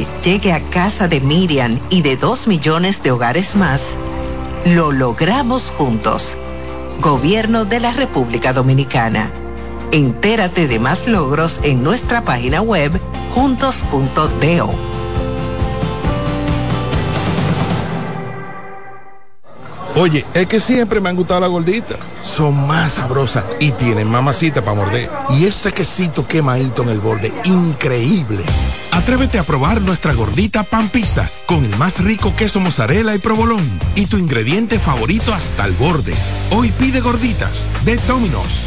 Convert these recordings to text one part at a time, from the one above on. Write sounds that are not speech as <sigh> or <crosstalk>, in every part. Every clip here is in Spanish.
llegue a casa de Miriam y de dos millones de hogares más, lo logramos juntos. Gobierno de la República Dominicana. Entérate de más logros en nuestra página web juntos.do. Oye, es que siempre me han gustado las gorditas. Son más sabrosas y tienen mamacita para morder. Y ese quesito quemadito en el borde, increíble. Atrévete a probar nuestra gordita pan pizza con el más rico queso mozzarella y provolón y tu ingrediente favorito hasta el borde. Hoy pide gorditas de Domino's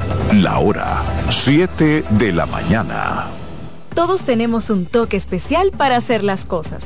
La hora 7 de la mañana. Todos tenemos un toque especial para hacer las cosas.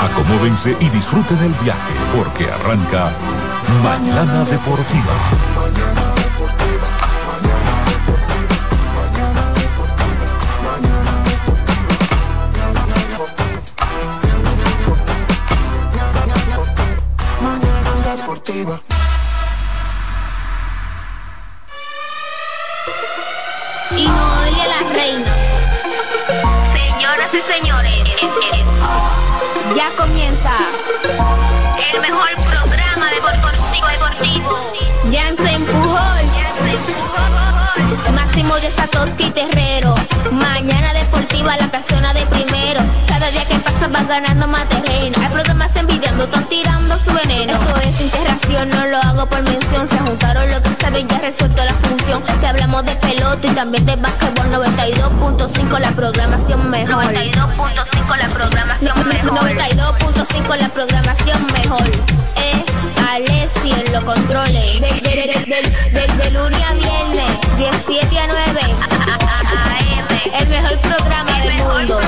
Acomódense y disfruten el viaje porque arranca Mañana Deportiva. Mañana Deportiva. Y Noelia la reina. Señoras y señores, ya comienza el mejor programa deportivo deportivo. Jansen Pujol, Máximo de Satoshi Terrero. Mañana deportiva la casona de primero. Cada día que pasa vas ganando más terreno. Hay programas envidiando, están tirando su veneno. Esto es interacción, no lo hago por mención. Se juntaron lo que saben, ya resuelto la función. Te hablamos de pelota y también de básquetbol 92.5 la programación mejor. 92.5 la programación mejor. 92.5 la programación mejor. Eh, Alessi en los controles. Del, del, del, lunes a viernes, 17 a 9. El mejor programa del mundo.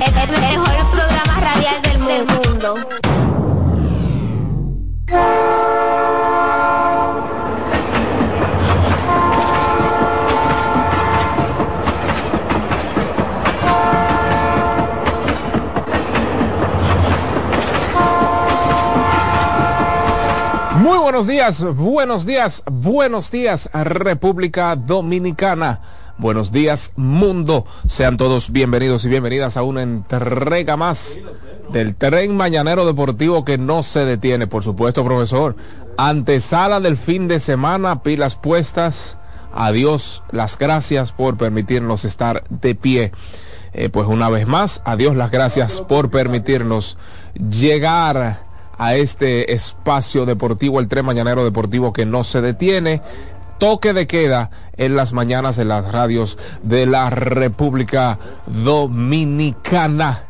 El, el mejor programa radial del mundo. Muy buenos días, buenos días, buenos días, República Dominicana. Buenos días, mundo. Sean todos bienvenidos y bienvenidas a una entrega más del tren mañanero deportivo que no se detiene, por supuesto, profesor. Antesala del fin de semana, pilas puestas. Adiós, las gracias por permitirnos estar de pie. Eh, pues una vez más, adiós, las gracias por permitirnos llegar a este espacio deportivo, el tren mañanero deportivo que no se detiene. Toque de queda en las mañanas en las radios de la República Dominicana.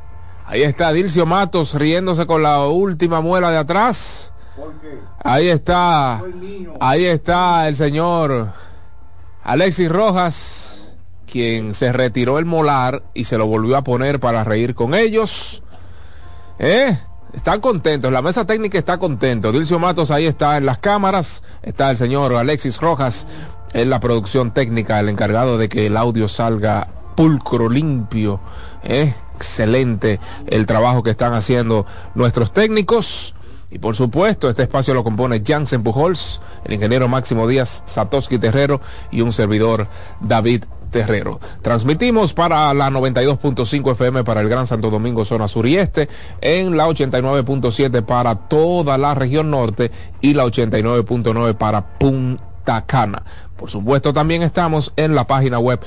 Ahí está Dilcio Matos riéndose con la última muela de atrás. Ahí está, ahí está el señor Alexis Rojas, quien se retiró el molar y se lo volvió a poner para reír con ellos. ¿Eh? Están contentos, la mesa técnica está contento. Dilcio Matos ahí está en las cámaras, está el señor Alexis Rojas en la producción técnica, el encargado de que el audio salga pulcro, limpio. ¿eh? Excelente el trabajo que están haciendo nuestros técnicos. Y por supuesto, este espacio lo compone Jansen Pujols, el ingeniero Máximo Díaz, Satoshi Terrero y un servidor David Terrero. Transmitimos para la 92.5 FM para el Gran Santo Domingo, zona sur y este, en la 89.7 para toda la región norte y la 89.9 para Punta Cana. Por supuesto, también estamos en la página web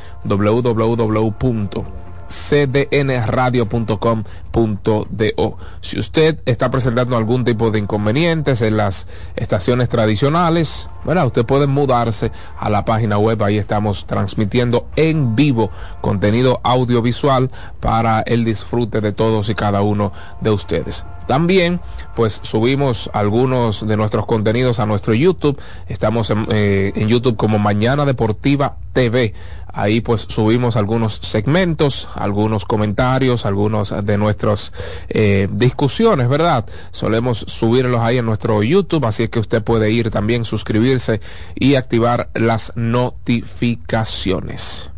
cdnradio.com.do. Si usted está presentando algún tipo de inconvenientes en las estaciones tradicionales, bueno, usted puede mudarse a la página web, ahí estamos transmitiendo en vivo contenido audiovisual para el disfrute de todos y cada uno de ustedes. También, pues subimos algunos de nuestros contenidos a nuestro YouTube. Estamos en, eh, en YouTube como Mañana Deportiva TV. Ahí pues subimos algunos segmentos, algunos comentarios, algunos de nuestras eh, discusiones, ¿verdad? Solemos subirlos ahí en nuestro YouTube, así que usted puede ir también, suscribirse y activar las notificaciones.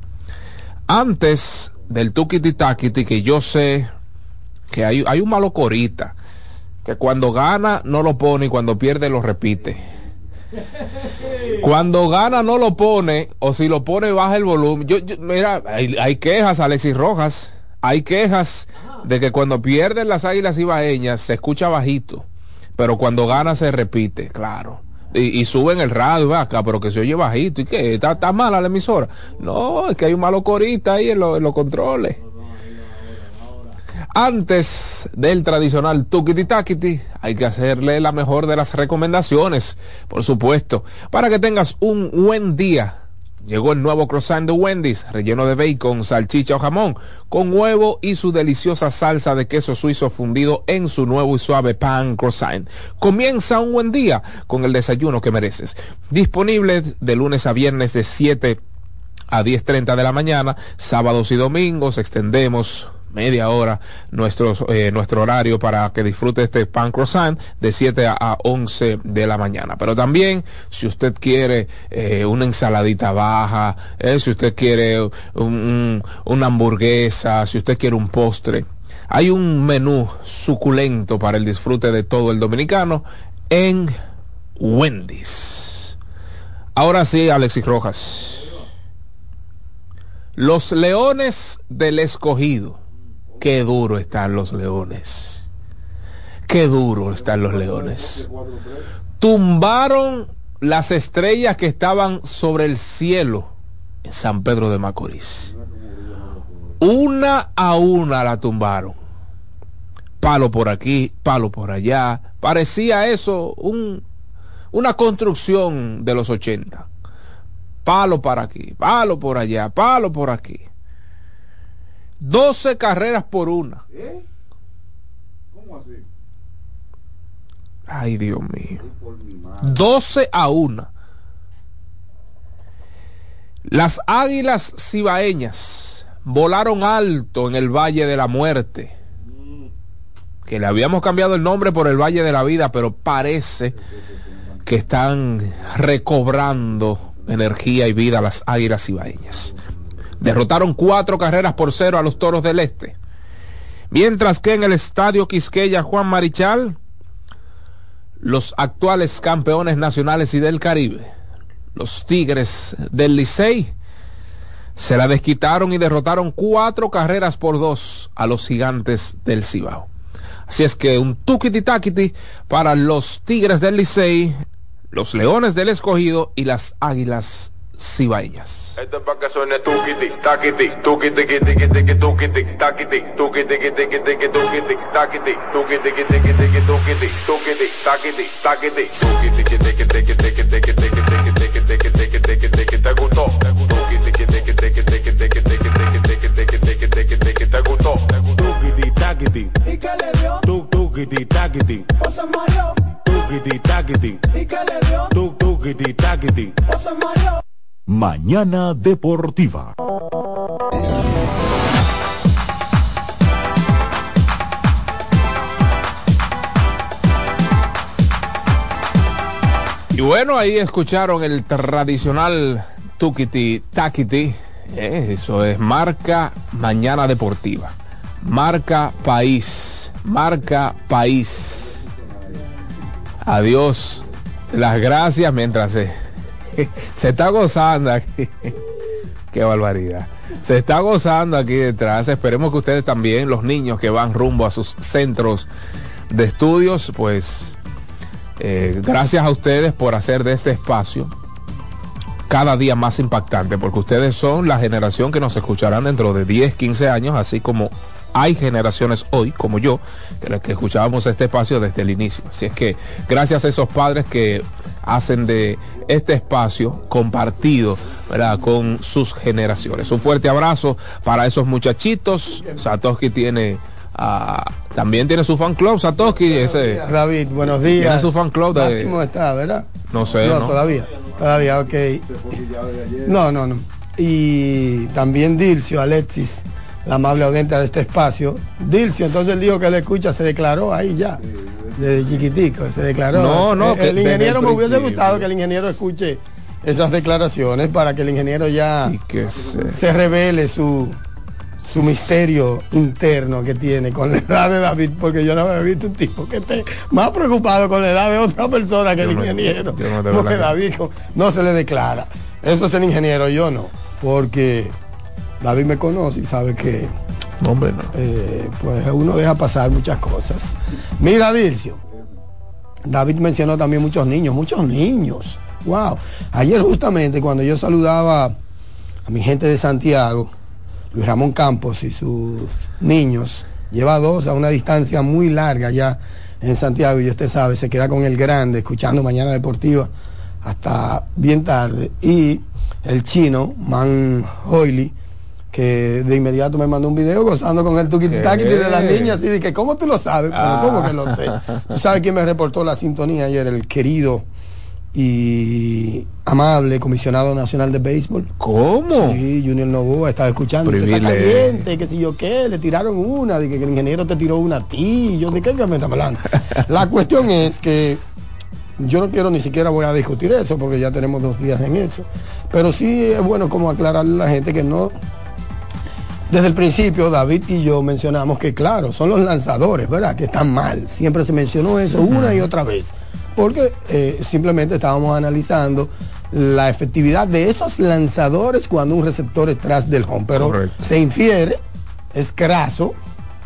Antes del Tukiti Takiti, que yo sé que hay, hay un malo corita, que cuando gana no lo pone y cuando pierde lo repite. <laughs> Cuando gana no lo pone, o si lo pone baja el volumen. Yo, mira, hay, quejas, Alexis Rojas, hay quejas de que cuando pierden las águilas ibaeñas se escucha bajito, pero cuando gana se repite, claro. Y, suben el radio, acá, pero que se oye bajito. ¿Y qué? ¿Está, está mala la emisora? No, es que hay un malo corita ahí en, en los controles. Antes del tradicional tukiti takiti, hay que hacerle la mejor de las recomendaciones, por supuesto, para que tengas un buen día. Llegó el nuevo croissant de Wendy's, relleno de bacon, salchicha o jamón, con huevo y su deliciosa salsa de queso suizo fundido en su nuevo y suave pan croissant. Comienza un buen día con el desayuno que mereces. Disponible de lunes a viernes de 7 a 10.30 de la mañana, sábados y domingos, extendemos media hora nuestro, eh, nuestro horario para que disfrute este pan croissant de 7 a 11 de la mañana. Pero también, si usted quiere eh, una ensaladita baja, eh, si usted quiere una hamburguesa, si usted quiere un postre, hay un menú suculento para el disfrute de todo el dominicano en Wendy's. Ahora sí, Alexis Rojas. Los Leones del Escogido Qué duro están los leones. Qué duro están los leones. Tumbaron las estrellas que estaban sobre el cielo en San Pedro de Macorís. Una a una la tumbaron. Palo por aquí, palo por allá. Parecía eso un, una construcción de los 80. Palo para aquí, palo por allá, palo por aquí. 12 carreras por una. ¿Eh? ¿Cómo así? Ay, Dios mío. 12 a una. Las águilas cibaeñas volaron alto en el Valle de la Muerte. Que le habíamos cambiado el nombre por el Valle de la Vida, pero parece que están recobrando energía y vida las águilas cibaeñas derrotaron cuatro carreras por cero a los Toros del Este. Mientras que en el Estadio Quisqueya Juan Marichal, los actuales campeones nacionales y del Caribe, los Tigres del Licey, se la desquitaron y derrotaron cuatro carreras por dos a los gigantes del Cibao. Así es que un tuquiti taquiti para los Tigres del Licey, los Leones del Escogido y las Águilas Cibaeñas. Esto es para que suene tuquiti, taquiti, tuquiti, tuquiti, tuquiti, taquiti, tuquiti, tuquiti, tuquiti, taquiti, tuquiti, tuquiti, tuquiti, tuquiti, taquiti, taquiti, tuquiti, tuquiti, tuquiti, tuquiti, tuquiti, tuquiti, tuquiti, te gustó, te gustó, tuquiti, tuquiti, tuquiti, tuquiti, tuquiti, tuquiti, tuquiti, te gustó, tuquiti, taquiti, y que le. Mañana Deportiva. Y bueno, ahí escucharon el tradicional Tukiti Takiti. Eh, eso es marca Mañana Deportiva. Marca País. Marca País. Adiós. Las gracias mientras se <laughs> se está gozando aquí. <laughs> Qué barbaridad. Se está gozando aquí detrás. Esperemos que ustedes también, los niños que van rumbo a sus centros de estudios, pues eh, gracias a ustedes por hacer de este espacio cada día más impactante, porque ustedes son la generación que nos escucharán dentro de 10, 15 años, así como hay generaciones hoy, como yo, que, que escuchábamos este espacio desde el inicio. Así es que gracias a esos padres que hacen de este espacio compartido ¿verdad? con sus generaciones. Un fuerte abrazo para esos muchachitos. Satoshi tiene Ah, también tiene su fan club, Satoshi. Ese, David, buenos días. Tiene su fan club. De, Máximo está, ¿verdad? No sé. No, todavía. Todavía, ok. No, no, no. Y también Dilcio, Alexis, la amable audiencia de este espacio. Dilcio, entonces el dijo que le escucha, se declaró ahí ya. Desde chiquitico, se declaró. No, no. El, ingeniero me hubiese gustado que el ingeniero escuche esas declaraciones para que el ingeniero ya que se revele su su misterio interno que tiene con la edad de David, porque yo no había visto un tipo que esté más preocupado con la edad de otra persona que el ingeniero. porque David no se le declara. Eso es el ingeniero, yo no. Porque David me conoce y sabe que hombre, no. Eh, pues uno deja pasar muchas cosas. Mira, Dircio. David mencionó también muchos niños, muchos niños. Wow. Ayer justamente cuando yo saludaba a mi gente de Santiago, Luis Ramón Campos y sus niños, lleva dos a una distancia muy larga ya en Santiago y usted sabe, se queda con el grande escuchando Mañana Deportiva hasta bien tarde. Y el chino, Man Hoyley, que de inmediato me mandó un video gozando con el tuquitaki de las niñas y dije, ¿cómo tú lo sabes? Pero ¿cómo que lo sé? ¿Tú sabes quién me reportó la sintonía ayer? El querido y amable comisionado nacional de béisbol. ¿Cómo? Sí, Junior Novoa estaba escuchando. Está caliente, que si yo qué, le tiraron una, de que el ingeniero te tiró una a ti. Yo, ¿de qué me está hablando? <laughs> La cuestión es que yo no quiero ni siquiera voy a discutir eso porque ya tenemos dos días en eso. Pero sí es bueno como aclararle a la gente que no. Desde el principio David y yo mencionamos que claro, son los lanzadores, ¿verdad? Que están mal. Siempre se mencionó eso una y otra vez porque eh, simplemente estábamos analizando la efectividad de esos lanzadores cuando un receptor es tras del home. Pero se infiere, es craso,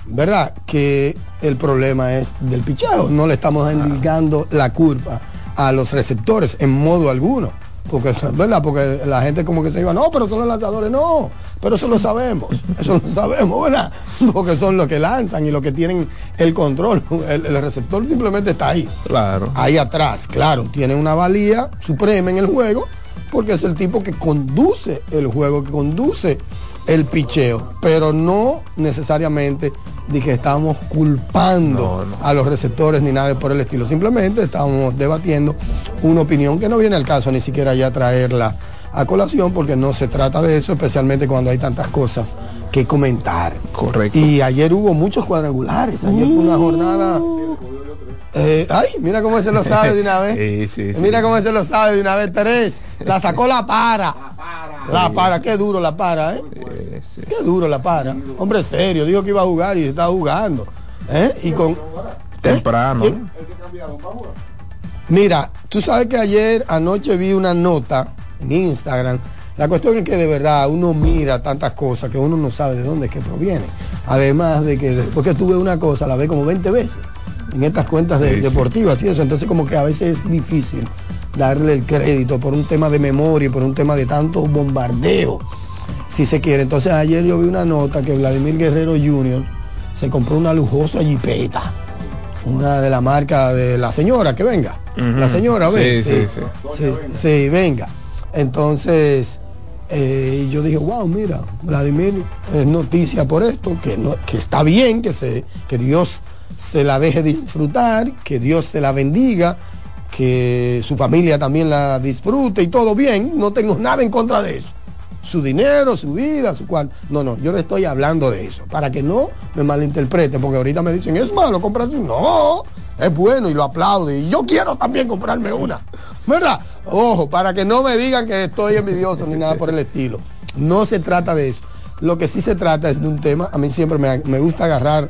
¿verdad? Que el problema es del picheo. No le estamos indicando la culpa a los receptores en modo alguno. Porque, ¿verdad? Porque la gente como que se iba, no, pero son los lanzadores, no, pero eso lo sabemos, eso lo sabemos, ¿verdad? <laughs> Porque son los que lanzan y los que tienen el control. El, receptor simplemente está ahí. Claro. Ahí atrás, claro, tiene una valía suprema en el juego, porque es el tipo que conduce el juego, que conduce el picheo, pero no necesariamente de que estamos culpando a los receptores ni nada por el estilo. Simplemente estamos debatiendo una opinión que no viene al caso ni siquiera ya traerla a colación porque no se trata de eso, especialmente cuando hay tantas cosas que comentar. Correcto. Y ayer hubo muchos cuadrangulares, ayer fue una jornada... Eh, ay, mira cómo se lo sabe de una vez. <laughs> Sí, sí, mira cómo se lo sabe de una vez, Terés. La sacó la para. La para, qué duro la para, ¿eh? Qué duro la para. Hombre serio, dijo que iba a jugar y está jugando. ¿Eh? Y con. ¿eh? Temprano. Mira, tú sabes que ayer anoche vi una nota en Instagram. La cuestión es que de verdad uno mira tantas cosas que uno no sabe de dónde es que proviene. Además de que después que tuve una cosa la ve como 20 veces en estas cuentas deportivas y eso. Entonces como que a veces es difícil darle el crédito por un tema de memoria, por un tema de tanto bombardeo, si se quiere. Entonces ayer yo vi una nota que Vladimir Guerrero Jr. se compró una lujosa jipeta, una de la marca de la señora, que venga. La señora, sí, sí, sí, sí, venga. Entonces, eh, yo dije, wow, mira, Vladimir es noticia por esto, que, no, que está bien, que, se, que Dios se la deje disfrutar, que Dios se la bendiga, que su familia también la disfrute y todo bien, no tengo nada en contra de eso. Su dinero, su vida, su cual. No, no, yo le estoy hablando de eso, para que no me malinterpreten, porque ahorita me dicen, es malo comprarse. No, es bueno y lo aplaudo. Y yo quiero también comprarme una. ¿Verdad? Ojo, para que no me digan que estoy envidioso ni nada por el estilo. No se trata de eso. Lo que sí se trata es de un tema, a mí siempre me, me gusta agarrar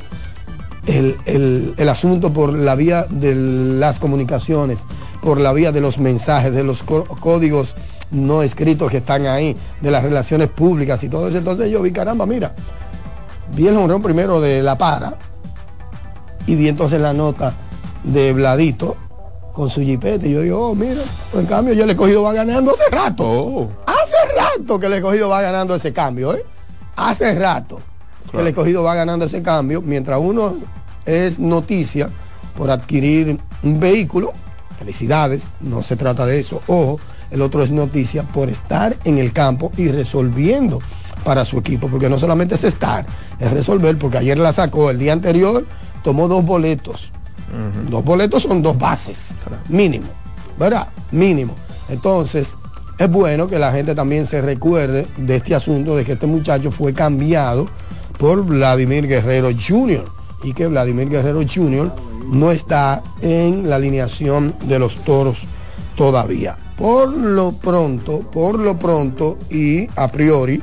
el, asunto por la vía de las comunicaciones, por la vía de los mensajes, de los códigos no escritos que están ahí, de las relaciones públicas y todo eso. Entonces yo vi, caramba, mira, vi el honrón primero de La Para y vi entonces la nota de Bladito con su jipete. Y yo digo, oh, mira, en cambio yo le he cogido va ganando hace rato. Oh. Hace rato que le he cogido va ganando ese cambio, ¿eh? Hace rato que le he cogido va ganando ese cambio, mientras uno es noticia por adquirir un vehículo, felicidades, no se trata de eso, ojo, el otro es noticia por estar en el campo y resolviendo para su equipo, porque no solamente es estar, es resolver, porque ayer la sacó, el día anterior tomó dos boletos. Dos boletos son dos bases, mínimo, ¿verdad? Mínimo. Entonces, es bueno que la gente también se recuerde de este asunto de que este muchacho fue cambiado por Vladimir Guerrero Jr. y que Vladimir Guerrero Jr. no está en la alineación de los toros todavía. Por lo pronto, por lo pronto y a priori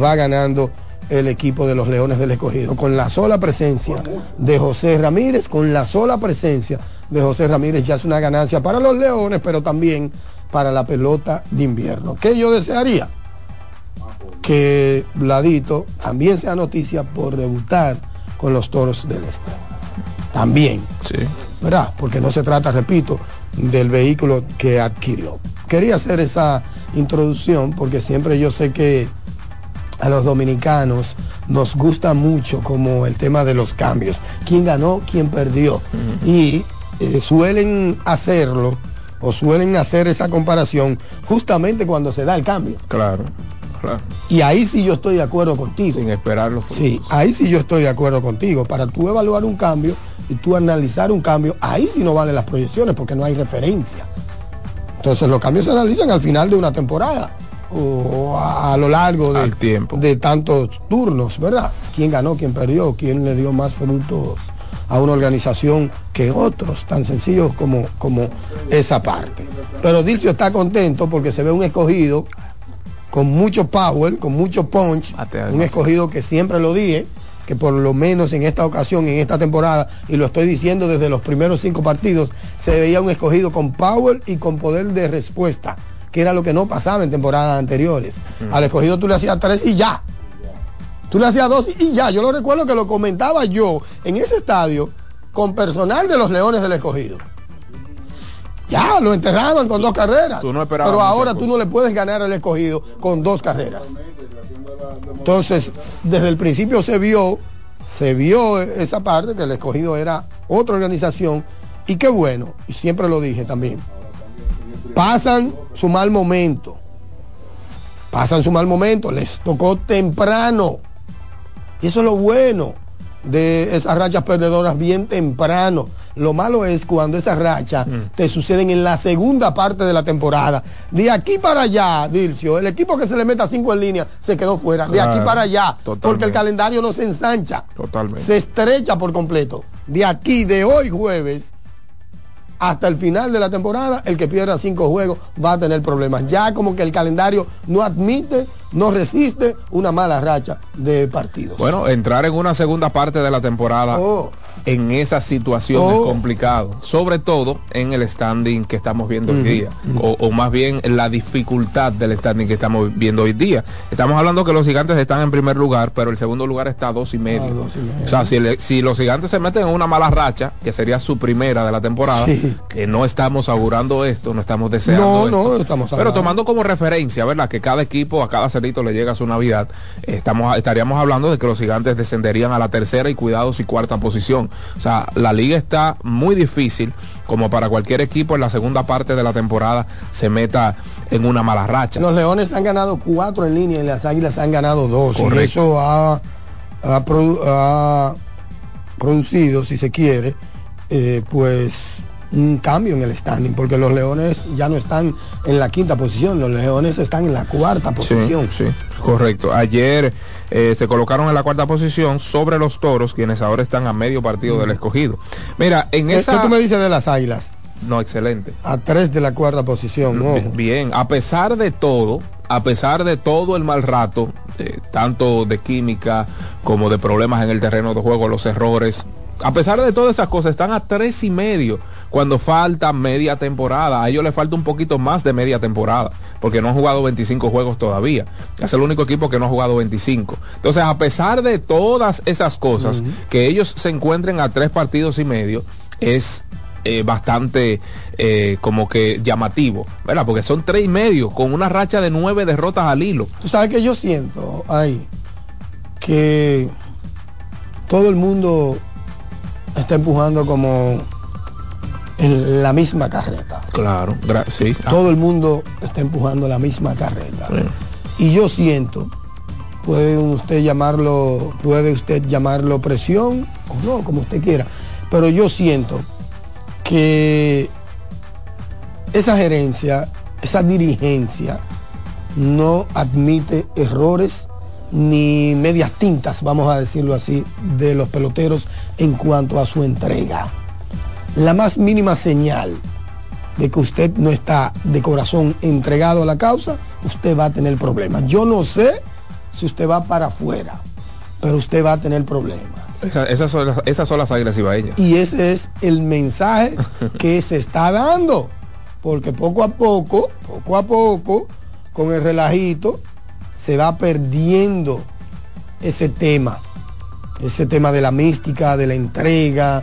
va ganando el equipo de los Leones del Escogido con la sola presencia de José Ramírez, con la sola presencia de José Ramírez ya es una ganancia para los Leones, pero también para la pelota de invierno. ¿Qué yo desearía? Que Vladito también sea noticia por debutar con los Toros del Este. También. Sí. ¿Verdad? Porque no se trata, repito, del vehículo que adquirió. Quería hacer esa introducción porque siempre yo sé que a los dominicanos nos gusta mucho como el tema de los cambios. ¿Quién ganó? ¿Quién perdió? Y eh, suelen hacerlo o suelen hacer esa comparación justamente cuando se da el cambio. Claro, claro. Y ahí sí yo estoy de acuerdo contigo. Sin esperarlo. Sí, ahí sí yo estoy de acuerdo contigo. Para tú evaluar un cambio y tú analizar un cambio, ahí sí no valen las proyecciones porque no hay referencia. Entonces los cambios se analizan al final de una temporada o a, a lo largo de, tiempo. de tantos turnos, ¿verdad? ¿Quién ganó, quién perdió, quién le dio más frutos a una organización que otros, tan sencillos como, como esa parte. Pero Dilcio está contento porque se ve un escogido con mucho power, con mucho punch, un escogido que siempre lo dije, que por lo menos en esta ocasión, en esta temporada, y lo estoy diciendo desde los primeros cinco partidos, se veía un escogido con power y con poder de respuesta, que era lo que no pasaba en temporadas anteriores. Al escogido tú le hacías tres y ya. Tú le hacías dos y ya. Yo lo recuerdo que lo comentaba yo en ese estadio con personal de los Leones del Escogido. Ya, lo enterraban con dos carreras. Tú no esperabas pero ahora tú no le puedes ganar al Escogido con dos carreras. Entonces, desde el principio se vio, se vio esa parte que el Escogido era otra organización y qué bueno, y siempre lo dije también. Pasan su mal momento. Pasan su mal momento, les tocó temprano. Y eso es lo bueno de esas rachas perdedoras bien temprano. Lo malo es cuando esas rachas te suceden en la segunda parte de la temporada. De aquí para allá, Dilcio, el equipo que se le meta cinco en línea se quedó fuera. De aquí para allá. totalmente. Porque el calendario no se ensancha. Totalmente. Se estrecha por completo. De aquí, de hoy jueves, hasta el final de la temporada, el que pierda cinco juegos va a tener problemas. Ya como que el calendario no admite, no resiste una mala racha de partidos. Bueno, entrar en una segunda parte de la temporada en esa situación es Oh. complicado, sobre todo en el standing que estamos viendo hoy día, o, o más bien la dificultad del standing que estamos viendo hoy día. Estamos hablando que los gigantes están en primer lugar, pero el segundo lugar está a dos y medio. O sea, si, los gigantes se meten en una mala racha, que sería su primera de la temporada, Sí. que no estamos augurando esto, no estamos deseando No, esto. no, estamos Pero hablando. tomando como referencia, ¿verdad? Que cada equipo, a cada le llega su Navidad, estamos, estaríamos hablando de que los gigantes descenderían a la tercera y cuidados y cuarta posición. O sea, la liga está muy difícil como para cualquier equipo en la segunda parte de la temporada se meta en una mala racha. Los Leones han ganado cuatro en línea y las Águilas han ganado dos. Y eso ha, ha produ- ha producido, si se quiere, eh, pues un cambio en el standing, porque los Leones ya no están en la quinta posición, los Leones están en la cuarta posición. sí, correcto. Ayer eh, se colocaron en la cuarta posición sobre los toros, quienes ahora están a medio partido del escogido. Mira, en ¿Qué, esa... qué tú me dices de las Águilas? No, excelente. A tres de la cuarta posición. ojo. Bien, a pesar de todo, a pesar de todo el mal rato, eh, tanto de química como de problemas en el terreno de juego, los errores, a pesar de todas esas cosas, están a tres y medio cuando falta media temporada. A ellos les falta un poquito más de media temporada, porque no han jugado 25 juegos todavía. Es el único equipo que no ha jugado 25. Entonces, a pesar de todas esas cosas, que ellos se encuentren a tres partidos y medio, es eh, bastante eh, como que llamativo, ¿verdad? Porque son tres y medio con una racha de nueve derrotas al hilo. Tú sabes que yo siento ahí que todo el mundo está empujando como en la misma carreta. Claro, sí. Todo el mundo está empujando la misma carreta. Y yo siento, puede usted llamarlo, puede usted llamarlo presión o no, como usted quiera, pero yo siento que esa gerencia, esa dirigencia no admite errores ni medias tintas, vamos a decirlo así, de los peloteros en cuanto a su entrega. La más mínima señal de que usted no está de corazón entregado a la causa, usted va a tener problemas. Yo no sé si usted va para afuera, pero usted va a tener problemas. esas, son las, esas son las águilas ibaeñas. Y ese es el mensaje que <laughs> se está dando. Porque poco a poco, poco a poco, con el relajito, se va perdiendo ese tema, ese tema de la mística, de la entrega,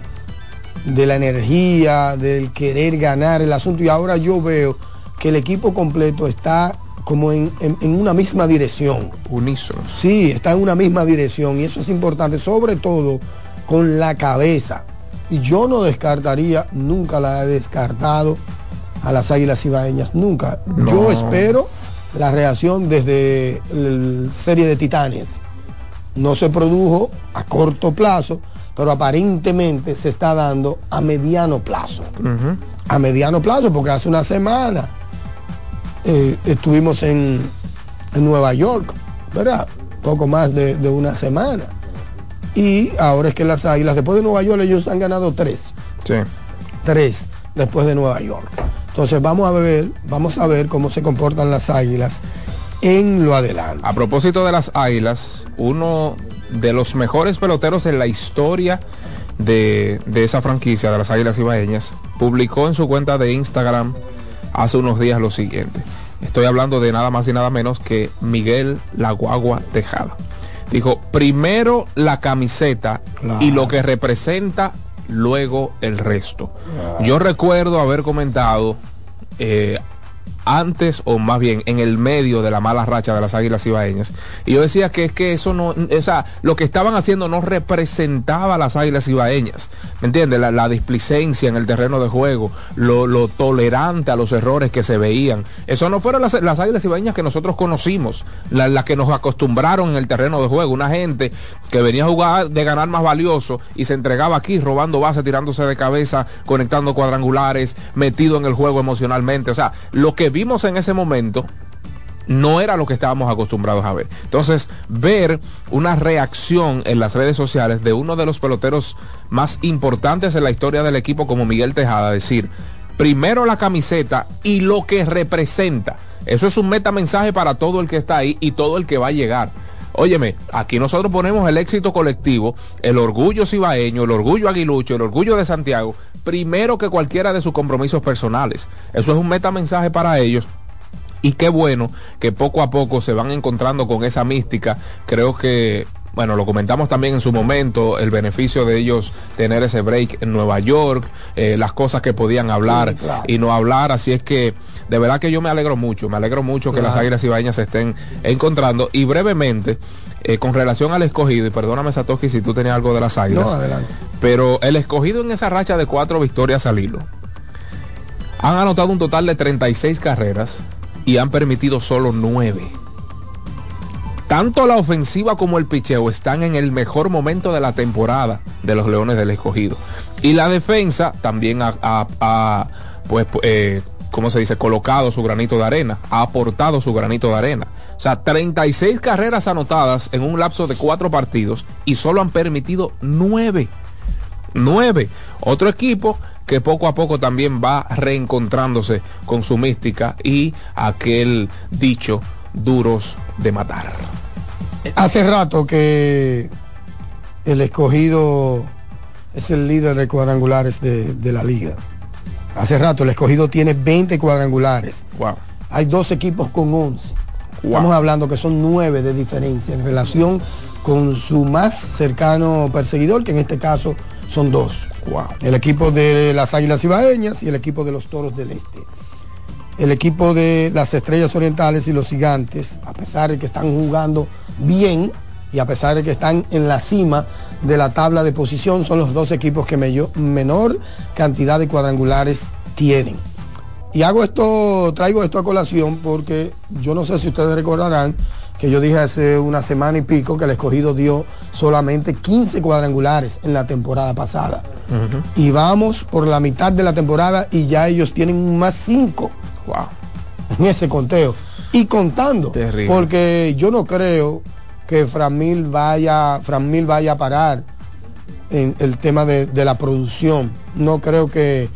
de la energía, del querer ganar el asunto. Y ahora yo veo que el equipo completo está como en, una misma dirección. Unísono. Sí, está en una misma dirección y eso es importante, sobre todo con la cabeza. Y yo no descartaría, nunca la he descartado a las águilas ibaeñas, nunca. Yo espero la reacción desde la serie de Titanes. No se produjo a corto plazo, pero aparentemente se está dando a mediano plazo. A mediano plazo, porque hace una semana eh, estuvimos en, Nueva York, ¿verdad? Poco más de, de, una semana. Y ahora es que las águilas, después de Nueva York, ellos han ganado tres. Sí. Tres después de Nueva York. Entonces vamos a ver, vamos a ver cómo se comportan las águilas en lo adelante. A propósito de las águilas, uno de los mejores peloteros en la historia de, esa franquicia de las águilas ibaeñas publicó en su cuenta de Instagram hace unos días lo siguiente. Estoy hablando de nada más y nada menos que Miguel La Guagua Tejada. Dijo, primero la camiseta y lo que representa luego el resto. Yo recuerdo haber comentado eh, antes o más bien en el medio de la mala racha de las águilas ibaeñas. Y yo decía que es que eso no, o sea, lo que estaban haciendo no representaba a las águilas ibaeñas. ¿Me entiendes? La, displicencia en el terreno de juego, lo, tolerante a los errores que se veían. Eso no fueron las, águilas ibaeñas que nosotros conocimos, las que nos acostumbraron en el terreno de juego. Una gente que venía a jugar de ganar más valioso y se entregaba aquí robando bases, tirándose de cabeza, conectando cuadrangulares, metido en el juego emocionalmente. O sea, lo que vimos en ese momento no era lo que estábamos acostumbrados a ver. Entonces, ver una reacción en las redes sociales de uno de los peloteros más importantes en la historia del equipo como Miguel Tejada, decir, primero la camiseta y lo que representa. Eso es un metamensaje para todo el que está ahí y todo el que va a llegar. Óyeme, aquí nosotros ponemos el éxito colectivo, el orgullo cibaeño, el orgullo aguilucho, el orgullo de Santiago, primero que cualquiera de sus compromisos personales. Eso es un metamensaje para ellos y qué bueno que poco a poco se van encontrando con esa mística. Creo que, bueno, lo comentamos también en su momento, el beneficio de ellos tener ese break en Nueva York, eh, las cosas que podían hablar y no hablar. Así es que de verdad que yo me alegro mucho, me alegro mucho que las Águilas Ibañas se estén encontrando. Y brevemente, eh, con relación al escogido, y perdóname Satoshi si tú tenías algo de las águilas. Pero el escogido en esa racha de cuatro victorias al hilo. Han anotado un total de 36 carreras y han permitido solo 9. Tanto la ofensiva como el picheo están en el mejor momento de la temporada de los Leones del Escogido. Y la defensa también ha, pues, eh, ¿cómo se dice? Colocado su granito de arena, ha aportado su granito de arena. O sea, 36 carreras anotadas en un lapso de cuatro partidos y solo han permitido nueve. Nueve. Otro equipo que poco a poco también va reencontrándose con su mística y aquel dicho duros de matar. Hace rato que el escogido es el líder de cuadrangulares de, de la liga. Hace rato el escogido tiene 20 cuadrangulares. Wow. Hay dos equipos con 11. Estamos hablando que son 9 de diferencia en relación con su más cercano perseguidor, que en este caso son dos. El equipo de las Águilas Ibaeñas y el equipo de los Toros del Este. El equipo de las Estrellas Orientales y los Gigantes, a pesar de que están jugando bien y a pesar de que están en la cima de la tabla de posición, son los dos equipos que menor cantidad de cuadrangulares tienen. Y hago esto, traigo esto a colación porque yo no sé si ustedes recordarán que yo dije hace una semana y pico que el escogido dio solamente 15 cuadrangulares en la temporada pasada. Y vamos por la mitad de la temporada y ya ellos tienen más 5 wow. en ese conteo. Y contando, porque yo no creo que Framil vaya, Framil vaya a parar en el tema de, de la producción. No creo que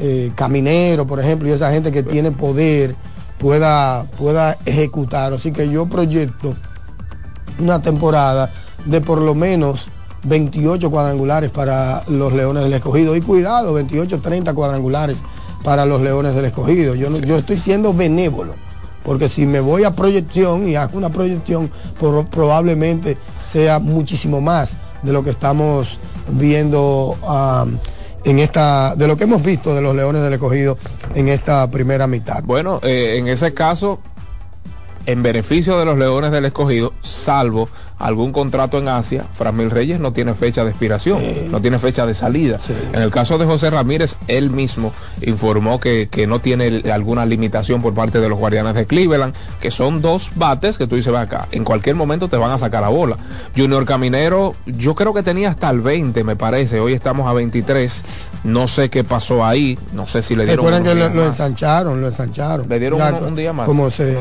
eh, Caminero, por ejemplo, y esa gente que tiene poder pueda, pueda ejecutar. Así que yo proyecto una temporada de por lo menos 28 cuadrangulares para los Leones del Escogido. Y cuidado, 28, 30 cuadrangulares para los Leones del Escogido. Yo, yo estoy siendo benévolo, porque si me voy a proyección y hago una proyección, probablemente sea muchísimo más de lo que estamos viendo. En esta, de lo que hemos visto de los Leones del Escogido en esta primera mitad. Bueno, eh, en ese caso, en beneficio de los Leones del Escogido, salvo algún contrato en Asia, Framil Reyes no tiene fecha de expiración, no tiene fecha de salida. En el caso de José Ramírez, él mismo informó que, no tiene alguna limitación por parte de los guardianes de Cleveland, que son dos bates que tú dices, va acá, en cualquier momento te van a sacar la bola. Junior Caminero, yo creo que tenía hasta el 20, me parece, hoy estamos a 23, no sé qué pasó ahí, no sé si le dieron... Recuerden que lo, ensancharon, lo ensancharon. Le dieron un, día más. Como, se,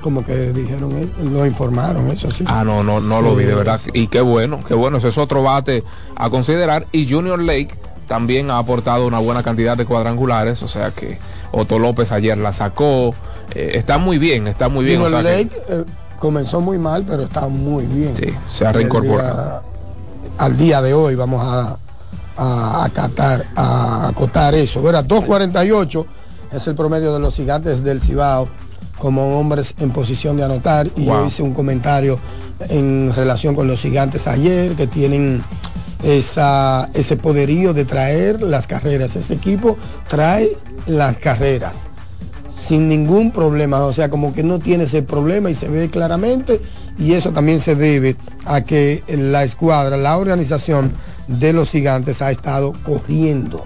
como que dijeron, lo informaron, eso sí. Ah, no, no, no lo vi, de verdad. Y qué bueno, qué bueno. Ese es otro bate a considerar. Y Junior Lake también ha aportado una buena cantidad de cuadrangulares. O sea que Otto López ayer la sacó. Eh, está muy bien, está muy bien. Junior Lake eh, comenzó muy mal, pero está muy bien. Sí, se ha reincorporado. al día de hoy vamos a, a, acatar, a acotar eso. Verá, 2.48 es el promedio de los gigantes del Cibao como hombres en posición de anotar y yo hice un comentario en relación con los gigantes ayer, que tienen esa, ese poderío de traer las carreras. Ese equipo trae las carreras sin ningún problema, o sea, como que no tiene ese problema y se ve claramente y eso también se debe a que la escuadra, la organización de los gigantes ha estado corriendo,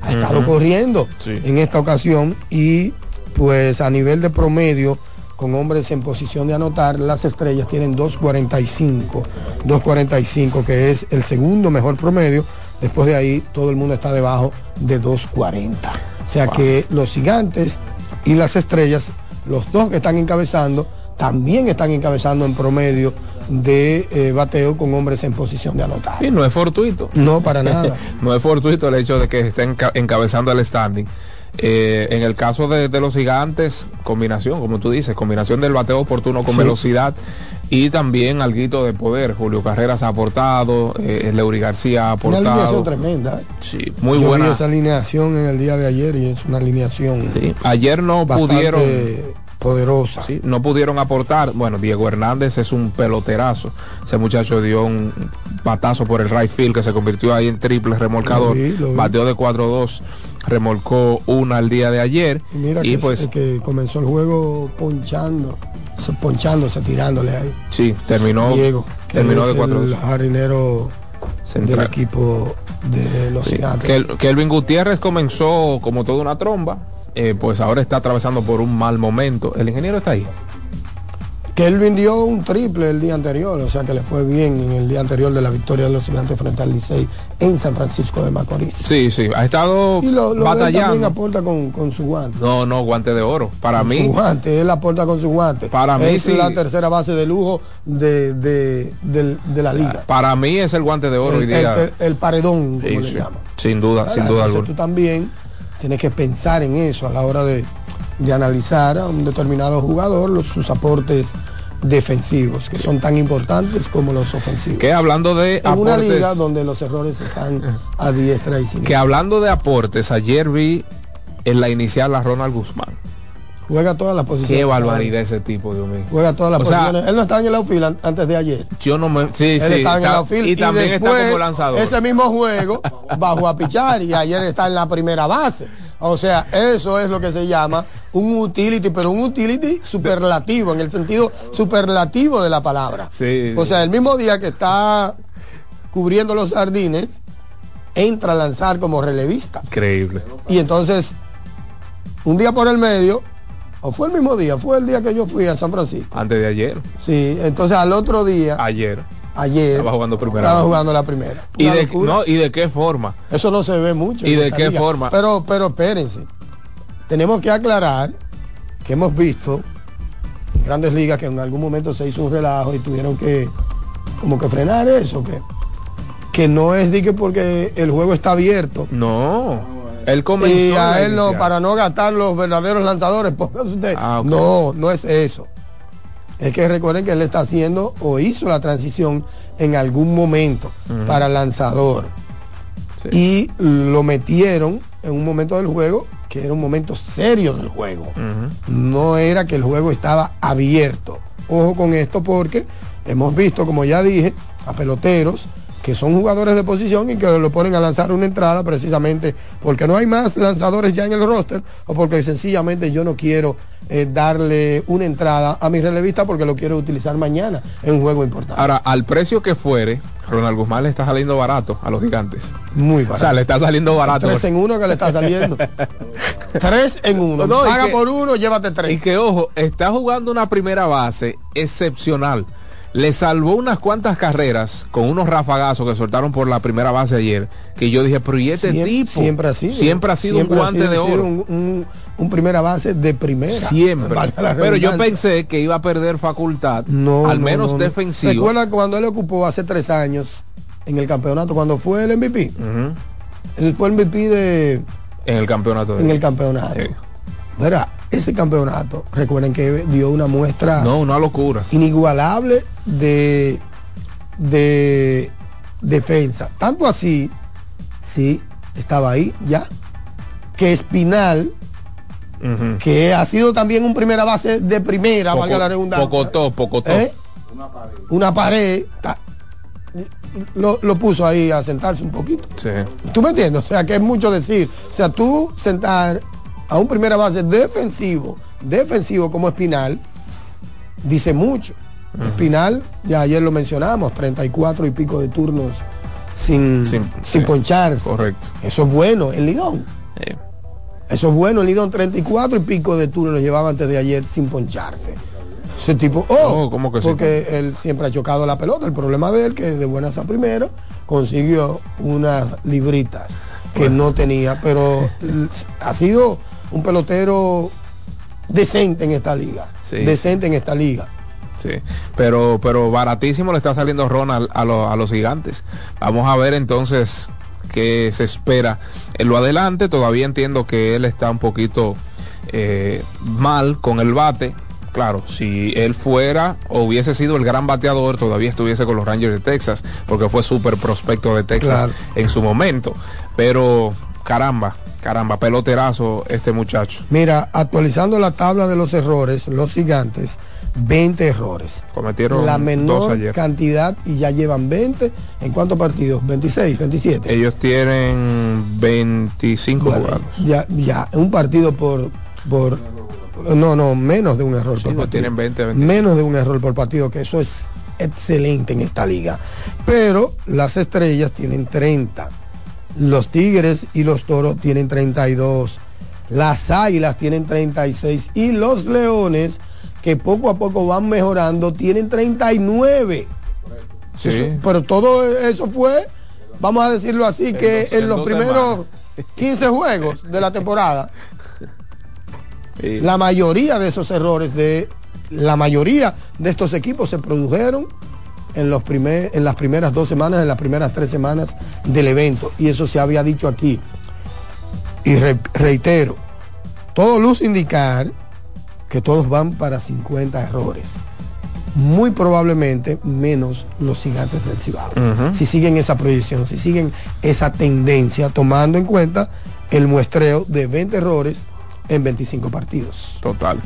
ha estado corriendo en esta ocasión y pues a nivel de promedio con hombres en posición de anotar, las estrellas tienen 2.45, 2.45 que es el segundo mejor promedio. Después de ahí todo el mundo está debajo de 2.40. O sea que los gigantes y las estrellas, los dos que están encabezando, también están encabezando en promedio de eh, bateo con hombres en posición de anotar. Y no es fortuito. No, para <laughs> nada. no es fortuito el hecho de que estén encabezando el standing. Eh, en el caso de, los gigantes, combinación, como tú dices, combinación del bateo oportuno con velocidad y también algo de poder. Julio Carreras ha aportado, eh, Leury García ha aportado. Una alineación tremenda. Sí, muy buena. esa alineación en el día de ayer y es una alineación. Ayer no pudieron. Poderosa. Sí, no pudieron aportar. Bueno, Diego Hernández es un peloterazo. Ese muchacho dio un batazo por el right field que se convirtió ahí en triple remolcador. Bateó de 4-2 remolcó una al día de ayer. Y, mira que, pues que comenzó el juego ponchando, ponchándose, tirándole ahí. Sí, terminó, Diego, terminó de cuatro. El jardinero del equipo de los gigantes. Kelvin Gutiérrez comenzó como toda una tromba, eh, pues ahora está atravesando por un mal momento. El ingeniero está ahí que él vendió un triple el día anterior, o sea que le fue bien en el día anterior de la victoria de los gigantes frente al Licey en San Francisco de Macorís. Sí, sí, ha estado y lo, batallando. también aporta con, su guante. No, no, guante de oro. Para mí. Su guante, él aporta con su guante. Para mí es la tercera base de lujo de, de, la liga. Para mí es el guante de oro el, El, paredón, como le llaman. Sin duda, sin duda alguna. Tú también tienes que pensar en eso a la hora de de analizar a un determinado jugador los, sus aportes defensivos, que son tan importantes como los ofensivos. Que hablando de en una liga donde los errores están a diestra y siniestra. Que hablando de aportes, ayer vi en la inicial a Ronald Guzmán. Juega todas las posiciones. Qué barbaridad ese tipo, Dios mío. Juega todas las posiciones. Él no estaba en el outfield antes de ayer. Yo no me. Sí, Él sí. estaba en el está- outfield y también está como lanzador. Ese mismo juego bajó a pichar y ayer está en la primera base. O sea, eso es lo que se llama un utility, pero un utility superlativo, en el sentido superlativo de la palabra. Sí. O sea, el mismo día que está cubriendo los jardines, entra a lanzar como relevista. Increíble. Y entonces, un día por el medio, o fue el mismo día, fue el día que yo fui a San Francisco. Antes de ayer. Sí, entonces al otro día, Ayer. ayer, Estaba jugando primera. estaba jugando la primera. ¿Y de, no, ¿Y de qué forma? Eso no se ve mucho. ¿Y de qué liga. forma? Pero, pero espérense. Tenemos que aclarar que hemos visto en grandes ligas que en algún momento se hizo un relajo y tuvieron que como que frenar eso, que, que no es de que porque el juego está abierto. No. Él comenzó. Y a él no, para no gastar los verdaderos lanzadores, <laughs> usted. Ah, ok. No, no es eso. Es que recuerden que él está haciendo o hizo la transición en algún momento Ujú. para lanzador. Y lo metieron en un momento del juego que era un momento serio del juego. No era que el juego estaba abierto. Ojo con esto porque hemos visto, como ya dije, a peloteros que son jugadores de posición y que lo ponen a lanzar una entrada precisamente porque no hay más lanzadores ya en el roster o porque sencillamente yo no quiero eh, darle una entrada a mi relevista porque lo quiero utilizar mañana en un juego importante. Ahora, al precio que fuere, Ronald Guzmán le está saliendo barato a los gigantes. Muy O barato. sea, le está saliendo barato. Tres en uno que le está saliendo. <laughs> tres en uno. No, y Paga que- por uno, llévate Y tres. que, ojo, está jugando una primera base excepcional. Le salvó unas cuantas carreras con unos rafagazos que soltaron por la primera base ayer. Que yo dije, pero ¿y este Siem- tipo? siempre ha sido. Siempre ha sido Siempre un guante sido- de oro. Un, un- un primera base de primera. Siempre. Pero yo pensé que iba a perder facultad, No, al no, menos no, no. defensivo. Recuerda cuando él ocupó hace tres años en el campeonato, cuando fue el MVP. Ujú. Él fue el MVP de, En el campeonato. de- en el campeonato. Sí. Verá, ese campeonato, recuerden que dio una muestra No, una locura. inigualable de, de defensa. Tanto así, sí, estaba ahí ya, que Espinal, Ujú. que ha sido también un primera base de primera, Poco- valga la redundancia. Pocotó, pocotó. ¿Eh? Una pared. ta- Lo, lo puso ahí a sentarse un poquito. Sí. ¿Tú me entiendes? O sea, que es mucho decir. O sea, tú sentar a un primera base defensivo, defensivo como Espinal, dice mucho. Espinal, ya ayer lo mencionamos, 34 y pico de turnos sin, Sin- sin sí. poncharse. Correcto. Eso es bueno en Lidón. Eh, Eso es bueno en Lidón, 34 y pico de turnos llevaba antes de ayer sin poncharse. Ese tipo, oh, Oh, ¿cómo que sí? porque él siempre ha chocado la pelota. El problema de él, que de buenas a primero, consiguió unas libritas que no tenía, pero ha sido un pelotero decente en esta liga. Sí. Decente en esta liga. Sí, pero, pero baratísimo le está saliendo Ronald a, lo- a los gigantes. Vamos a ver entonces qué se espera en lo adelante. Todavía entiendo que él está un poquito eh, mal con el bate. Claro, si él fuera o hubiese sido el gran bateador, todavía estuviese con los Rangers de Texas, porque fue súper prospecto de Texas Claro. en su momento. Pero caramba, caramba, peloterazo este muchacho. Mira, actualizando la tabla de los errores, los gigantes, 20 errores. Cometieron la dos menor ayer. cantidad y ya llevan 20. ¿En cuántos partidos? 26, 27. Ellos tienen 25 Bueno, jugados. ya, ya, un partido por, por no, no, menos de un error Sí, por no partido. tienen 20, 25. Menos de un error por partido, que eso es excelente en esta liga. Pero las estrellas tienen 30. Los Tigres y los Toros tienen 32. Las Águilas tienen 36. Y los Leones, que poco a poco van mejorando, tienen 39. Sí. Eso- pero todo eso fue, vamos a decirlo así, En que dos- en en los primeros 15 juegos de la temporada, la mayoría de esos errores de la mayoría de estos equipos se produjeron en, los primer, en las primeras dos semanas, en las primeras tres semanas del evento. Y eso se había dicho aquí. Y re- reitero, todo luce indicar que todos van para 50 errores. Muy probablemente menos los gigantes del Cibao. Si siguen esa proyección, si siguen esa tendencia, tomando en cuenta el muestreo de 20 errores en 25 partidos. Total.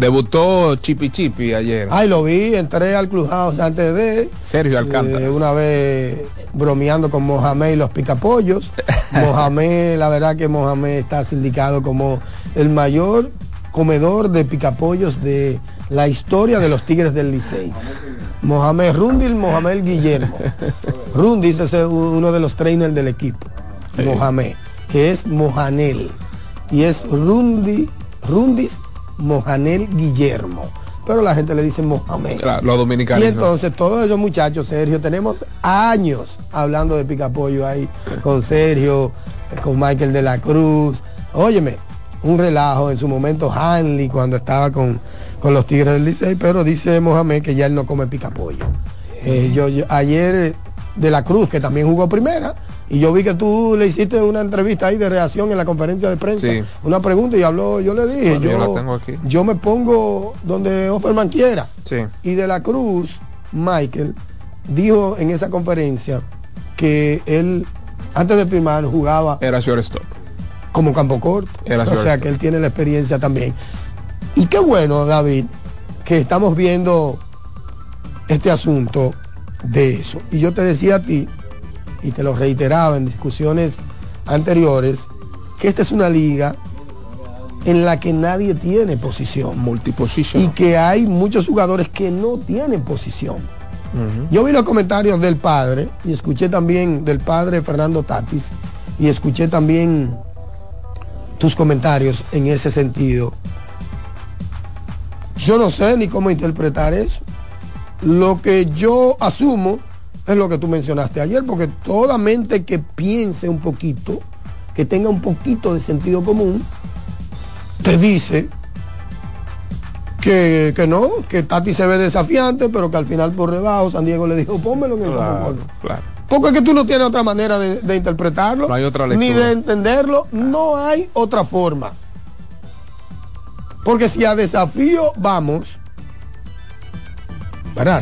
Debutó Chipi Chipi ayer. Ay, lo vi, entré al Clubhouse antes de... Sergio Alcántara. Eh, una vez bromeando con Mohamed y los picapollos. <laughs> Mohamed, la verdad que Mohamed está sindicado como el mayor comedor de picapollos de la historia de los Tigres del Licey. Mohamed Rundil, Mohamed Guillermo. <laughs> Rundis es uno de los trainers del equipo. Mohamed, que es Mohanel. Y es Rundi, Rundis Mohanel Guillermo. Pero la gente le dice Mohamed. los dominicanos. Y entonces todos esos muchachos, Sergio, tenemos años hablando de picapollo ahí con Sergio, con Michael de la Cruz. Óyeme, un relajo en su momento Hanley cuando estaba con, con los Tigres del Licey, pero dice Mohamed que ya él no come picapollo. Eh, yo, ayer de la Cruz, que también jugó primera, y yo vi que tú le hiciste una entrevista ahí de reacción en la conferencia de prensa, una pregunta y habló, yo le dije, yo, yo, me pongo donde Offerman quiera. Y de la Cruz, Michael dijo en esa conferencia que él antes de firmar jugaba era shortstop como campo corto. o sea que él tiene la experiencia también. Y qué bueno, David, que estamos viendo este asunto de eso. Y yo te decía a ti y te lo reiteraba en discusiones anteriores, que esta es una liga en la que nadie tiene posición. Multiposición. Y que hay muchos jugadores que no tienen posición. Yo vi los comentarios del padre y escuché también del padre Fernando Tatis y escuché también tus comentarios en ese sentido. Yo no sé ni cómo interpretar eso. Lo que yo asumo es lo que tú mencionaste ayer, porque toda mente que piense un poquito, que tenga un poquito de sentido común, te dice que, no, que Tati se ve desafiante, pero que al final por debajo San Diego le dijo, pónmelo en el claro, Porque es que tú no tienes otra manera de, interpretarlo, ni de entenderlo, no hay otra forma. Porque si a desafío vamos,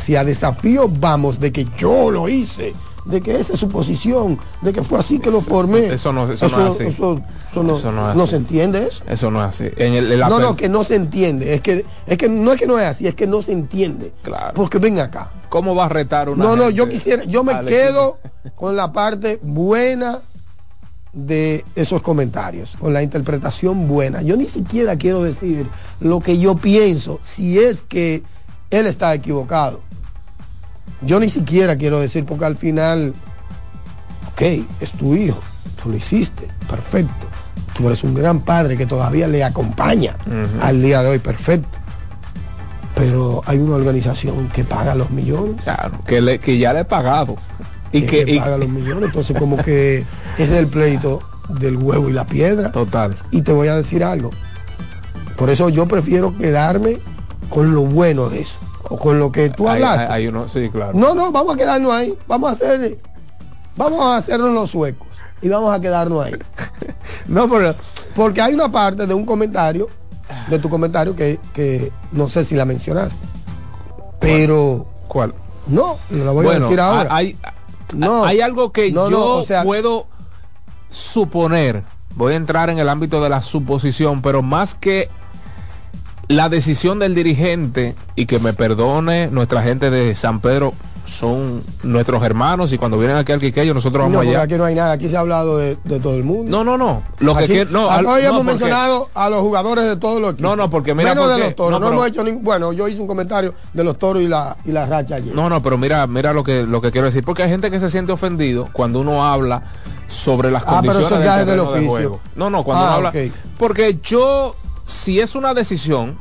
si a desafío vamos de que yo lo hice, de que esa es su posición, de que fue así que lo formé. Eso no, eso, no es así. Eso, no, se entiende eso. Eso no es así. no, no, que no se entiende. Es que, es que no es que no es así, es que no se entiende. Claro. Porque ven acá. ¿Cómo va a retar una No, no, yo quisiera, yo me quedo con la parte buena de esos comentarios, con la interpretación buena. Yo ni siquiera quiero decir lo que yo pienso, si es que él está equivocado. Yo ni siquiera quiero decir, porque al final, ok, es tu hijo, tú lo hiciste, perfecto. Tú eres un gran padre que todavía le acompaña al día de hoy, perfecto. Pero hay una organización que paga los millones. Claro, que, que ya le he pagado. Y que, paga los <laughs> millones. Entonces, como que es el pleito del huevo y la piedra. Total. Y te voy a decir algo. Por eso yo prefiero quedarme con lo bueno de eso, o con lo que tú hablaste. Hay, uno, sí, claro. No, no, vamos a quedarnos ahí, vamos a hacer, vamos a hacernos los suecos y vamos a quedarnos ahí. <laughs> no, pero, porque hay una parte de un comentario, de tu comentario que, no sé si la mencionaste, pero... ¿Cuál? No, no la voy a decir ahora. Hay, no, hay algo que yo puedo suponer, voy a entrar en el ámbito de la suposición, pero más que la decisión del dirigente, y que me perdone nuestra gente de San Pedro, son nuestros hermanos y cuando vienen aquí al Quiqueyo nosotros vamos no, allá. Aquí no hay nada, aquí se ha hablado de, todo el mundo. No, no, no. Lo que quiero, no, hoy hemos mencionado a los jugadores de todos los equipos. No, no, porque mira. Menos de los toros. No, hemos hecho Bueno, yo hice un comentario de los toros y la, y la racha ayer. No, no, pero mira, mira lo que, lo que quiero decir. Porque hay gente que se siente ofendido cuando uno habla sobre las ah, condiciones pero del, oficio. No, no, cuando uno ah, habla. Porque yo, si es una decisión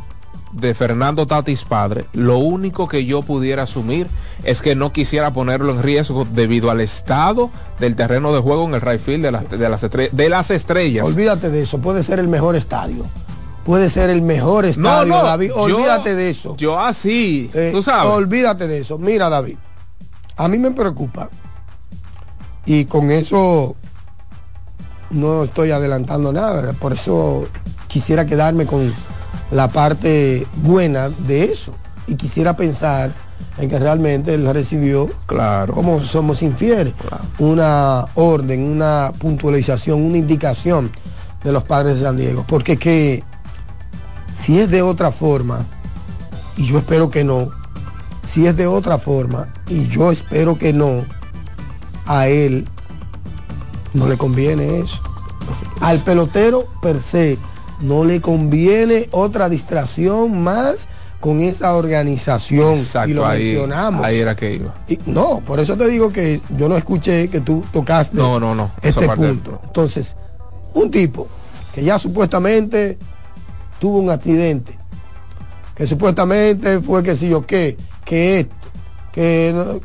de Fernando Tatis padre, lo único que yo pudiera asumir es que no quisiera ponerlo en riesgo debido al estado del terreno de juego en el right field de, las, de, las, estrellas, de las estrellas. Olvídate de eso, puede ser el mejor estadio. Puede ser el mejor estadio, David. Olvídate de eso. Yo así, eh, tú sabes. Olvídate de eso. Mira, David, a mí me preocupa. Y con eso no estoy adelantando nada. Por eso quisiera quedarme con la parte buena de eso. Y quisiera pensar en que realmente él recibió, claro. como somos infieles, una orden, una puntualización, una indicación de los padres de San Diego. Porque que Si es de otra forma, y yo espero que no, si es de otra forma, y yo espero que no, a él no le conviene eso. Al pelotero per se no le conviene otra distracción más con esa organización Exacto, y lo ahí, mencionamos. ahí era que iba. Y no, por eso te digo que yo no escuché que tú tocaste No, no, no. este punto. Entonces, un tipo que ya supuestamente tuvo un accidente, que supuestamente fue que sí o qué, que esto, que no- o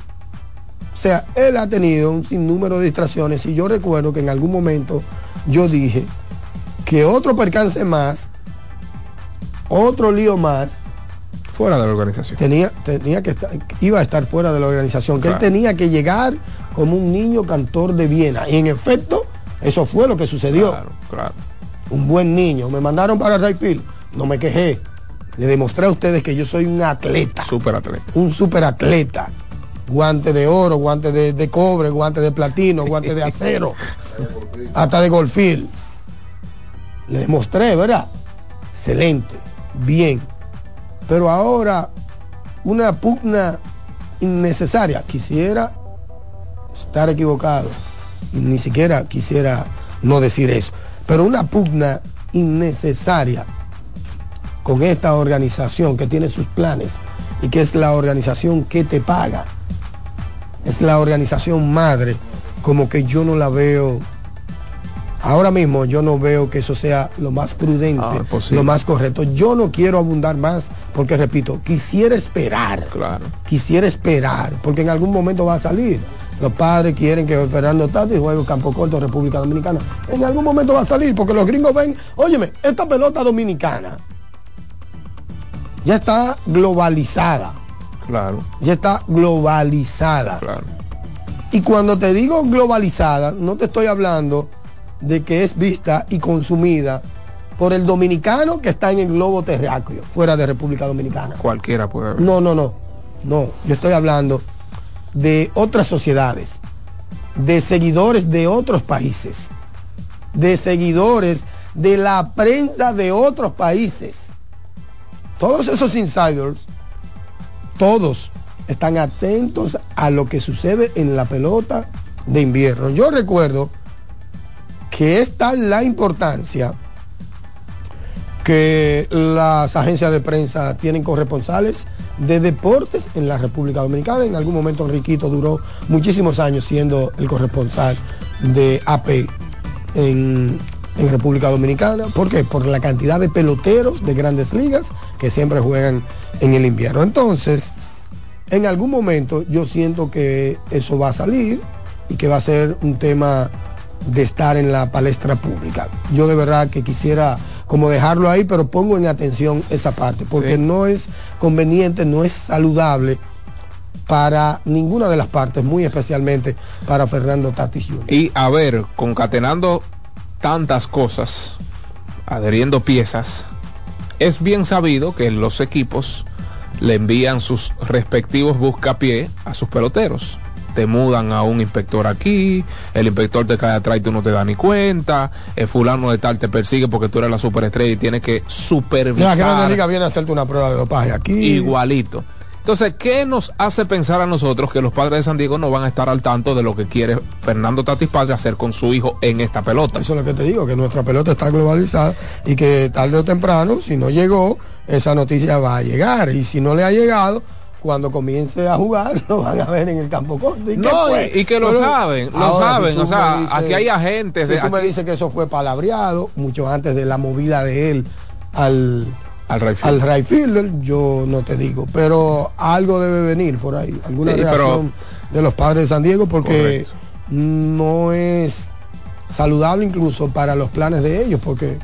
sea, él ha tenido un sinnúmero de distracciones y yo recuerdo que en algún momento yo dije que otro percance más, otro lío más, Fuera de la organización. tenía, tenía que estar, iba a estar fuera de la organización, que Claro. él tenía que llegar como un niño cantor de Viena. Y en efecto, eso fue lo que sucedió. Claro, claro. Un buen niño. Me mandaron para Rayfield, no me quejé. Le demostré a ustedes que yo soy un atleta, Super atleta. un superatleta. Guante de oro, guante de, de cobre, guante de platino, guante de acero, <laughs> hasta de golfil. Le demostré, ¿verdad? Excelente, bien. Pero ahora, una pugna innecesaria. Quisiera estar equivocado. Ni siquiera quisiera no decir eso. Pero una pugna innecesaria con esta organización que tiene sus planes y que es la organización que te paga. Es la organización madre, como que yo no la veo. Ahora mismo yo no veo que eso sea lo más prudente, Ah, lo más correcto. Yo no quiero abundar más porque, repito, quisiera esperar. Claro. Quisiera esperar, porque en algún momento va a salir. Los padres quieren que Fernando Tati juegue Campo Corto, República Dominicana. En algún momento va a salir, porque los gringos ven, óyeme, esta pelota dominicana ya está globalizada. Claro, Ya está globalizada. claro. Y cuando te digo globalizada, no te estoy hablando de que es vista y consumida por el dominicano que está en el globo terráqueo, fuera de República Dominicana. Cualquiera puede ver. No, no, no. No, yo estoy hablando de otras sociedades, de seguidores de otros países, de seguidores de la prensa de otros países. Todos esos insiders, todos están atentos a lo que sucede en la pelota de invierno. Yo recuerdo que es tal la importancia que las agencias de prensa tienen corresponsales de deportes en la República Dominicana. En algún momento Enriquito duró muchísimos años siendo el corresponsal de AP en, en República Dominicana. ¿Por qué? Por la cantidad de peloteros de grandes ligas que siempre juegan en el invierno. Entonces, en algún momento yo siento que eso va a salir y que va a ser un tema de estar en la palestra pública. Yo de verdad que quisiera como dejarlo ahí, pero pongo en atención esa parte, porque Sí. no es conveniente, no es saludable para ninguna de las partes, muy especialmente para Fernando Tatis Jr. Y a ver, concatenando tantas cosas, adheriendo piezas, es bien sabido que los equipos le envían sus respectivos buscapié a sus peloteros. Te mudan a un inspector aquí, el inspector te cae atrás y tú no te das ni cuenta, el fulano de tal te persigue porque tú eres la superestrella y tienes que La supervisar Grande Liga viene a hacerte una prueba de dopaje aquí. igualito. Entonces, ¿qué nos hace pensar a nosotros que los padres de San Diego no van a estar al tanto de lo que quiere Fernando Tatis Padre hacer con su hijo en esta pelota? Eso es lo que te digo, que nuestra pelota está globalizada y que tarde o temprano, si no llegó, esa noticia va a llegar. Y si no le ha llegado, cuando comience a jugar, <laughs> lo van a ver en el campo corto. ¿Y No, y, y que lo saben, lo Ahora, saben. O sea, dices- aquí hay agentes. Si de, tú me dices que eso fue palabreado, mucho antes de la movida de él al, al right al right fielder, yo no te digo. Pero algo debe venir por ahí, alguna Sí, pero- reacción de los padres de San Diego, porque Correcto. no es saludable incluso para los planes de ellos, porque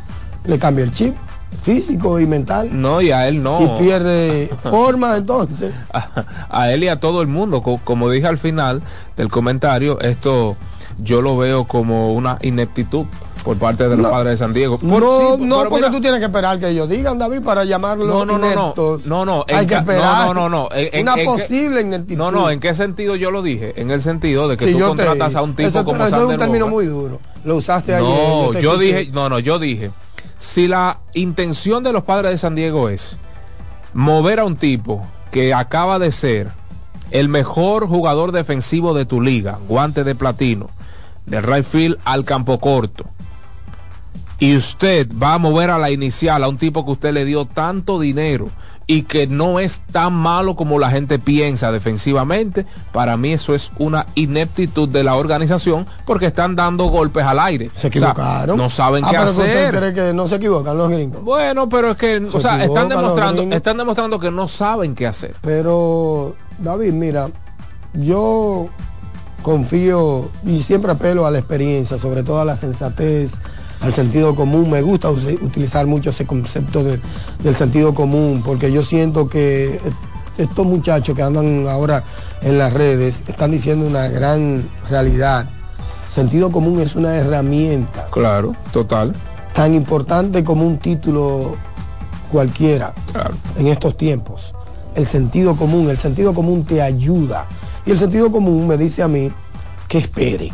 le cambia el chip físico y mental No, y a él no. y pierde <laughs> forma entonces. a, a él y a todo el mundo. Co- como dije al final del comentario, esto yo lo veo como una ineptitud por parte de los No. padres de San Diego. Por- no, sí, no porque mira, tú tienes que esperar que ellos digan, David, para llamarlo No, no, no, no. No, Hay que esperar. no, no, no, no. En- una en posible ineptitud. No, no, ¿en qué sentido yo lo dije? En el sentido de que Sí, tú yo te- contratas a un tipo eso, como eso es un término Bogarts. muy duro. Lo usaste ayer. No, yo dije, no, no, yo dije, si la intención de los padres de San Diego es mover a un tipo que acaba de ser el mejor jugador defensivo de tu liga, guante de platino, del right field al campo corto, y usted va a mover a la inicial a un tipo que usted le dio tanto dinero y que no es tan malo como la gente piensa defensivamente, para mí eso es una ineptitud de la organización porque están dando golpes al aire. Se equivocaron. no saben Ah, qué pero usted hacer. cree que no se equivocan los gringos? Bueno, pero es que, o Se sea, están demostrando, están demostrando que no saben qué hacer. Pero, David, mira, yo confío y siempre apelo a la experiencia, sobre todo a la sensatez, al sentido común. Me gusta us- utilizar mucho ese concepto de- del sentido común, porque yo siento que estos muchachos que andan ahora en las redes están diciendo una gran realidad. Sentido común es una herramienta Claro, total. tan importante como un título cualquiera en estos tiempos. El sentido común, el sentido común te ayuda. Y el sentido común me dice a mí que espere.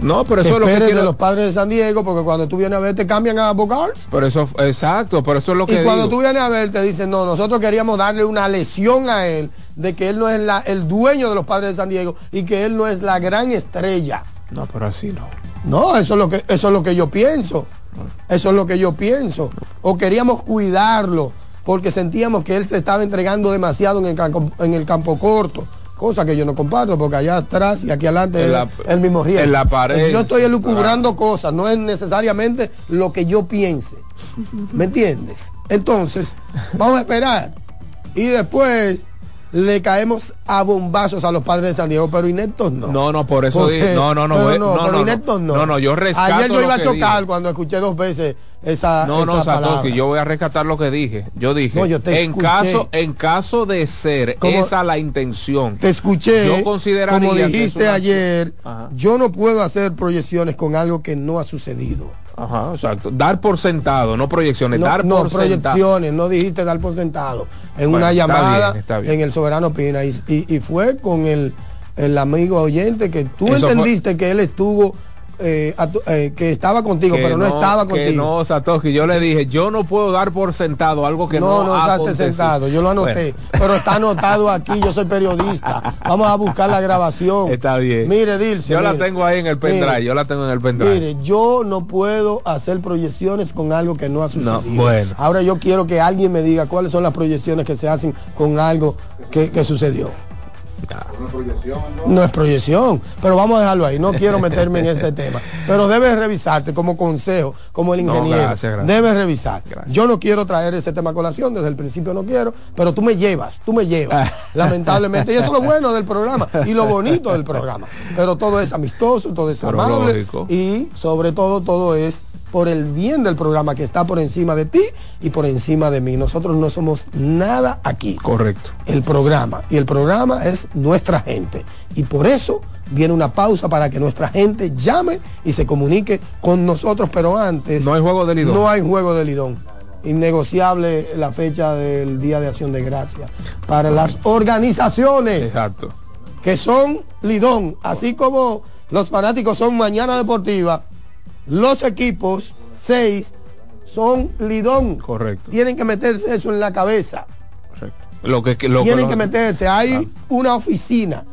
No, pero eso es lo que quiero- de los padres de San Diego, porque cuando tú vienes a ver te cambian a Bogart. Pero eso, exacto, pero eso es lo que Y cuando digo. tú vienes a ver te dicen, no, nosotros queríamos darle una lesión a él de que él no es la- el dueño de los padres de San Diego y que él no es la gran estrella. No, pero así no. No, eso es lo que eso es lo que yo pienso. Eso es lo que yo pienso. O queríamos cuidarlo porque sentíamos que él se estaba entregando demasiado en el campo, en el campo corto. Cosa que yo no comparto porque allá atrás y aquí adelante En es el mismo riesgo. en la pared, Yo estoy elucubrando cosas, no es necesariamente lo que yo piense. ¿Me entiendes? Entonces, vamos a esperar. Y después le caemos a bombazos a los padres de San Diego, pero ineptos no. No, no, por eso Porque- dije, no, no, no, pero no, no, pero no, ineptos no. no, no, yo rescato Ayer yo iba a chocar dije. cuando escuché dos veces esa No, no, esa Satoshi, palabra. yo voy a rescatar lo que dije. Yo dije, No, yo te en escuché. caso, en caso de ser Como- esa la intención, Te escuché, yo consideraría como dijiste ayer, Ajá. yo no puedo hacer proyecciones con algo que no ha sucedido. Ajá, exacto. Dar por sentado, no proyecciones, No, dar no, por sentado. proyecciones, no dijiste dar por sentado. En Bueno, una llamada bien, está bien. en el Soberano Pina y, y- y fue con el, el amigo oyente que tú Eso fue- entendiste que él estuvo, eh, eh, que estaba contigo, Que pero no, estaba que contigo. no, Satoshi, yo le dije, yo no puedo dar por sentado algo que no, no, no esté sentado, yo lo anoté, Bueno. <laughs> pero está anotado aquí, yo soy periodista. Vamos a buscar la grabación. <laughs> Está bien. Mire, Dilce. Yo la tengo ahí en el pendrive, Mire, yo la tengo en el pendrive. Mire, yo no puedo hacer proyecciones con algo que no ha sucedido. bueno. Ahora yo quiero que alguien me diga cuáles son las proyecciones que se hacen con algo que, que sucedió. No es proyección, pero vamos a dejarlo ahí. No quiero <laughs> meterme en ese tema. Pero debes revisarte como consejo, como el No, ingeniero. gracias, gracias. Debes revisar. Gracias. Yo no quiero traer ese tema a colación, desde el principio no quiero, pero tú me llevas, tú me llevas, <laughs> lamentablemente. Y eso es lo bueno del programa y lo bonito del programa. Pero todo es amistoso, todo es amable y sobre todo todo es por el bien del programa que está por encima de ti y por encima de mí. Nosotros no somos nada aquí Correcto. el programa y el programa es nuestra gente y por eso viene una pausa para que nuestra gente llame y se comunique con nosotros pero antes No hay juego de lidón. no hay juego de lidón innegociable la fecha del día de acción de gracia para las organizaciones Exacto. que son lidón así como los fanáticos son mañana deportiva los equipos seis son lidón Correcto. tienen que meterse eso en la cabeza correcto. Lo que, lo tienen lo- que meterse. Hay una oficina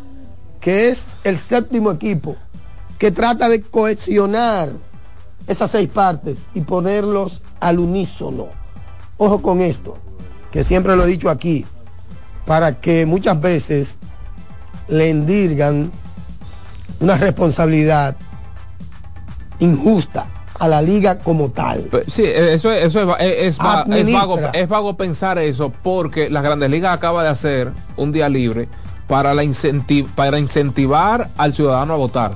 que es el séptimo equipo que trata de cohesionar esas seis partes y ponerlos al unísono. Ojo con esto, que siempre lo he dicho aquí, para que muchas veces le endirgan una responsabilidad injusta a la liga como tal. Sí, eh, eso, es- eso es, va- es, es vago, es vago pensar eso porque las grandes ligas acaba de hacer un día libre para, la incenti- para incentivar al ciudadano a votar.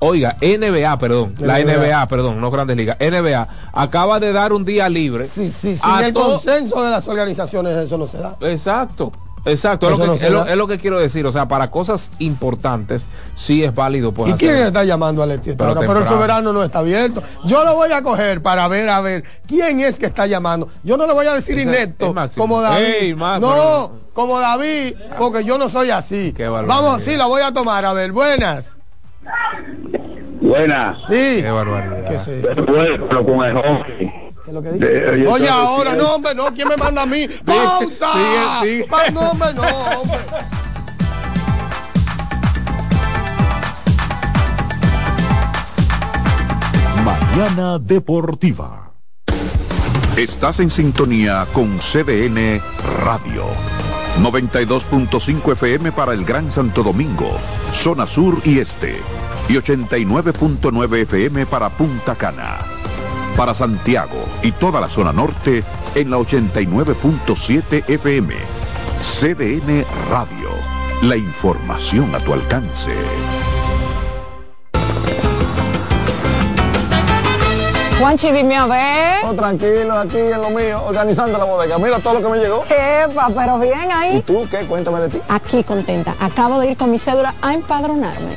Oiga, NBA, perdón, la NBA. Perdón, no grandes ligas, NBA acaba de dar un día libre. Si, si sin a el consenso de las organizaciones eso no se da. Exacto. Exacto, es lo, que, se es, lo, da. es lo que quiero decir. O sea, para cosas importantes sí es válido. Pues, ¿Y quién está llamando a Leti? Pero Pero, el soberano no está abierto. Yo lo voy a coger para ver, a ver, quién es que está llamando. Yo no le voy a decir inepto como David. Ey, no, como David, porque yo no soy así. Vamos, sí, la voy a tomar. A ver, buenas. Buena. Sí. Qué barbaridad. ¿Qué es esto? Bueno, pero con el hockey. oye, ahora, no, hombre, no, ¿quién me manda a mí? <laughs> ¡Pausa! Sigue, sigue. No, hombre, no, hombre. Mañana Deportiva. Estás en sintonía con CDN Radio. 92.5 FM para el Gran Santo Domingo, zona sur y este. Y 89.9 FM para Punta Cana. Para Santiago y toda la zona norte en la 89.7 FM. CDN Radio. La información a tu alcance. Juanchi, dime a ver. Oh, tranquilo, aquí en lo mío, organizando la bodega. Mira todo lo que me llegó. Epa, pero bien ahí. ¿Y tú qué? Cuéntame de ti. Aquí contenta. Acabo de ir con mi cédula a empadronarme.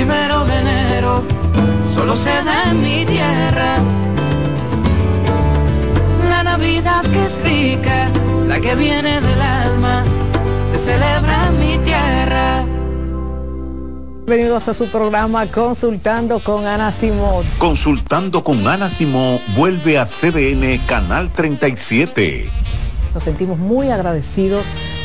primero de enero, solo se da en mi tierra. La Navidad que es rica, la que viene del alma, se celebra en mi tierra. Bienvenidos a su programa Consultando con Ana Simón. Consultando con Ana Simón vuelve a CDN Canal 37. Nos sentimos muy agradecidos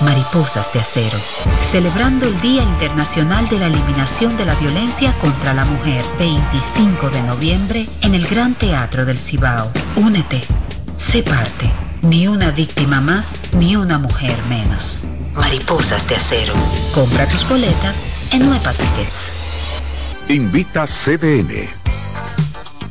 Mariposas de Acero, celebrando el Día Internacional de la Eliminación de la Violencia contra la Mujer, 25 de noviembre, en el Gran Teatro del Cibao. Únete, sé parte, ni una víctima más, ni una mujer menos. Mariposas de Acero. Compra tus boletas en Nueva Tickets. Invita CDN.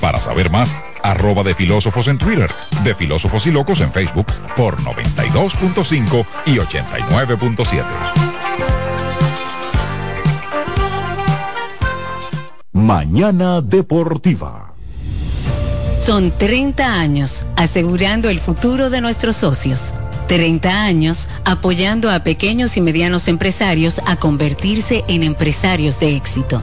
Para saber más, arroba de filósofos en Twitter, de filósofos y locos en Facebook por 92.5 y 89.7. Mañana Deportiva. Son 30 años asegurando el futuro de nuestros socios. 30 años apoyando a pequeños y medianos empresarios a convertirse en empresarios de éxito.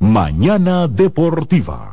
Mañana Deportiva.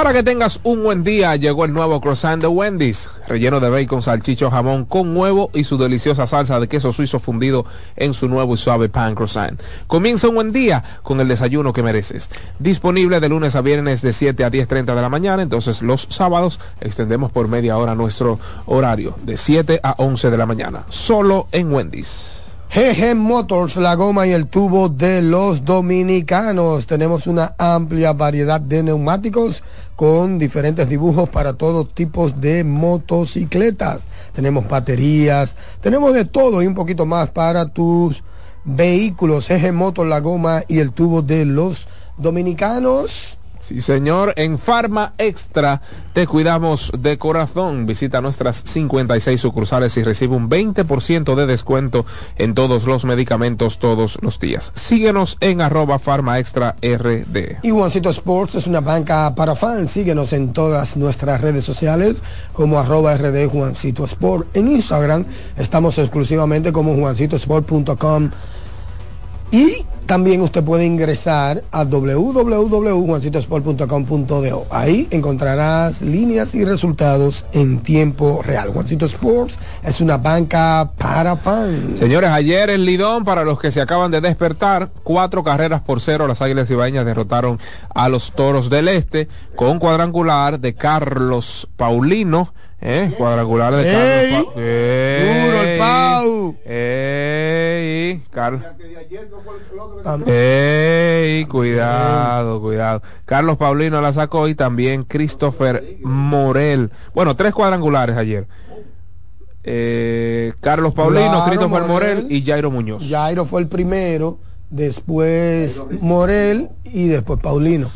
Para que tengas un buen día, llegó el nuevo croissant de Wendy's, relleno de bacon, salchicho, jamón con huevo y su deliciosa salsa de queso suizo fundido en su nuevo y suave pan croissant. Comienza un buen día con el desayuno que mereces. Disponible de lunes a viernes de 7 a 10.30 de la mañana, entonces los sábados extendemos por media hora nuestro horario de 7 a 11 de la mañana, solo en Wendy's. GG Motors, la goma y el tubo de los dominicanos. Tenemos una amplia variedad de neumáticos con diferentes dibujos para todos tipos de motocicletas. Tenemos baterías, tenemos de todo y un poquito más para tus vehículos. Eje Motor, la goma y el tubo de los dominicanos. Sí, señor. En Farma Extra te cuidamos de corazón. Visita nuestras 56 sucursales y recibe un 20% de descuento en todos los medicamentos todos los días. Síguenos en arroba Farma Extra RD. Y Juancito Sports es una banca para fans. Síguenos en todas nuestras redes sociales como arroba RD Juancito Sport. En Instagram estamos exclusivamente como juancitosport.com y también usted puede ingresar a www.juancitosport.com.do. Ahí encontrarás líneas y resultados en tiempo real. Juancito Sports es una banca para fans. Señores, ayer en Lidón, para los que se acaban de despertar, cuatro carreras por cero, las Águilas Ibaeñas derrotaron a los Toros del Este con cuadrangular de Carlos Paulino. ¿Eh? Cuadrangular de Carlos Pau. Duro el Pau. Ey, Carlos. Ey, cuidado, cuidado. Carlos Paulino la sacó y también Christopher Morel. Bueno, tres cuadrangulares ayer. Eh, Carlos Paulino, Claro, Christopher Morel, Morel. y Jairo Muñoz. Jairo fue el primero, después Morel y después Paulino.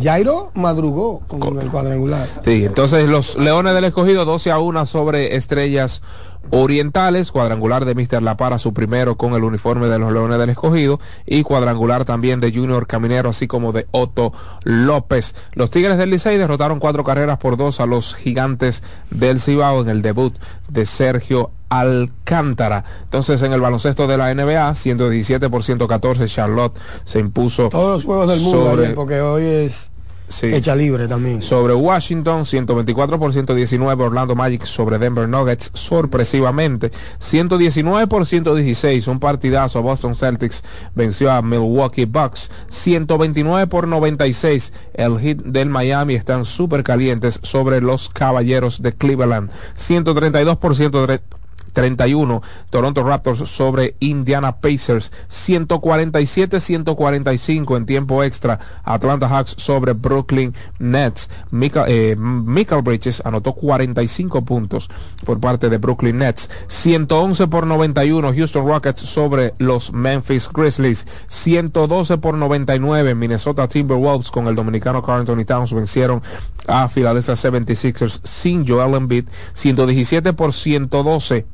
Jairo madrugó con el cuadrangular. Sí, entonces los Leones del Escogido 12 a 1 sobre Estrellas Orientales, cuadrangular de Mr. La Para, su primero con el uniforme de los Leones del Escogido y cuadrangular también de Junior Caminero, así como de Otto López. Los Tigres del Licey derrotaron cuatro carreras por dos a los Gigantes del Cibao en el debut de Sergio Alcántara. Entonces, en el baloncesto de la NBA, 117 por 114, Charlotte se impuso Todos los juegos del mundo sobre- ayer, porque hoy es Sí. fecha libre también. sobre Washington, 124 por 119 Orlando Magic sobre Denver Nuggets, sorpresivamente, 119 por 116, un partidazo, Boston Celtics venció a Milwaukee Bucks, 129 por 96, el hit del Miami están súper calientes sobre los Caballeros de Cleveland, 132 por 103 31 Toronto Raptors sobre Indiana Pacers 147-145 en tiempo extra Atlanta Hawks sobre Brooklyn Nets Michael, eh, Michael Bridges anotó 45 puntos por parte de Brooklyn Nets 111 por 91 Houston Rockets sobre los Memphis Grizzlies 112 por 99 Minnesota Timberwolves con el dominicano Carl Anthony Towns vencieron a Philadelphia 76ers sin Joel Embiid 117 por 112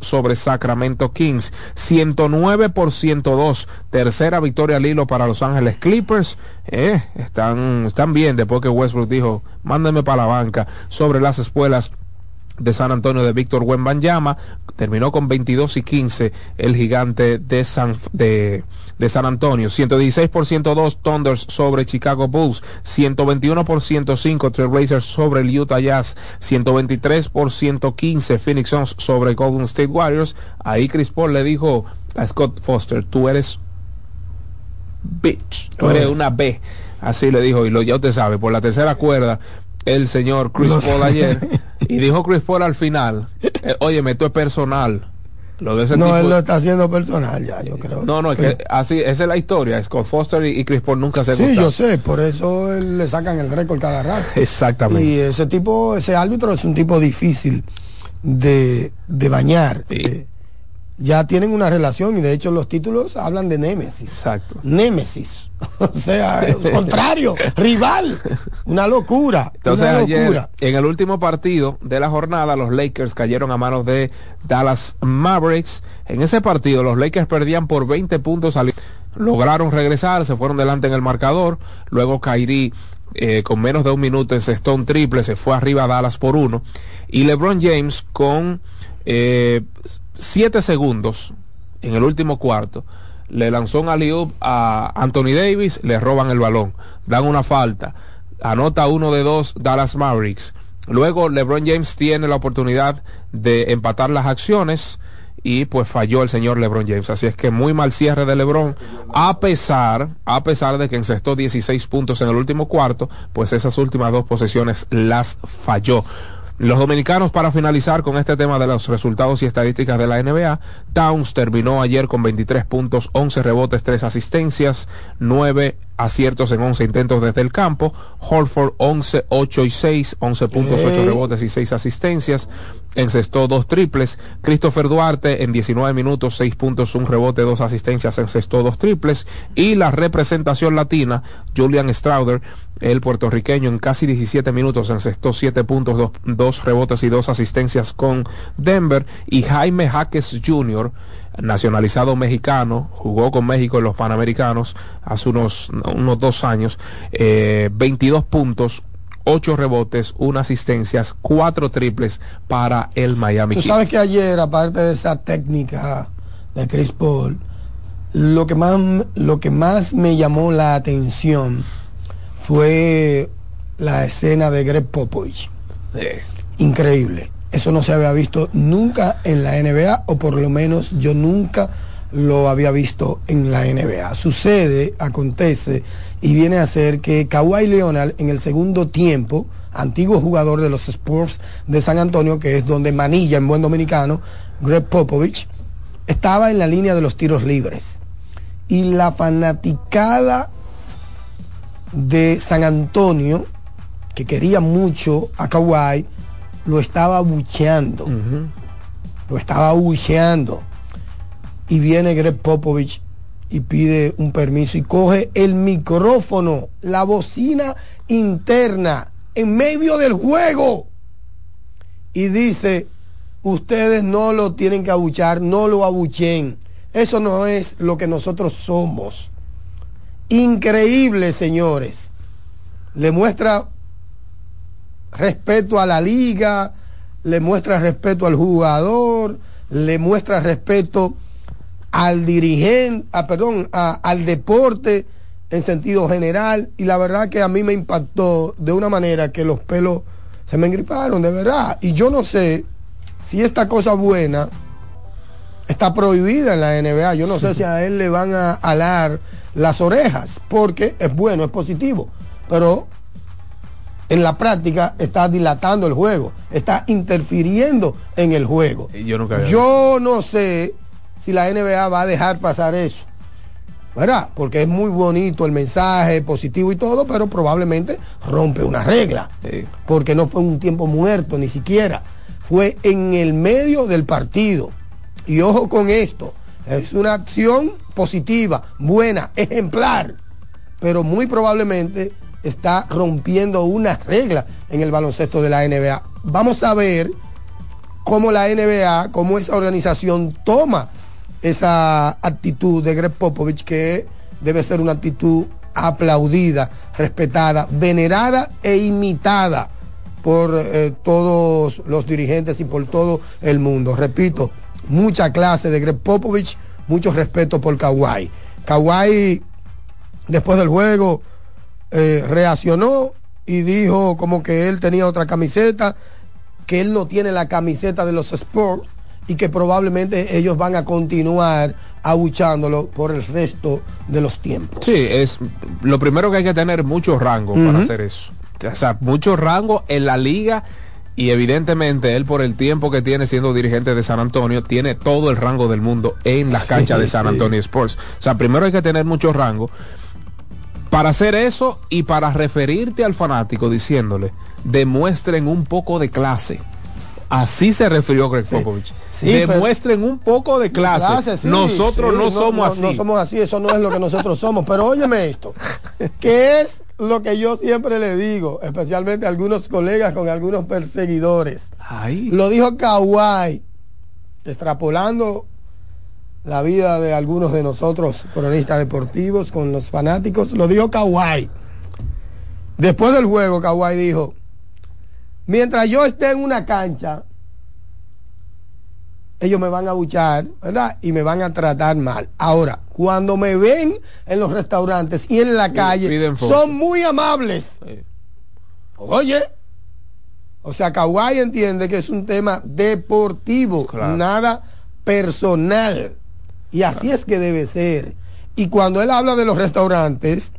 Sobre Sacramento Kings. 109 por 102 tercera victoria al hilo para Los Ángeles Clippers. Eh, están, están bien después que Westbrook dijo mándenme para la banca sobre las espuelas de San Antonio de Víctor Wembanyama terminó con 22 y 15 el gigante de San de, de San Antonio. 116 por 102 Thunders sobre Chicago Bulls 121 por 105 Trailblazers sobre el Utah Jazz 123 por 115 Phoenix Suns sobre Golden State Warriors. Ahí Chris Paul le dijo a Scott Foster tú eres bitch tú eres una B así le dijo y lo ya usted sabe por la tercera cuerda el señor Chris Paul ayer <laughs> y dijo Chris Paul al final eh, óyeme esto es personal lo de ese No, tipo él lo está haciendo personal ya, yo creo. no no es que así esa es la historia Scott Foster y, y Chris Paul nunca se Sí, gustaron. yo sé, por eso él le sacan el récord cada rato. exactamente Y ese tipo, ese árbitro es un tipo difícil de, de bañar. Eh, ya tienen una relación y de hecho los títulos hablan de Némesis. Exacto. Némesis. <laughs> o sea, <laughs> contrario, rival. Una locura. Entonces una ayer, locura. en el último partido de la jornada, los Lakers cayeron a manos de Dallas Mavericks. En ese partido, los Lakers perdían por 20 puntos. al- Lograron regresar, se fueron delante en el marcador. Luego Kyrie, eh, con menos de un minuto, encestó un triple, se fue arriba a Dallas por uno. Y LeBron James, con eh, siete segundos en el último cuarto, le lanzó un alley a Anthony Davis, le roban el balón, dan una falta, anota uno de dos Dallas Mavericks. Luego LeBron James tiene la oportunidad de empatar las acciones y pues falló el señor LeBron James. Así es que muy mal cierre de LeBron, a pesar, a pesar de que encestó 16 puntos en el último cuarto, pues esas últimas dos posesiones las falló. Los dominicanos, para finalizar con este tema de los resultados y estadísticas de la NBA, Towns terminó ayer con 23 puntos, 11 rebotes, 3 asistencias, 9 aciertos en 11 intentos desde el campo. Holford 11, 8 y 6, 11 puntos, 8 Ey. rebotes y 6 asistencias. Encestó dos triples. Christopher Duarte en 19 minutos, 6 puntos, un rebote, dos asistencias, encestó dos triples. Y la representación latina, Julian Strouder, el puertorriqueño, en casi 17 minutos encestó 7 puntos, 2 dos, dos rebotes y dos asistencias con Denver. Y Jaime Jaques Jr., nacionalizado mexicano, jugó con México en los Panamericanos hace unos, unos dos años, eh, 22 puntos, 8 rebotes, una asistencias, 4 triples para el Miami Tú Heat. sabes que ayer, aparte de esa técnica de Chris Paul, lo que más, lo que más me llamó la atención fue la escena de Greg Popovich. Increíble. Eso no se había visto nunca en la NBA, o por lo menos yo nunca lo había visto en la NBA. Sucede, acontece, y viene a ser que Kawhi Leonard en el segundo tiempo, antiguo jugador de los Spurs de San Antonio, que es donde manilla en buen dominicano, Greg Popovich, estaba en la línea de los tiros libres. Y la fanaticada de San Antonio, que quería mucho a Kawhi, lo estaba bucheando. Lo estaba bucheando. Y viene Greg Popovich y pide un permiso y coge el micrófono, la bocina interna, en medio del juego. Y dice, ustedes no lo tienen que abuchar, no lo abuchen. Eso no es lo que nosotros somos. Increíble, señores. Le muestra respeto a la liga, le muestra respeto al jugador, le muestra respeto al dirigente, a, perdón, a- al deporte en sentido general. Y la verdad que a mí me impactó de una manera que los pelos se me engriparon, de verdad. Y yo no sé si esta cosa buena está prohibida en la NBA. Yo no sé si a él le van a alar las orejas, porque es bueno, es positivo. Pero en la práctica está dilatando el juego, está interfiriendo en el juego. Yo nunca había Yo no sé si la NBA va a dejar pasar eso. ¿Verdad? Porque es muy bonito el mensaje, positivo y todo, pero probablemente rompe una regla. Porque no fue un tiempo muerto, ni siquiera. Fue en el medio del partido. Y ojo con esto. Es una acción positiva, buena, ejemplar. Pero muy probablemente está rompiendo una regla en el baloncesto de la NBA. Vamos a ver cómo la NBA, cómo esa organización toma esa actitud de Greg Popovich, que debe ser una actitud aplaudida, respetada, venerada e imitada por eh, todos los dirigentes y por todo el mundo. Repito, mucha clase de Greg Popovich, mucho respeto por Kawhi. Kawhi, después del juego, eh, reaccionó y dijo como que él tenía otra camiseta, que él no tiene la camiseta de los Sports y que probablemente ellos van a continuar abuchándolo por el resto de los tiempos. Sí, es lo primero que hay que tener mucho rango para hacer eso. O sea, mucho rango en la liga y evidentemente él por el tiempo que tiene siendo dirigente de San Antonio tiene todo el rango del mundo en las canchas de San sí. Antonio Sports. O sea, primero hay que tener mucho rango para hacer eso y para referirte al fanático diciéndole, demuestren un poco de clase. Así se refirió Greg Popovich. demuestren un poco de clase. nosotros no somos así. No somos así, eso no es lo que nosotros somos. Pero óyeme esto, <laughs> que es lo que yo siempre le digo, especialmente a algunos colegas con algunos perseguidores. Lo dijo Kawhi, extrapolando la vida de algunos de nosotros, cronistas deportivos, con los fanáticos, lo dijo Kawhi. Después del juego, Kawhi dijo, mientras yo esté en una cancha, ellos me van a buchar, ¿verdad? Y me van a tratar mal. Ahora, cuando me ven en los restaurantes y en la calle, son muy amables. Oye, o sea, Kawhi entiende que es un tema deportivo, nada personal. Y así es que debe ser. Y cuando él habla de los restaurantes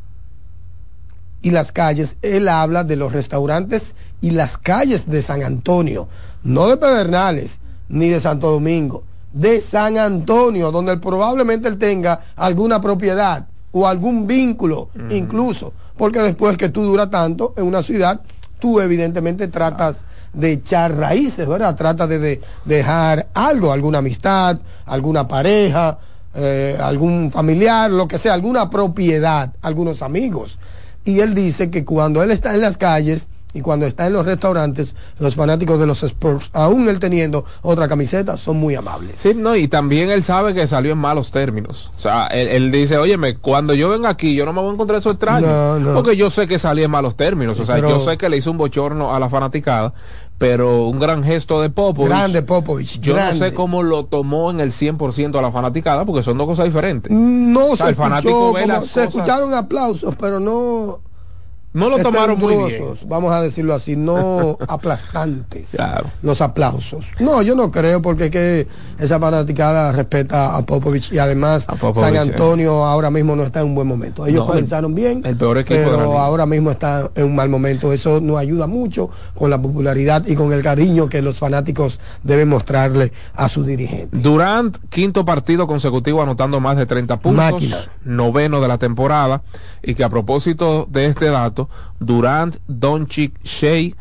y las calles, él habla de los restaurantes y las calles de San Antonio, no de Pedernales ni de Santo Domingo, de San Antonio, donde probablemente él tenga alguna propiedad o algún vínculo, incluso, porque después que tú duras tanto en una ciudad, tú evidentemente tratas de echar raíces, ¿verdad? Tratas de, dejar algo, alguna amistad, alguna pareja, eh, algún familiar, lo que sea, alguna propiedad, algunos amigos. Y él dice que cuando él está en las calles, y cuando está en los restaurantes, los fanáticos de los Spurs, aún él teniendo otra camiseta, son muy amables. Sí, no, y también él sabe que salió en malos términos. O sea, él, dice, óyeme, cuando yo venga aquí, yo no me voy a encontrar eso extraño. Porque yo sé que salí en malos términos. o sea, yo sé que le hizo un bochorno a la fanaticada, pero un gran gesto de Popovich. Grande Popovich. Yo no sé cómo lo tomó en el 100% a la fanaticada, porque son dos cosas diferentes. No o el fanático se escucharon aplausos, pero no no lo tomaron muy bien. Vamos a decirlo así, no <laughs> aplastantes. Los aplausos. No, yo no creo porque es que esa fanaticada respeta a Popovich y además San Antonio ahora mismo no está en un buen momento. Ellos comenzaron bien, el peor pero ahora mismo está en un mal momento. Eso nos ayuda mucho con la popularidad y con el cariño que los fanáticos deben mostrarle a su dirigente. Durant, quinto partido consecutivo anotando más de 30 puntos, noveno de la temporada y que a propósito de este dato Durant, Doncic, Shea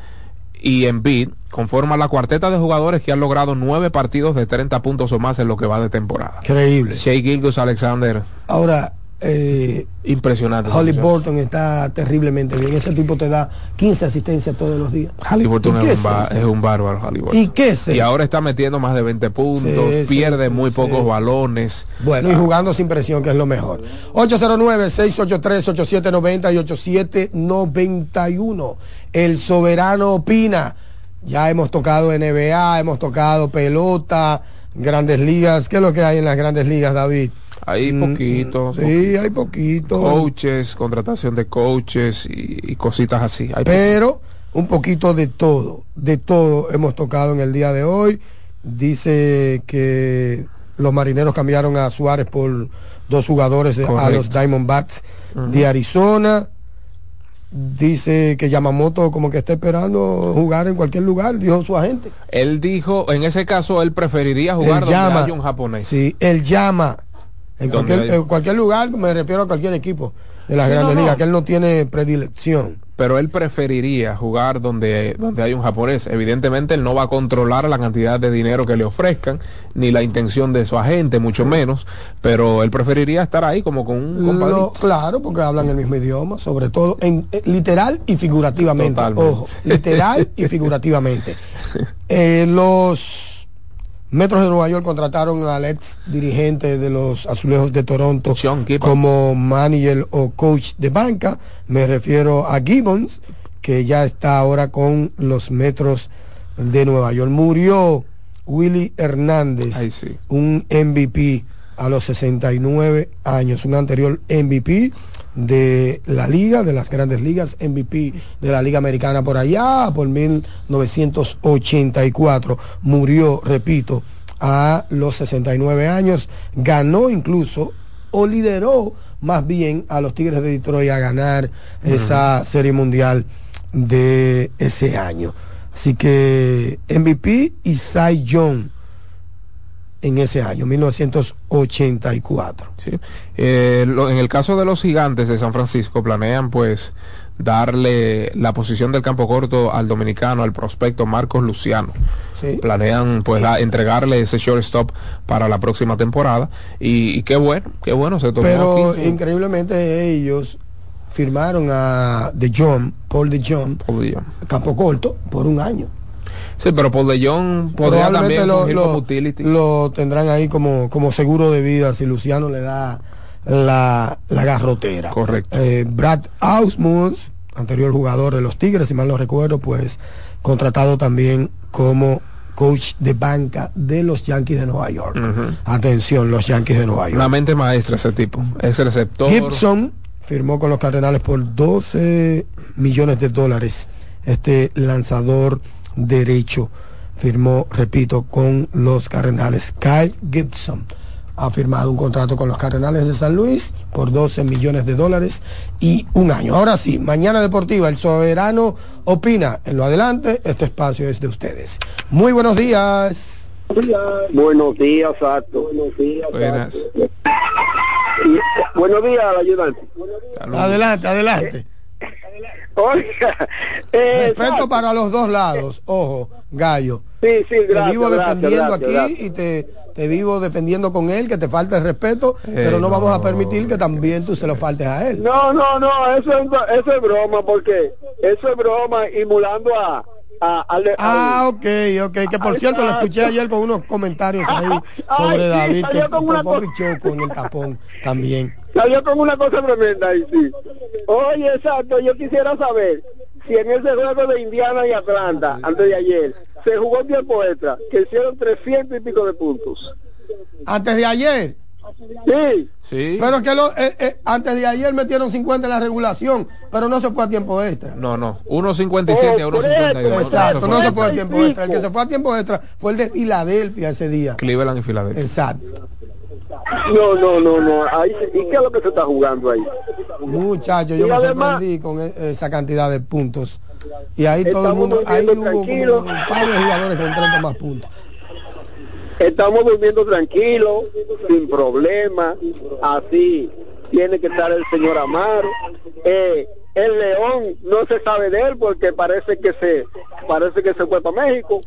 y Embiid conforman la cuarteta de jugadores que han logrado nueve partidos de 30 puntos o más en lo que va de temporada. Increíble. Shea Gilgus Alexander. Ahora, eh, impresionante. Holly Burton está terriblemente bien. Ese tipo te da 15 asistencias todos los días. Holly Burton es, un, bárbaro. ¿Y qué es Y ahora está metiendo más de 20 puntos, pierde muy pocos balones. Bueno, y jugando sin presión, que es lo mejor. 809-683-8790 y 8791. El soberano opina. Ya hemos tocado NBA, hemos tocado pelota, grandes ligas. ¿Qué es lo que hay en las grandes ligas, David? Hay mm, poquitos. Sí, hay poquitos. Coaches, contratación de coaches y, cositas así. Pero un poquito de todo, de todo hemos tocado en el día de hoy. Dice que los marineros cambiaron a Suárez por dos jugadores a los Diamondbacks de Arizona. Dice que Yamamoto como que está esperando jugar en cualquier lugar, dijo su agente. Él dijo, en ese caso, él preferiría jugar donde llama, un japonés. Sí, él llama en cualquier, lugar, me refiero a cualquier equipo de las grandes ligas, que él no tiene predilección. Pero él preferiría jugar donde, donde hay un japonés. Evidentemente él no va a controlar la cantidad de dinero que le ofrezcan, ni la intención de su agente, mucho menos, pero él preferiría estar ahí como con un compadrito. claro, porque hablan el mismo idioma, sobre todo en eh, literal y figurativamente. Ojo, literal y figurativamente. <laughs> Eh, los Metros de Nueva York contrataron al ex dirigente de los Azulejos de Toronto como manager o coach de banca. Me refiero a Gibbons, que ya está ahora con los Metros de Nueva York. Murió Willy Hernández, un MVP a los 69 años, un anterior MVP de la liga, de las grandes ligas, MVP de la liga americana por allá, por 1984. Murió, repito, a los 69 años, ganó incluso o lideró más bien a los Tigres de Detroit a ganar esa serie mundial de ese año. Así que MVP y Cy Young en ese año, 1984. Sí. Eh, lo- en el caso de los gigantes de San Francisco, planean pues darle la posición del campo corto al dominicano, al prospecto Marcos Luciano. Sí. Planean pues da- entregarle ese shortstop para la próxima temporada y, y qué bueno, qué bueno se tomó Pero aquí increíblemente ellos firmaron a De Jong, Paul De Jong, Paul de campo corto, por un año. Sí, pero de Jong podría también lo, lo- tendrán ahí como, como seguro de vida si Luciano le da la, la garrotera. Correcto. Eh, Brad Ausmus, anterior jugador de los Tigres, si mal no recuerdo, pues contratado también como coach de banca de los Yankees de Nueva York. Atención, los Yankees de Nueva York. Una mente maestra ese tipo. Es receptor. Gibson firmó con los Cardenales por 12 millones de dólares. Este lanzador derecho firmó, repito, con los Cardenales. Kyle Gibson ha firmado un contrato con los Cardenales de San Luis por 12 millones de dólares y un año. Ahora sí, mañana deportiva, el soberano opina. En lo adelante, este espacio es de ustedes. Muy buenos días. Buenos días, Sato. Buenos días. Buenas. Buenos días, ayudante. Adelante, adelante. Oiga, eh, <laughs> Respeto para los dos lados. Ojo, Gallo. Sí, sí, te gracias, vivo gracias, defendiendo gracias, aquí gracias. y te, te vivo defendiendo con él, que te falta el respeto, pero no, no. vamos a permitir que también tú se lo faltes a él. No, no, no, eso es, eso es broma, porque eso es broma emulando a... a, Ah, ok, ok, que por cierto lo escuché ayer con unos comentarios ahí sobre David, salió con una cosa- con el tapón también. Salió con una cosa tremenda ahí, sí. Oye, exacto, yo quisiera saber si en ese juego de Indiana y Atlanta, antes de ayer, se jugó tiempo extra, que hicieron 300 y pico de puntos. Antes de ayer. Sí. Sí. Pero que lo, eh, eh, antes de ayer metieron 50 en la regulación, pero no se fue a tiempo extra. No, no. 1.57 a 1.52. Exacto, no se fue a tiempo extra. El que se fue a tiempo extra fue el de Filadelfia ese día. Cleveland y Filadelfia. Exacto. No, no, no, no. Ahí, ¿Y qué es lo que se está jugando ahí? Muchachos, yo Y me además- sorprendí con e- esa cantidad de puntos. Y ahí todo el mundo, ahí hubo como un par de jugadores con 30 más puntos. Estamos durmiendo tranquilos, sin problema, así tiene que estar el señor Amaro. Eh, el León no se sabe de él porque parece que se parece que se fue para México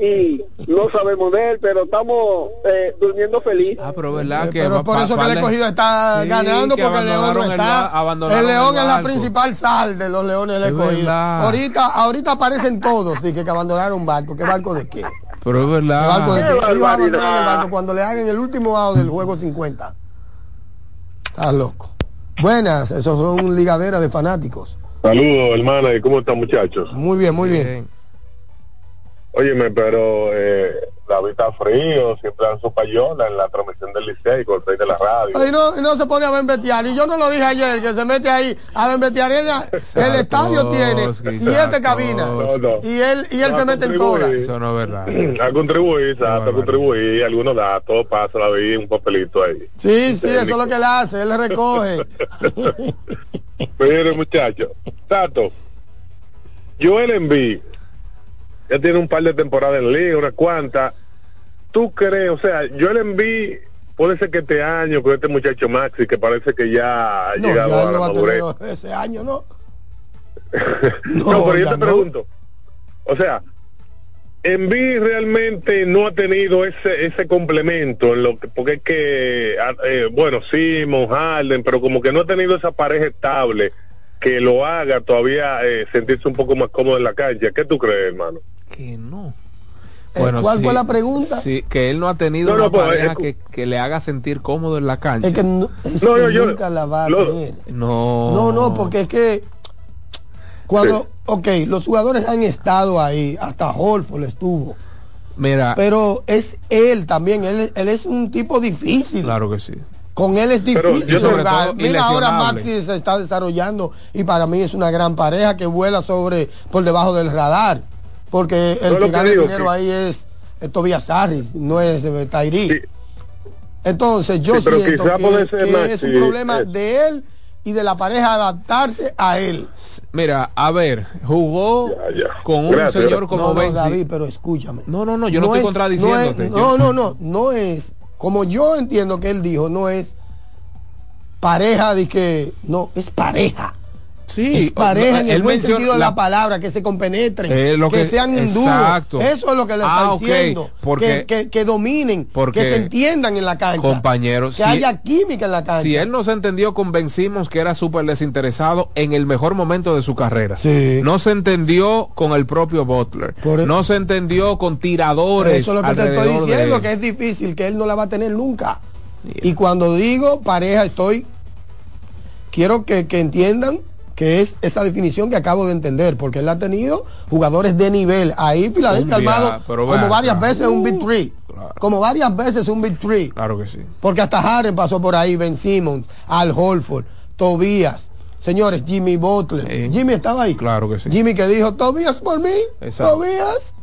y no sabemos de él, pero estamos eh, durmiendo feliz. Ah, pero verdad que Pero es por eso que el escogido está Sí, ganando que porque el León no el está. abandonaron el León el es la principal sal de los Leones del Es escogido. Ahorita, ahorita aparecen todos y que, que abandonaron barco. ¿Qué barco de qué? Pero es ¿Qué barco de verdad. el barco cuando le hagan el último out del juego 50. Estás loco. Buenas, esos son ligaderas de fanáticos. Saludos, hermana, ¿y cómo están, muchachos? Muy bien, muy bien. Óyeme, pero eh, David está frío, siempre dan su payola en la transmisión del Licey con el rey de la radio. Y no, y no se pone a bembetear. Y yo no lo dije ayer, que se mete ahí a bembetear. El, el estadio tiene siete cabinas. No, no. Y él, y él No, se mete en todas. Eso no es verdad. <clears throat> A contribuir, exacto, a contribuir, algunos datos, pasa la vida, un papelito ahí. Sí, sí, eso es lo que él hace. Él le recoge. <laughs> Mire, muchachos, Tato, Joel Embiid ya tiene un par de temporadas en liga, unas cuantas. ¿Tú crees, o sea, Joel Embiid puede ser que este año con este muchacho Maxi, que parece que ya ha No, llegado ya a la no madurez? ese año, ¿no? <laughs> No, pero yo te no. pregunto, o sea, Embiid realmente no ha tenido ese ese complemento, en lo que, porque es que, ah, eh, bueno, Simon, Harden, pero como que no ha tenido esa pareja estable que lo haga todavía eh, sentirse un poco más cómodo en la cancha. ¿Qué tú crees, hermano? Que no. Eh, ¿Cuál fue la pregunta? Sí, que él no ha tenido No, no, una pues, pareja es- que, que le haga sentir cómodo en la cancha. Es que no, es No, que yo- la va a tener. No. No, no, porque es que cuando, ok, los jugadores han estado ahí, hasta Holford estuvo, Mira, pero es él también, él, él es un tipo difícil. claro que sí. Con él es difícil yo sobre jugar. todo Mira, ahora. Maxi se está desarrollando y para mí es una gran pareja que vuela sobre por debajo del radar. Porque el que gana digo, dinero que- ahí es, es Tobias Harris, no es eh, Tyree. Entonces yo Sí, siento que, que Maxi, es un problema eh. de él y de la pareja adaptarse a él. Mira, a ver, jugó con un Gracias. señor como no, no, Benzi. David, pero escúchame. No, no, no, yo no, estoy es- contradiciéndote. No, es- no, no, no, no es, como yo entiendo que él dijo, no es pareja de que, no, es pareja. Sí, pareja en el él buen menciona sentido de la- la, palabra, que se compenetren, Eh, lo que, que- sean hindúes. Eso es lo que le Ah, está diciendo. porque- que, que- que dominen, porque- que se entiendan en la cancha. Compañero, que si- haya química en la cancha. Si él no se entendió con Ben Simmons, que era súper desinteresado en el mejor momento de su carrera. Sí. No se entendió con el propio Butler. Por- no se entendió con tiradores. Eso es lo que te estoy diciendo, que es difícil, que él no la va a tener nunca. Y cuando digo pareja, estoy. Quiero que, que entiendan que es esa definición que acabo de entender, porque él ha tenido jugadores de nivel. Ahí Filadelfia armado como varias veces un Big Three. Como varias veces un Big Three. Claro que sí. Porque hasta Harden pasó por ahí, Ben Simmons, Al Holford, Tobías. Señores, Jimmy Butler. Jimmy estaba ahí. Claro que sí. Jimmy que dijo, Tobías por mí. Exacto. Tobías.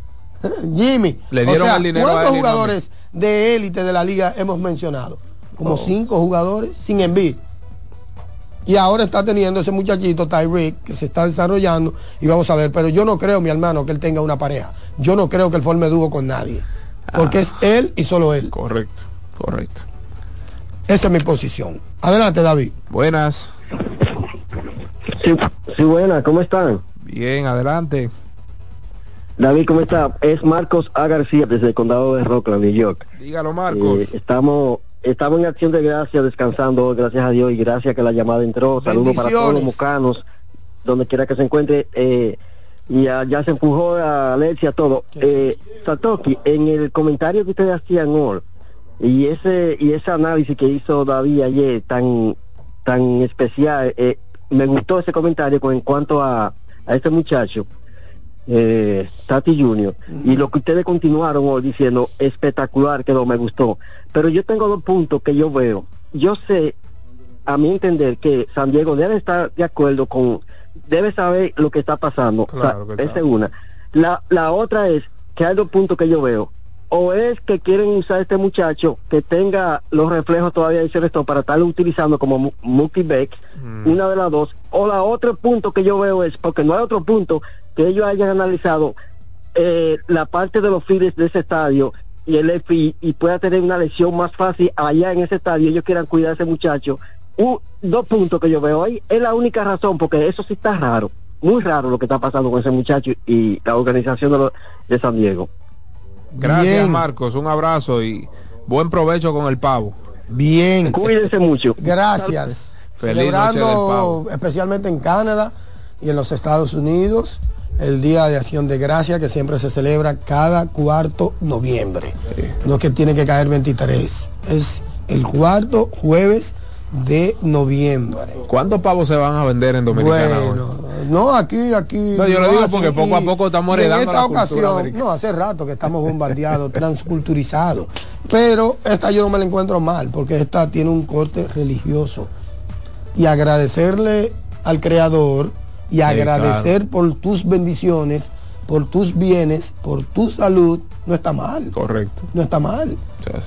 <laughs> Jimmy. Le dieron o sea, el dinero a ¿Cuántos él no jugadores de élite de la liga hemos mencionado? Como Oh. cinco jugadores sin envío. Y ahora está teniendo ese muchachito Tyreek que se está desarrollando y vamos a ver, pero yo no creo, mi hermano, que él tenga una pareja. Yo no creo que él forme dúo con nadie. Porque Ah. es él y solo él. Correcto, correcto. Esa es mi posición. Adelante, David. Buenas. Sí, sí, buena, ¿cómo están? Bien, adelante. David, ¿cómo está? Es Marcos A. García desde el condado de Rockland, New York. Dígalo, Marcos. Eh, estamos, estamos en acción de gracias, descansando, gracias a Dios y gracias que la llamada entró. Saludos para todos los mocanos, donde quiera que se encuentre. Eh, y ya, ya se empujó a Alexia todo. Eh, Satoki, en el comentario que ustedes hacían hoy, y ese y ese análisis que hizo David ayer tan tan especial, eh, me gustó ese comentario con en cuanto a, a este muchacho eh, Tati Junior. Y lo que ustedes continuaron hoy diciendo espectacular que no me gustó. Pero yo tengo dos puntos que yo veo. Yo sé a mi entender que San Diego debe estar de acuerdo con debe saber lo que está pasando. Claro O sea, que esa es una. La, la otra es que hay dos puntos que yo veo. O es que quieren usar a este muchacho que tenga los reflejos todavía de esto para estarlo utilizando como mu- multi-back, una de las dos, o la otro punto que yo veo es, porque no hay otro punto que ellos hayan analizado eh, la parte de los files de ese estadio y el FI y pueda tener una lesión más fácil allá en ese estadio, ellos quieran cuidar a ese muchacho. Un- dos puntos que yo veo ahí, es la única razón, porque eso sí está raro, muy raro lo que está pasando con ese muchacho y la organización de, los- de San Diego. Gracias, Bien. Marcos. Un abrazo y buen provecho con el pavo. Bien. Cuídense mucho. Gracias. Feliz noche del Celebrando pavo. especialmente en Canadá y en los Estados Unidos el Día de Acción de Gracia que siempre se celebra cada cuarto noviembre. No es que tiene que caer 23, es el cuarto jueves de noviembre. ¿Cuántos pavos se van a vender en Dominicana hoy? Bueno, no, aquí, aquí. No, yo lo digo porque poco a poco estamos y en heredando esta la ocasión, no, hace rato que estamos bombardeados, <laughs> transculturizados. Pero esta yo no me la encuentro mal, porque esta tiene un corte religioso. Y agradecerle al Creador y agradecer por tus bendiciones, por tus bienes, por tu salud, no está mal. Correcto. No está mal.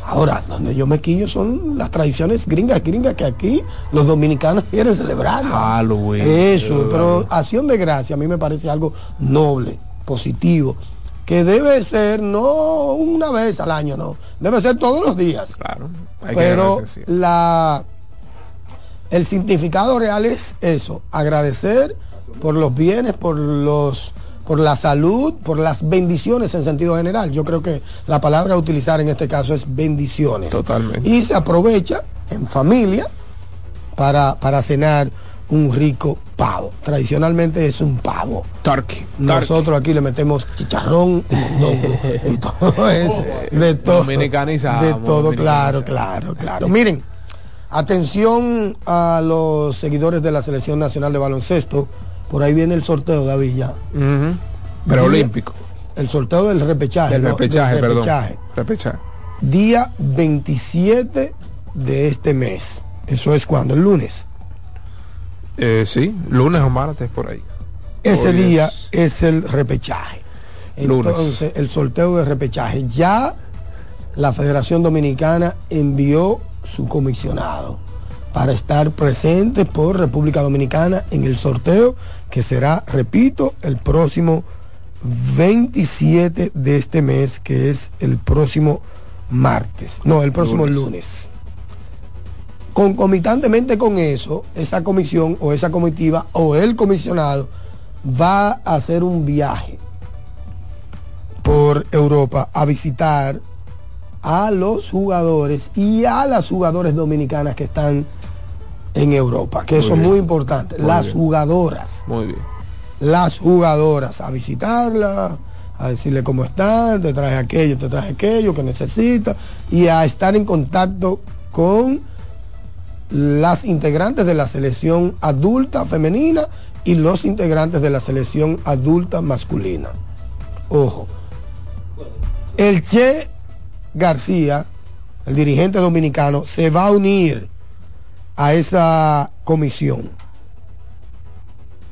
Ahora, donde yo me quillo son las tradiciones gringas, gringas que aquí los dominicanos quieren celebrar. Halloween. Eso, pero acción de gracia a mí me parece algo noble, positivo, que debe ser no una vez al año, no, debe ser todos los días. Claro. hay Pero la el significado real es eso, agradecer por los bienes, por los por la salud, por las bendiciones en sentido general. Yo creo que la palabra a utilizar en este caso es bendiciones. Totalmente. Y se aprovecha en familia para, para cenar un rico pavo. Tradicionalmente es un pavo. Turkey. Nosotros aquí le metemos chicharrón <laughs> y todo eso. De todo. Dominicanizamos, De todo, claro, claro, claro. Miren, atención a los seguidores de la Selección Nacional de Baloncesto. Por ahí viene el sorteo, David, ya. Ujú. Preolímpico. El sorteo del repechaje. Del ¿no? repechaje, Del perdón. repechaje. Repechaje. Día 27 de este mes. Eso es cuando, el lunes. Eh, sí, lunes o martes por ahí. Ese Hoy día es es el repechaje. Lunes. Entonces, el sorteo de repechaje. Ya la Federación Dominicana envió su comisionado. para estar presente por República Dominicana en el sorteo que será, repito, el próximo 27 de este mes, que es el próximo martes, no, el próximo lunes. lunes. Concomitantemente con eso, esa comisión o esa comitiva o el comisionado va a hacer un viaje por Europa a visitar a los jugadores y a las jugadoras dominicanas que están en Europa, que eso es muy importante. las jugadoras. Muy bien. Las jugadoras, a visitarla, a decirle cómo están, te traje aquello, te traje aquello que necesita, y a estar en contacto con las integrantes de la selección adulta femenina y los integrantes de la selección adulta masculina. Ojo, el Che García, el dirigente dominicano, se va a unir a esa comisión.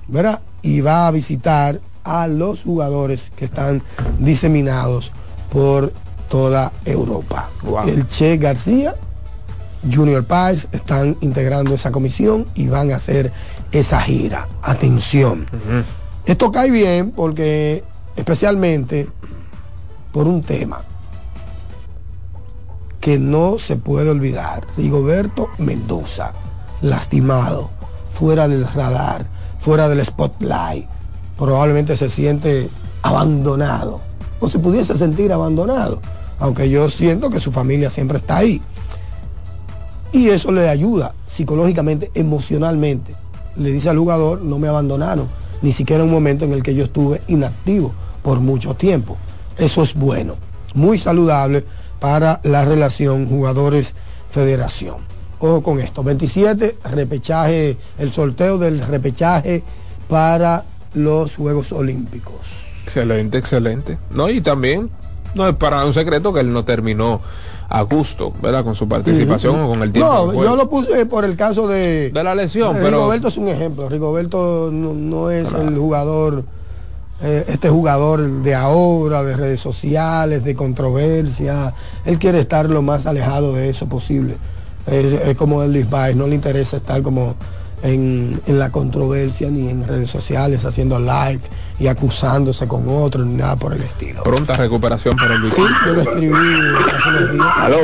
¿Verdad? Y va a visitar a los jugadores que están diseminados por toda Europa. El Che García, Junior Páez están integrando esa comisión y van a hacer esa gira. Atención. Esto cae bien porque especialmente por un tema que no se puede olvidar. Rigoberto Mendoza, lastimado, fuera del radar, fuera del spotlight. Probablemente se siente abandonado. O se pudiese sentir abandonado. Aunque yo siento que su familia siempre está ahí. Y eso le ayuda psicológicamente, emocionalmente. Le dice al jugador, no me abandonaron. Ni siquiera un momento en el que yo estuve inactivo por mucho tiempo. Eso es bueno. Muy saludable para la relación jugadores-federación. Ojo con esto, 27, repechaje, el sorteo del repechaje para los Juegos Olímpicos. Excelente, excelente. No, y también no es para un secreto que él no terminó a gusto, ¿verdad? Con su participación o con el tiempo. No, yo lo puse por el caso de... De la lesión, pero... Rigoberto es un ejemplo. Rigoberto no, es el jugador eh, este jugador de ahora, de redes sociales, de controversia, él quiere estar lo más alejado de eso posible. Es, como el Luis Baez, no le interesa estar como en, la controversia ni en redes sociales haciendo live y acusándose con otros ni nada por el estilo. Pronta recuperación para el Luis. Sí, yo lo escribí hace unos días. ¿Aló?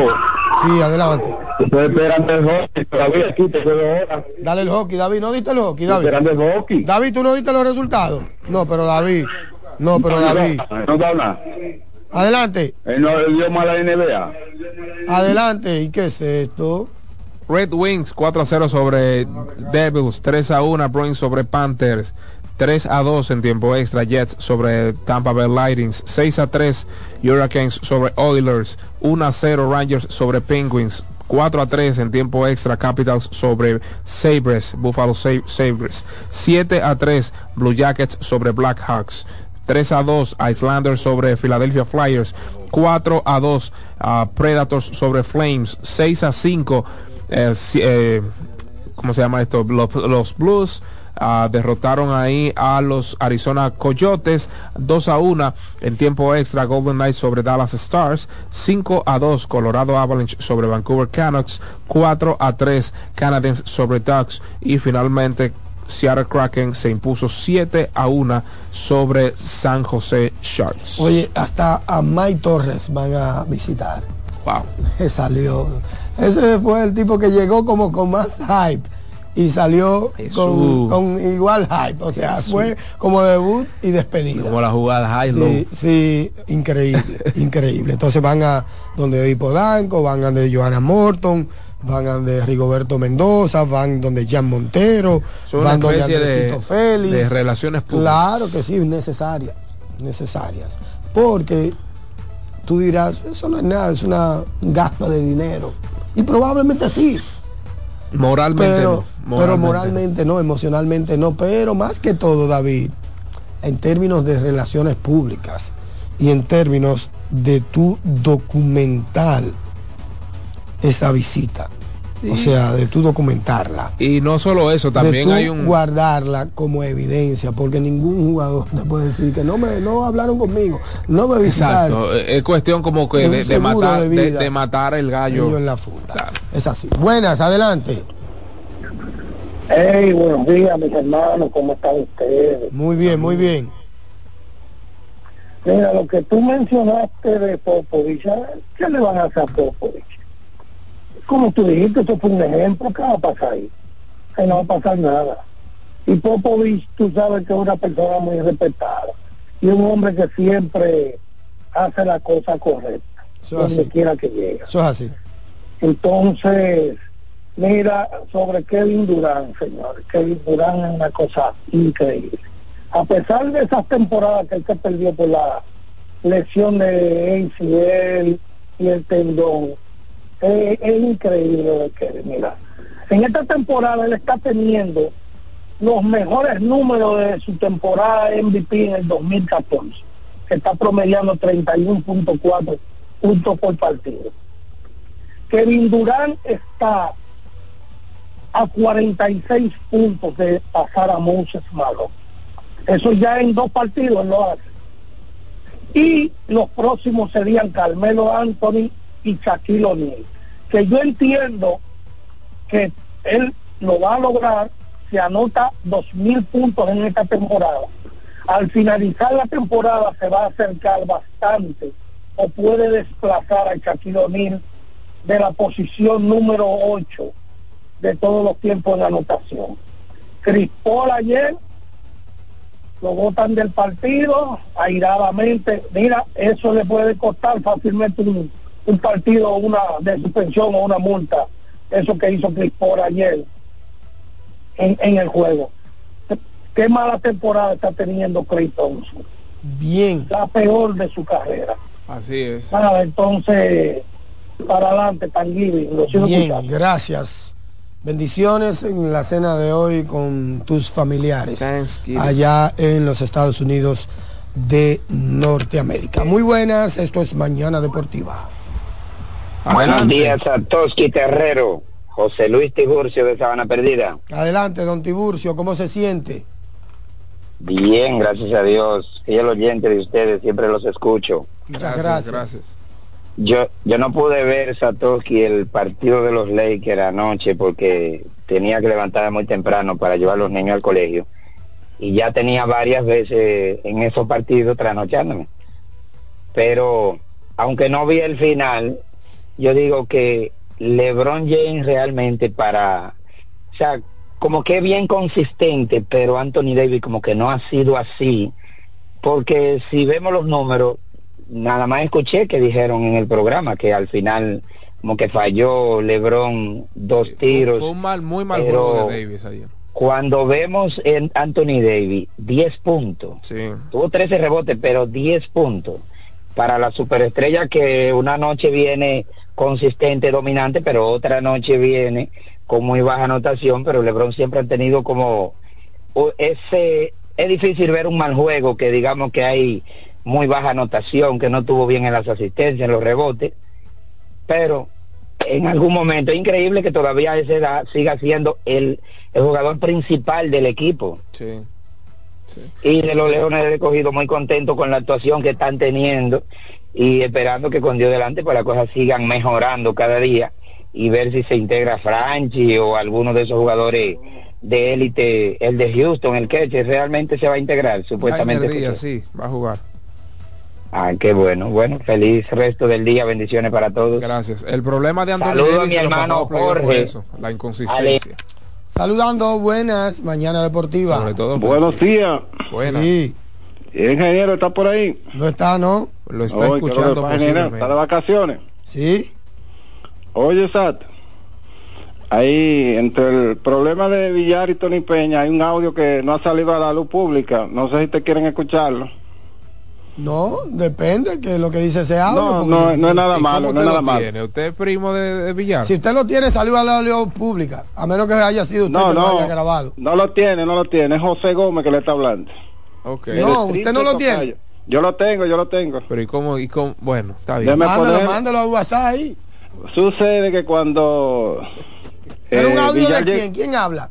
Sí, adelante. Estoy esperando el hockey, todavía aquí te puedo ahora. Dale el hockey, David, no diste el hockey, David. Esperando el hockey. David, tú no diste los resultados. No, pero David. No, pero David. No da nada. Adelante. Él no le dio mal a la NBA. Adelante, ¿y qué es esto? Red Wings 4 a 0 sobre Devils, 3 a 1 Bruins sobre Panthers, 3 a 2 en tiempo extra Jets sobre Tampa Bay Lightnings, 6 a 3 Hurricanes sobre Oilers, 1 a 0 Rangers sobre Penguins, 4 a 3 en tiempo extra Capitals sobre Sabres, Buffalo Sabres, 7 a 3 Blue Jackets sobre Blackhawks, 3 a 2 Islanders sobre Philadelphia Flyers, 4 a 2 uh, Predators sobre Flames, 6 a 5 eh, eh, ¿cómo se llama esto? Los, Blues ah, derrotaron ahí a los Arizona Coyotes 2 a 1 en tiempo extra Golden Knights sobre Dallas Stars 5 a 2 Colorado Avalanche sobre Vancouver Canucks 4 a 3 Canadiens sobre Ducks y finalmente Seattle Kraken se impuso 7 a 1 sobre San José Sharks. Oye, hasta a Mike Torres van a visitar. Wow. <laughs> Salió ese fue el tipo que llegó como con más hype y salió con, igual hype. O sea, fue como debut y despedida. Como la jugada high sí, sí, increíble, <laughs> increíble. Entonces van a donde Hipodanco, van a donde Johanna Morton, van a donde Rigoberto Mendoza, van donde Jan Montero, van donde Andresito Félix. De relaciones públicas. Claro que sí, necesarias, necesarias. Porque tú dirás, eso no es nada, es una gasto de dinero y probablemente sí. Moralmente pero, no. Pero moralmente no, emocionalmente no. Pero más que todo, David, en términos de relaciones públicas y en términos de tu documental esa visita. O sea, de tu documentarla. Y no solo eso, también hay un... Guardarla como evidencia, porque ningún jugador te puede decir que no me no hablaron conmigo, no me visitaron. Exacto, es cuestión como que de, matar, de, matar el gallo. en la funda. Es así. Buenas, adelante. Hey, buenos días, mis hermanos, ¿cómo están ustedes? Muy bien, muy bien. Mira, lo que tú mencionaste de Popovich, ¿qué le van a hacer a Popovich? Como tú dijiste, esto fue un ejemplo, ¿qué va a pasar ahí? Que no va a pasar nada. Y Popovich, tú sabes que es una persona muy respetada y un hombre que siempre hace la cosa correcta, Eso donde quiera que llegue. Eso es así. Entonces, mira, sobre Kevin Durán, señor. Kevin Durán es una cosa increíble. A pesar de esas temporadas que él se perdió por la lesión de ACL y el tendón, es, increíble Kevin. Mira, en esta temporada él está teniendo los mejores números de su temporada MVP en el 2014, que está promediando 31.4 puntos por partido. Kevin Durán está a 46 puntos de pasar a Moses Malo. Eso ya en dos partidos lo hace. Y los próximos serían Carmelo Anthony y Shaquille O'Neal. Que yo entiendo que él lo va a lograr, se anota 2.000 puntos en esta temporada. Al finalizar la temporada se va a acercar bastante o puede desplazar a Shaquille O'Neal de la posición número 8 de todos los tiempos de anotación. Chris Paul ayer lo votan del partido airadamente. Mira, eso le puede costar fácilmente un, un partido una de suspensión o una multa. Eso que hizo Chris Paul ayer en, en el juego. Qué mala temporada está teniendo Clay Thompson. Bien. La peor de su carrera. Así es. Nada, entonces, para adelante, Thanksgiving, lo sigo Bien, escuchando. gracias. Bendiciones en la cena de hoy con tus familiares allá en los Estados Unidos de Norteamérica. Muy buenas, esto es Mañana Deportiva. Buenos días a Toski Terrero, José Luis Tiburcio de Sabana Perdida. Adelante, don Tiburcio, ¿cómo se siente? Bien, gracias a Dios. Fiel oyente de ustedes, siempre los escucho. Muchas gracias. Yo, yo no pude ver, Satoshi, el partido de los Lakers anoche porque tenía que levantarme muy temprano para llevar a los niños al colegio. Y ya tenía varias veces en esos partidos trasnochándome. Pero, aunque no vi el final, yo digo que LeBron James realmente para, o sea, como que bien consistente, pero Anthony Davis como que no ha sido así, porque si vemos los números, nada más escuché que dijeron en el programa que al final como que falló LeBron dos tiros. Fue un mal, muy mal juego de Davis ayer. Cuando vemos en Anthony Davis 10 puntos, tuvo 13 rebotes, pero 10 puntos para la superestrella que una noche viene consistente, dominante, pero otra noche viene con muy baja anotación, pero LeBron siempre ha tenido como ese es difícil ver un mal juego que digamos que hay muy baja anotación, que no tuvo bien en las asistencias, en los rebotes, pero en algún momento es increíble que todavía a esa edad siga siendo el, el jugador principal del equipo. Sí. Y de los Leones he cogido muy contento con la actuación que están teniendo y esperando que con Dios delante pues las cosas sigan mejorando cada día y ver si se integra Franchi o alguno de esos jugadores de élite, el de Houston, el que realmente se va a integrar, supuestamente. Escuché. sí, va a jugar. Ah, qué bueno. Bueno, feliz resto del día, bendiciones para todos. Gracias. El problema de Anthony Saludo a mi hermano Jorge. eso, la inconsistencia. Saludando, buenas, Mañana Deportiva. Sobre todo, Buenos días. Buenas. Sí, ¿Y el ingeniero está por ahí? no está, ¿no? Lo está Oye, ¿qué es lo escuchando posiblemente. ¿Está de vacaciones? Sí. Oye, Sat, ahí entre el problema de Villar y Tony Peña hay un audio que no ha salido a la luz pública. No sé si te quieren escucharlo. No, depende que lo que dice ese audio. No, no, no es nada ¿Y malo, no es usted nada lo malo. tiene? ¿Usted es primo de, de Villar? Si usted lo tiene, salió a la luz pública. A menos que haya sido usted No, que lo no, haya grabado. no lo tiene, no lo tiene. Es José Gómez que le está hablando. Ok. No, usted no lo tiene. Yo lo tengo, yo lo tengo. Pero ¿y cómo? Y cómo? Bueno, está bien. Mándalo, poner- mándalo a WhatsApp ahí. Sucede que cuando... ¿Pero un eh, audio Villar de quién? ¿Quién habla?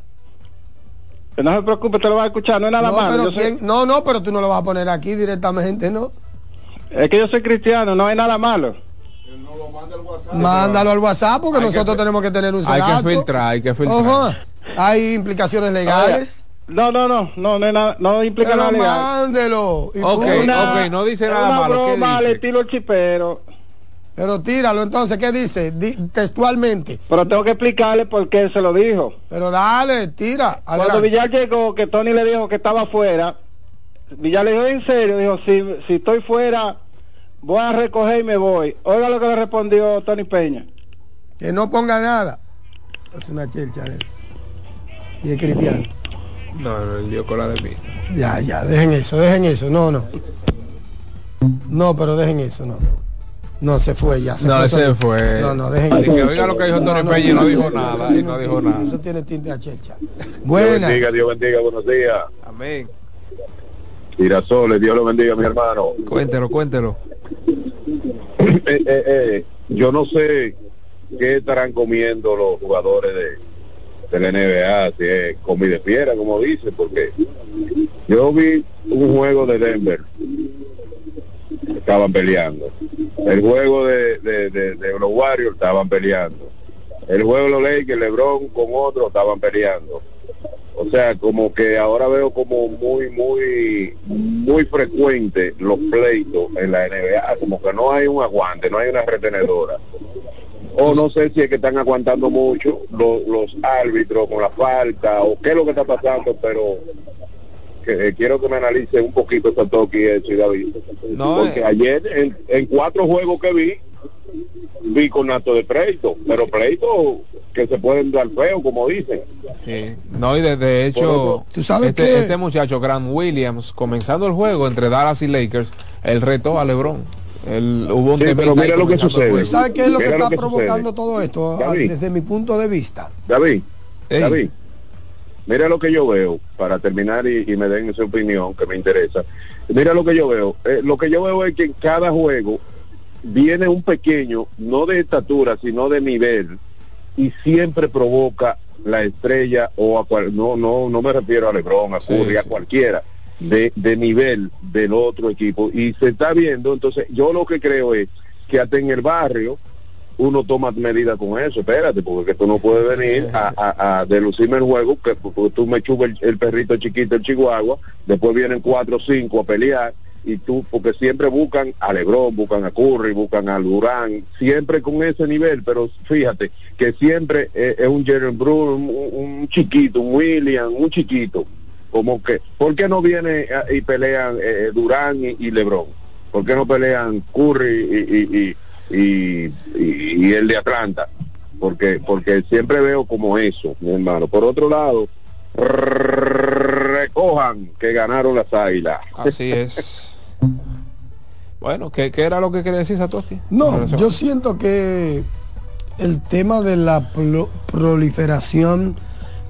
No se preocupe, te lo vas a escuchar, no es nada no, malo. soy- no, no, pero tú no lo vas a poner aquí directamente, ¿no? Es que yo soy cristiano, no hay nada malo. Mándalo al WhatsApp porque Hay que nosotros fi- tenemos que tener un Hay que filtrar, hay que filtrar. Ojo. hay implicaciones legales. No, no, no, no, no, no, no implica Pero nada legal. mándelo. Y Ok, punto. ok, no dice nada una malo. ¿Qué broma al dice? estilo chipero. Pero tíralo entonces, ¿qué dice? Di- textualmente. Pero tengo que explicarle por qué se lo dijo. Pero dale, tira. Cuando adelante. Villar llegó, que Tony le dijo que estaba afuera, Villar le dijo en serio, dijo, si, si estoy fuera, voy a recoger y me voy. Oiga lo que le respondió Tony Peña. Que no ponga nada. Es una chelcha de él. Y es cristiano. No, no, el dio cola de pista. Ya, ya, dejen eso, dejen eso. No, no. No, pero dejen eso, no. No, se fue ya. Se No, fue solito. fue. No, no, dejen eso. oiga lo que dijo Tony Peña y no dijo nada, y no dijo nada. Eso tiene tinte a chelcha. Dios Buenas. bendiga, Dios bendiga, buenos días. Amén. Girasoles, Dios lo bendiga, mi hermano. Cuéntelo, cuéntelo. Eh, eh, eh, yo no sé qué estarán comiendo los jugadores de, de la NBA, si es comida fiera, como dicen, porque yo vi un juego de Denver, estaban peleando. El juego de, de, de- de los Warriors estaban peleando. El juego de los Lakers, LeBron con otro estaban peleando. O sea, como que ahora veo como muy, muy, muy frecuente los pleitos en la NBA, como que no hay un aguante, no hay una retenedora. O no sé si es que están aguantando mucho los, los árbitros con la falta, o qué es lo que está pasando, pero que, eh, quiero que me analice un poquito Satoki y eso y David. No, Porque eh. ayer, en, en cuatro juegos que vi, vi con acto de pleito, pero pleito que se pueden dar feo, como dicen. Sí. No, y de, hecho, ¿Tú sabes este, qué? este muchacho, Grant Williams, comenzando el juego entre Dallas y Lakers, él retó a LeBron. Él, hubo un Sí, pero mira lo que el sucede. ¿Sabes qué es lo que está lo que provocando sucede. todo esto ah, David. desde mi punto de vista? David, Ey. David, mira lo que yo veo, para terminar y, y me den su opinión que me interesa. Mira lo que yo veo. Eh, lo que yo veo es que en cada juego viene un pequeño, no de estatura, sino de nivel, y siempre provoca la estrella o a cual, no, no, no me refiero a Lebron, a Sí, Curry, a cualquiera. De, de nivel del otro equipo. Y se está viendo entonces yo lo que creo es que hasta en el barrio uno toma medidas con eso, espérate, porque que tú no puedes venir a, a, a delucirme el juego, que porque tú me chubas el, el perrito chiquito, el chihuahua, después vienen cuatro o cinco a pelear, y tú, porque siempre buscan a Lebron, buscan a Curry, buscan a Durán, siempre con ese nivel, pero fíjate que siempre eh, es un Jalen Brown, un, un chiquito, un William, un chiquito, como que, ¿por qué no viene eh, y pelean eh, Durán y, y Lebron? ¿Por qué no pelean Curry y, y, y, y, y- y el de Atlanta? Porque, porque siempre veo como eso, mi hermano. Por otro lado, recojan que ganaron las águilas. Así es. Bueno, ¿qué, qué era lo que quería decir Satoshi? No, yo siento que el tema de la proliferación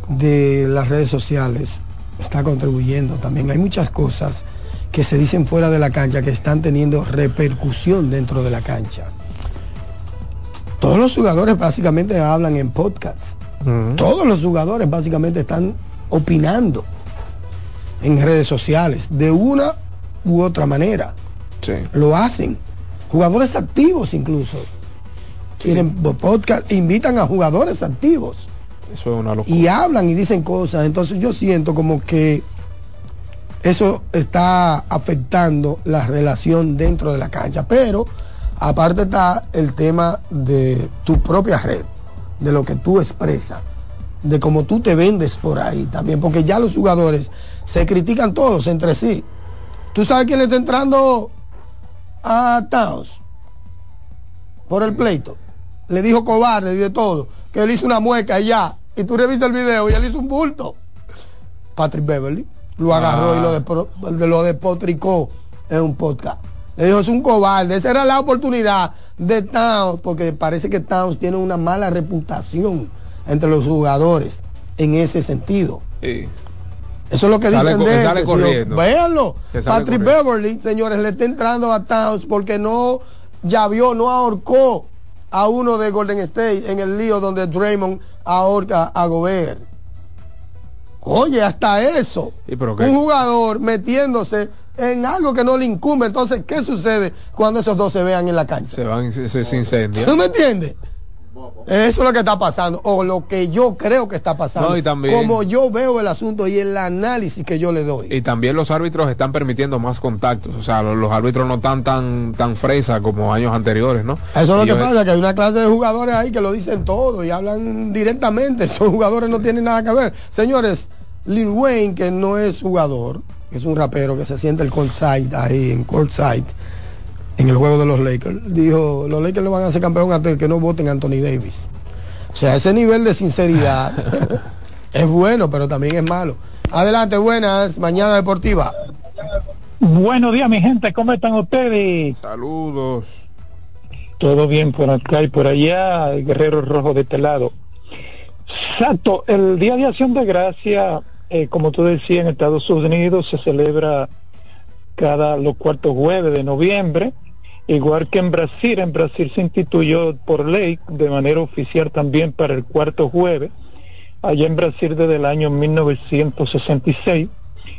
de las redes sociales está contribuyendo también. Hay muchas cosas que se dicen fuera de la cancha que están teniendo repercusión dentro de la cancha. Todos los jugadores básicamente hablan en podcasts. Todos los jugadores básicamente están opinando en redes sociales de una u otra manera. Lo hacen. Jugadores activos incluso. Tienen podcast, invitan a jugadores activos Eso es una locura. y hablan y dicen cosas. Entonces yo siento como que eso está afectando la relación dentro de la cancha. Pero aparte está el tema de tu propia red, de lo que tú expresas, de cómo tú te vendes por ahí también, porque ya los jugadores se critican todos entre sí. ¿Tú sabes quién le está entrando a Towns? Por el pleito. Le dijo cobarde y de todo, que él hizo una mueca y ya. Y tú revisas el video y él hizo un bulto. Patrick Beverly lo agarró Ah. y lo, despro- lo despotricó en un podcast. Le dijo, es un cobarde. Esa era la oportunidad de Towns, porque parece que Towns tiene una mala reputación entre los jugadores en ese sentido. Sí. Eso es lo que Sale dicen de él, sale corriendo. véanlo. Patrick corriendo. Beverly, señores, le está entrando a Towns porque no ya vio, no ahorcó a uno de Golden State en el lío donde Draymond ahorca a Gobert. Oye, hasta eso. ¿Y pero? Un jugador metiéndose en algo que no le incumbe. Entonces, ¿qué sucede cuando esos dos se vean en la cancha? Se van, se, se- se incendia. ¿Tú me entiendes? Eso es lo que está pasando, o lo que yo creo que está pasando. No, y también- como yo veo el asunto y el análisis que yo le doy. Y también los árbitros están permitiendo más contactos. O sea, los, los árbitros no están tan, tan fresa como años anteriores, ¿no? Eso es lo que pasa, que hay una clase de jugadores ahí que lo dicen todo y hablan directamente. <laughs> Esos jugadores no tienen nada que ver. Señores, Lil Wayne, que no es jugador, que es un rapero que se siente el courtside ahí, en courtside, en el juego de los Lakers, dijo, los Lakers no van a ser campeón hasta que no voten a Anthony Davis. O sea, ese nivel de sinceridad <laughs> es bueno, pero también es malo. Adelante, buenas, mañana deportiva. Buenos días, mi gente, ¿cómo están ustedes? Saludos. Todo bien por acá y por allá, el Guerrero Rojo de este lado. Exacto, el Día de Acción de Gracia, eh, como tú decías, en Estados Unidos se celebra cada los cuartos jueves de noviembre, igual que en Brasil. En Brasil se instituyó por ley de manera oficial también para el cuarto jueves, allá en Brasil desde el año 1966.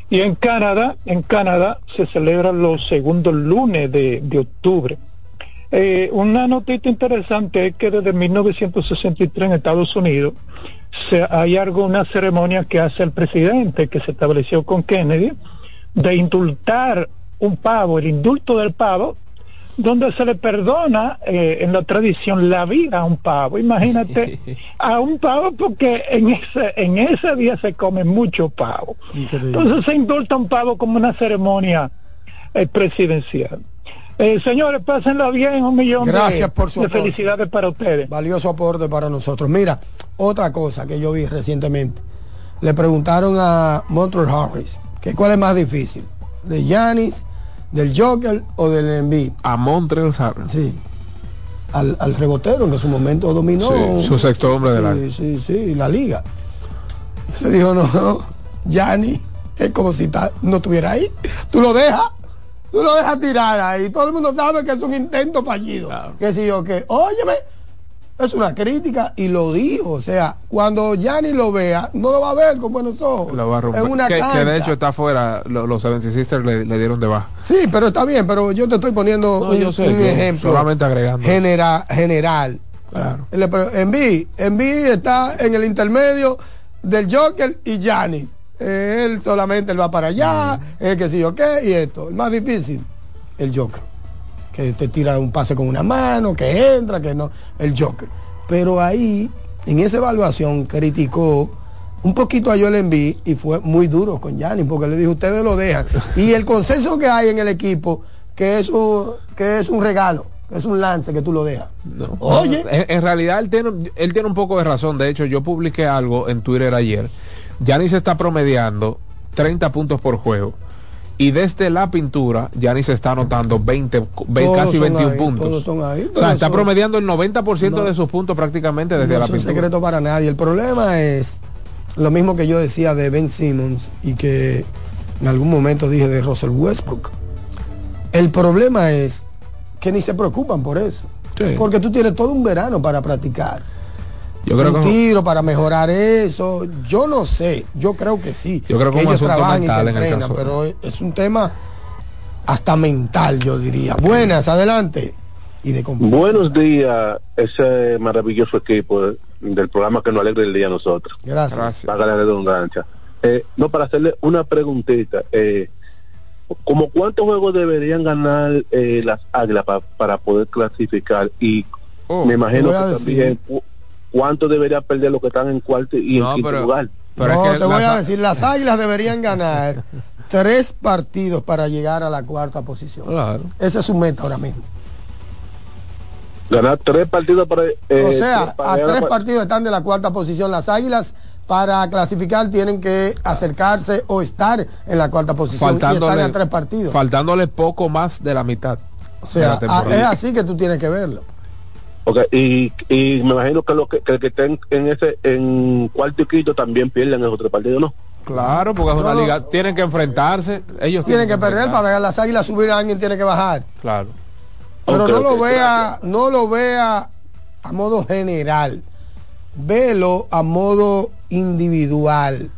Y en Canadá, en Canadá se celebran los segundos lunes de, de octubre. Eh, una notita interesante es que desde 1963 en Estados Unidos se, hay algo, una ceremonia que hace el presidente que se estableció con Kennedy de indultar un pavo, el indulto del pavo, donde se le perdona eh, en la tradición la vida a un pavo. Imagínate <laughs> a un pavo porque en ese, en ese día se come mucho pavo. Entonces se indulta un pavo como una ceremonia eh, presidencial. Eh, señores, pásenla bien, un millón de- Gracias por su de felicidades para ustedes. Valioso aporte para nosotros. Mira, otra cosa que yo vi recientemente. Le preguntaron a Montreal Harris que cuál es más difícil, de Yanis, del Joker o del Embiid. A Montreal Harris. Sí. Al, al rebotero que en su momento dominó. Sí, su sexto hombre sí, del año. Sí, sí, la liga. Le dijo, no, Yanis es como si ta- no estuviera ahí. Tú lo dejas, tú lo dejas tirar ahí. Todo el mundo sabe que es un intento fallido. Que si yo que, óyeme, es una crítica y lo dijo. O sea, cuando Yanni lo vea, no lo va a ver con buenos ojos. Lo va a romper. En una que, que de hecho está afuera, lo- los 76ers le, le dieron de baja. Sí, pero está bien, pero yo te estoy poniendo No, un, yo sé, un yo ejemplo. solamente agregando. genera- general. Claro. Embiid, Embiid está en el intermedio del Joker y. Eh, él solamente él va para allá, el que sí o qué, y esto. El más difícil, el Joker. Que te tira un pase con una mano, que entra, que no. El Joker. Pero ahí, en esa evaluación, criticó un poquito a Joel Embiid y fue muy duro con Giannis, porque le dijo, ustedes lo dejan. Y el consenso que hay en el equipo, que es un, que es un regalo, que es un lance que tú lo dejas. Oye. En, en realidad él tiene, él tiene un poco de razón. De hecho, yo publiqué algo en Twitter ayer. Yanis está promediando 30 puntos por juego. Y desde la pintura, Yanis está anotando 20, ve- Todos casi son 21 ahí, puntos. todos son ahí, o sea, está promediando el 90% No. de sus puntos prácticamente desde no la es un pintura. secreto para nadie. El problema es lo mismo que yo decía de Ben Simmons y que en algún momento dije de Russell Westbrook. El problema es que ni se preocupan por eso. Porque tú tienes todo un verano para practicar. Yo creo un que- tiro para mejorar eso. Yo no sé. Yo creo que sí. Yo creo que es un ellos trabajan y te mental en el entrenan, caso. pero es un tema hasta mental, yo diría. Buenas, adelante. Y de. Buenos días, ese maravilloso equipo del programa que nos alegra el día a nosotros. Gracias. Paga la redundancia. Eh, no, para hacerle una preguntita. Eh, ¿Como cuántos juegos deberían ganar eh, las águilas pa- para poder clasificar? Y me imagino que también cuánto deberían perder los que están en cuarto y en quinto lugar. no, te voy a decir, las águilas deberían ganar <laughs> tres partidos para llegar a la cuarta posición. Esa es su meta ahora mismo. Ganar tres partidos para... eh, o sea, para a tres partidos están de la cuarta posición. Las águilas para clasificar tienen que acercarse o estar en la cuarta posición y están faltándole, a tres partidos. faltándole poco más de la mitad. O sea, a- es así que tú tienes que verlo. Ok, y, y me imagino que, lo que, que el que estén en ese en cuarto y quinto también pierden esos tres partidos, ¿no? Claro, porque es una No, liga. Tienen que enfrentarse. Ellos Tienen que perder para ver a las águilas subir, alguien tiene que bajar. Claro. Pero no lo vea, no lo vea a modo general. Velo a modo individual.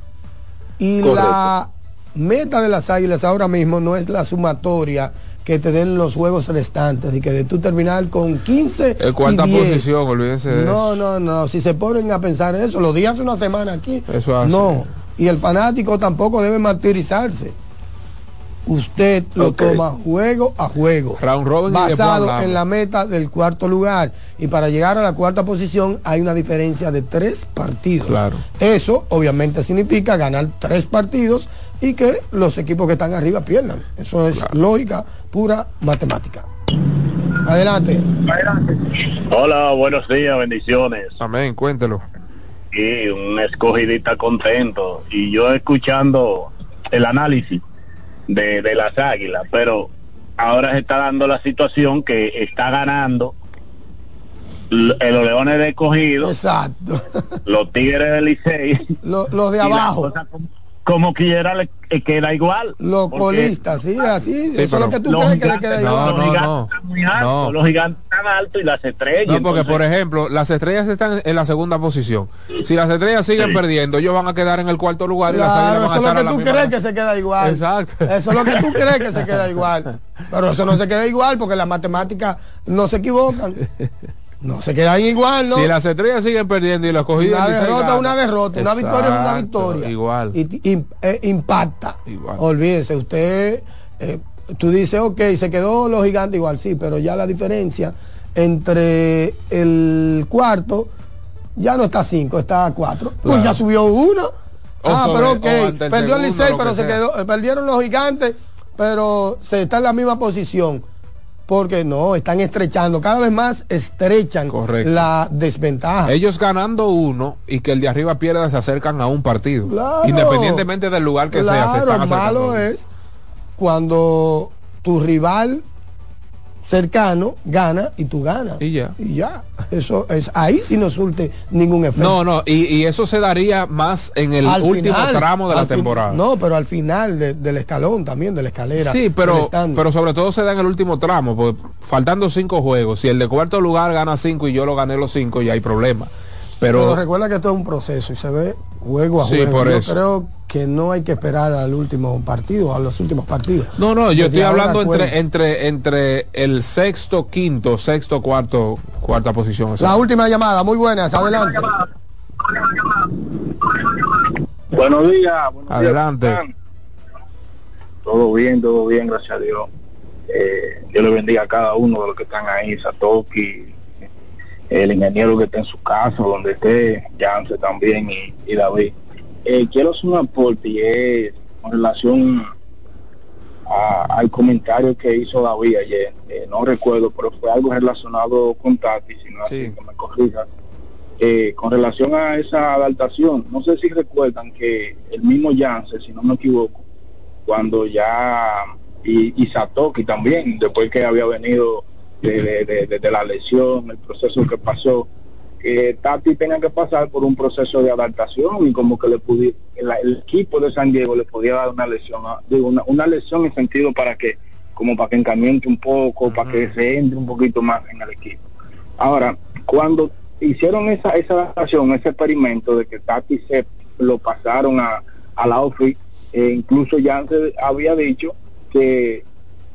Y Correcto. la meta de las águilas ahora mismo no es la sumatoria que te den los juegos restantes y que de tú terminar con 15 En cuarta y 10. posición, olvídense de No, eso. no, no, si se ponen a pensar eso, lo dije hace una semana aquí. Eso hace. No, y el fanático tampoco debe martirizarse. Usted lo Ok. toma juego a juego, Round robin basado en la meta del cuarto lugar. Y para llegar a la cuarta posición hay una diferencia de tres partidos. Claro. Eso obviamente significa ganar tres partidos y que los equipos que están arriba pierdan. Eso es lógica, pura matemática. Adelante. Hola, buenos días, bendiciones. Amén, cuéntelo. Y un escogidita contento. Y yo escuchando el análisis de, de las águilas, pero ahora se está dando la situación que está ganando los leones de escogido, Exacto. los tigres del Licey, Lo- Los de abajo. como, como quiera le eh, queda igual. Los colistas, sí, así. Sí, eso es lo que tú los crees que le gigantes- queda no, igual. los no, gigantes no. están muy altos, No. los gigantes están altos y las estrellas. No, porque entonces- por ejemplo, las estrellas están en la segunda posición. Si las estrellas siguen Sí. perdiendo, ellos van a quedar en el cuarto lugar y las Claro, águilas van eso a es estar lo a que la tú crees que se queda igual. Exacto. Eso es lo que tú <laughs> crees que se queda igual. Pero eso no se queda igual porque las matemáticas no se equivocan. No se quedan igual, ¿no? Si las estrellas siguen perdiendo y los cogidos una derrota es una derrota, una victoria es una victoria. Igual. Y, y- eh, impacta. Igual. Olvídese, usted, eh, tú dices, ok, se quedó los gigantes igual, sí, pero ya la diferencia entre el cuarto ya no está cinco, está cuatro. Pues Claro. ya subió uno. O ah, sobre- pero ok, el perdió el Licey, pero se sea. quedó, eh, perdieron los gigantes, pero se está en la misma posición. Porque no, están estrechando, cada vez más estrechan Correcto. la desventaja. Ellos ganando uno y que el de arriba pierda se acercan a un partido. Claro. Independientemente del lugar que sea, se están acercando. malo es cuando tu rival cercano gana y tú ganas. Y ya. Y ya. Eso es ahí sí no surte ningún efecto. No, no, y, y eso se daría más en el Al último final, tramo de la temporada. No, pero al final de- del escalón también, de la escalera. Sí, pero, pero sobre todo se da en el último tramo, pues, faltando cinco juegos. Si el de cuarto lugar gana cinco y yo lo gané los cinco, ya hay problema. Pero, Pero, recuerda que esto es un proceso y se ve juego a Sí, juego. por Yo eso. creo que no hay que esperar al último partido, a los últimos partidos. no, no, yo Desde estoy hablando entre, entre, entre el sexto, quinto, sexto, cuarto, cuarta posición. o sea, La última llamada, muy buenas, adelante. Buenos días. buenos días, Adelante. Todo bien, todo bien, gracias a Dios. Eh, Dios le bendiga a cada uno de los que están ahí, Satoki, el ingeniero que está en su casa, donde esté, Yance también y, y David. Eh, quiero hacer un aporte y es con relación a- al comentario que hizo David ayer. Eh, no recuerdo, pero fue algo relacionado con Tati, si no así que me corrija. Eh, con relación a esa adaptación, no sé si recuerdan que el mismo Yance, si no me equivoco, cuando ya y, y Satoki también, después que había venido de, de- de- la lesión, el proceso que pasó, que Tati tenga que pasar por un proceso de adaptación y como que le pudi- el, el equipo de San Diego le podía dar una lesión, ah, digo, una, una lesión en sentido para que, como para que encamiente un poco, para que se entre un poquito más en el equipo. Ahora, cuando hicieron esa, esa adaptación, ese experimento de que Tati se lo pasaron a, a la OFI, eh, incluso ya se había dicho que,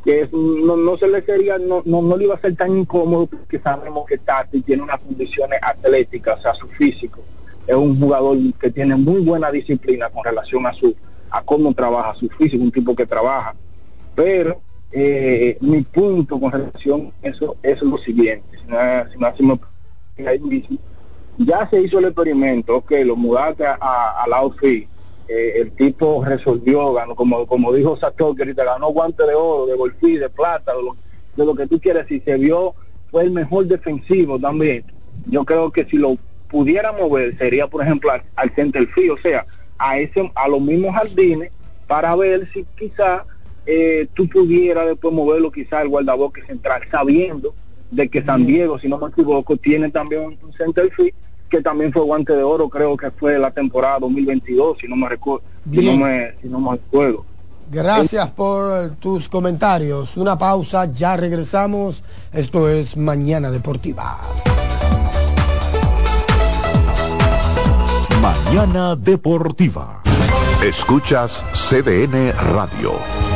que no, no se le sería, no, no, no le iba a ser tan incómodo porque sabemos que Tati tiene unas condiciones atléticas, o sea, su físico. Es un jugador que tiene muy buena disciplina con relación a su a cómo trabaja su físico, un tipo que trabaja. Pero eh, mi punto con relación a eso es lo siguiente, si no, si no hacemos ahí mismo, ya se hizo el experimento, ok, lo mudaste a, a la OFI, eh, el tipo resolvió, ganó, como, como dijo Satoki, ahorita ganó guante de oro, de golfí, de plata, de lo, de lo que tú quieras, y se vio, fue el mejor defensivo también. Yo creo que si lo pudiera mover sería, por ejemplo, al, al center field, o sea, a ese, a los mismos jardines, para ver si quizá eh, tú pudieras después moverlo quizá al guardabosque central, sabiendo de que San Diego, si no me equivoco, tiene también un un center field que también fue guante de oro, creo que fue la temporada 2022, si no me recuerdo, si no me, si no me recuerdo. Gracias por tus comentarios. Una pausa, ya regresamos. Esto es Mañana Deportiva. Mañana Deportiva. Escuchas CDN Radio,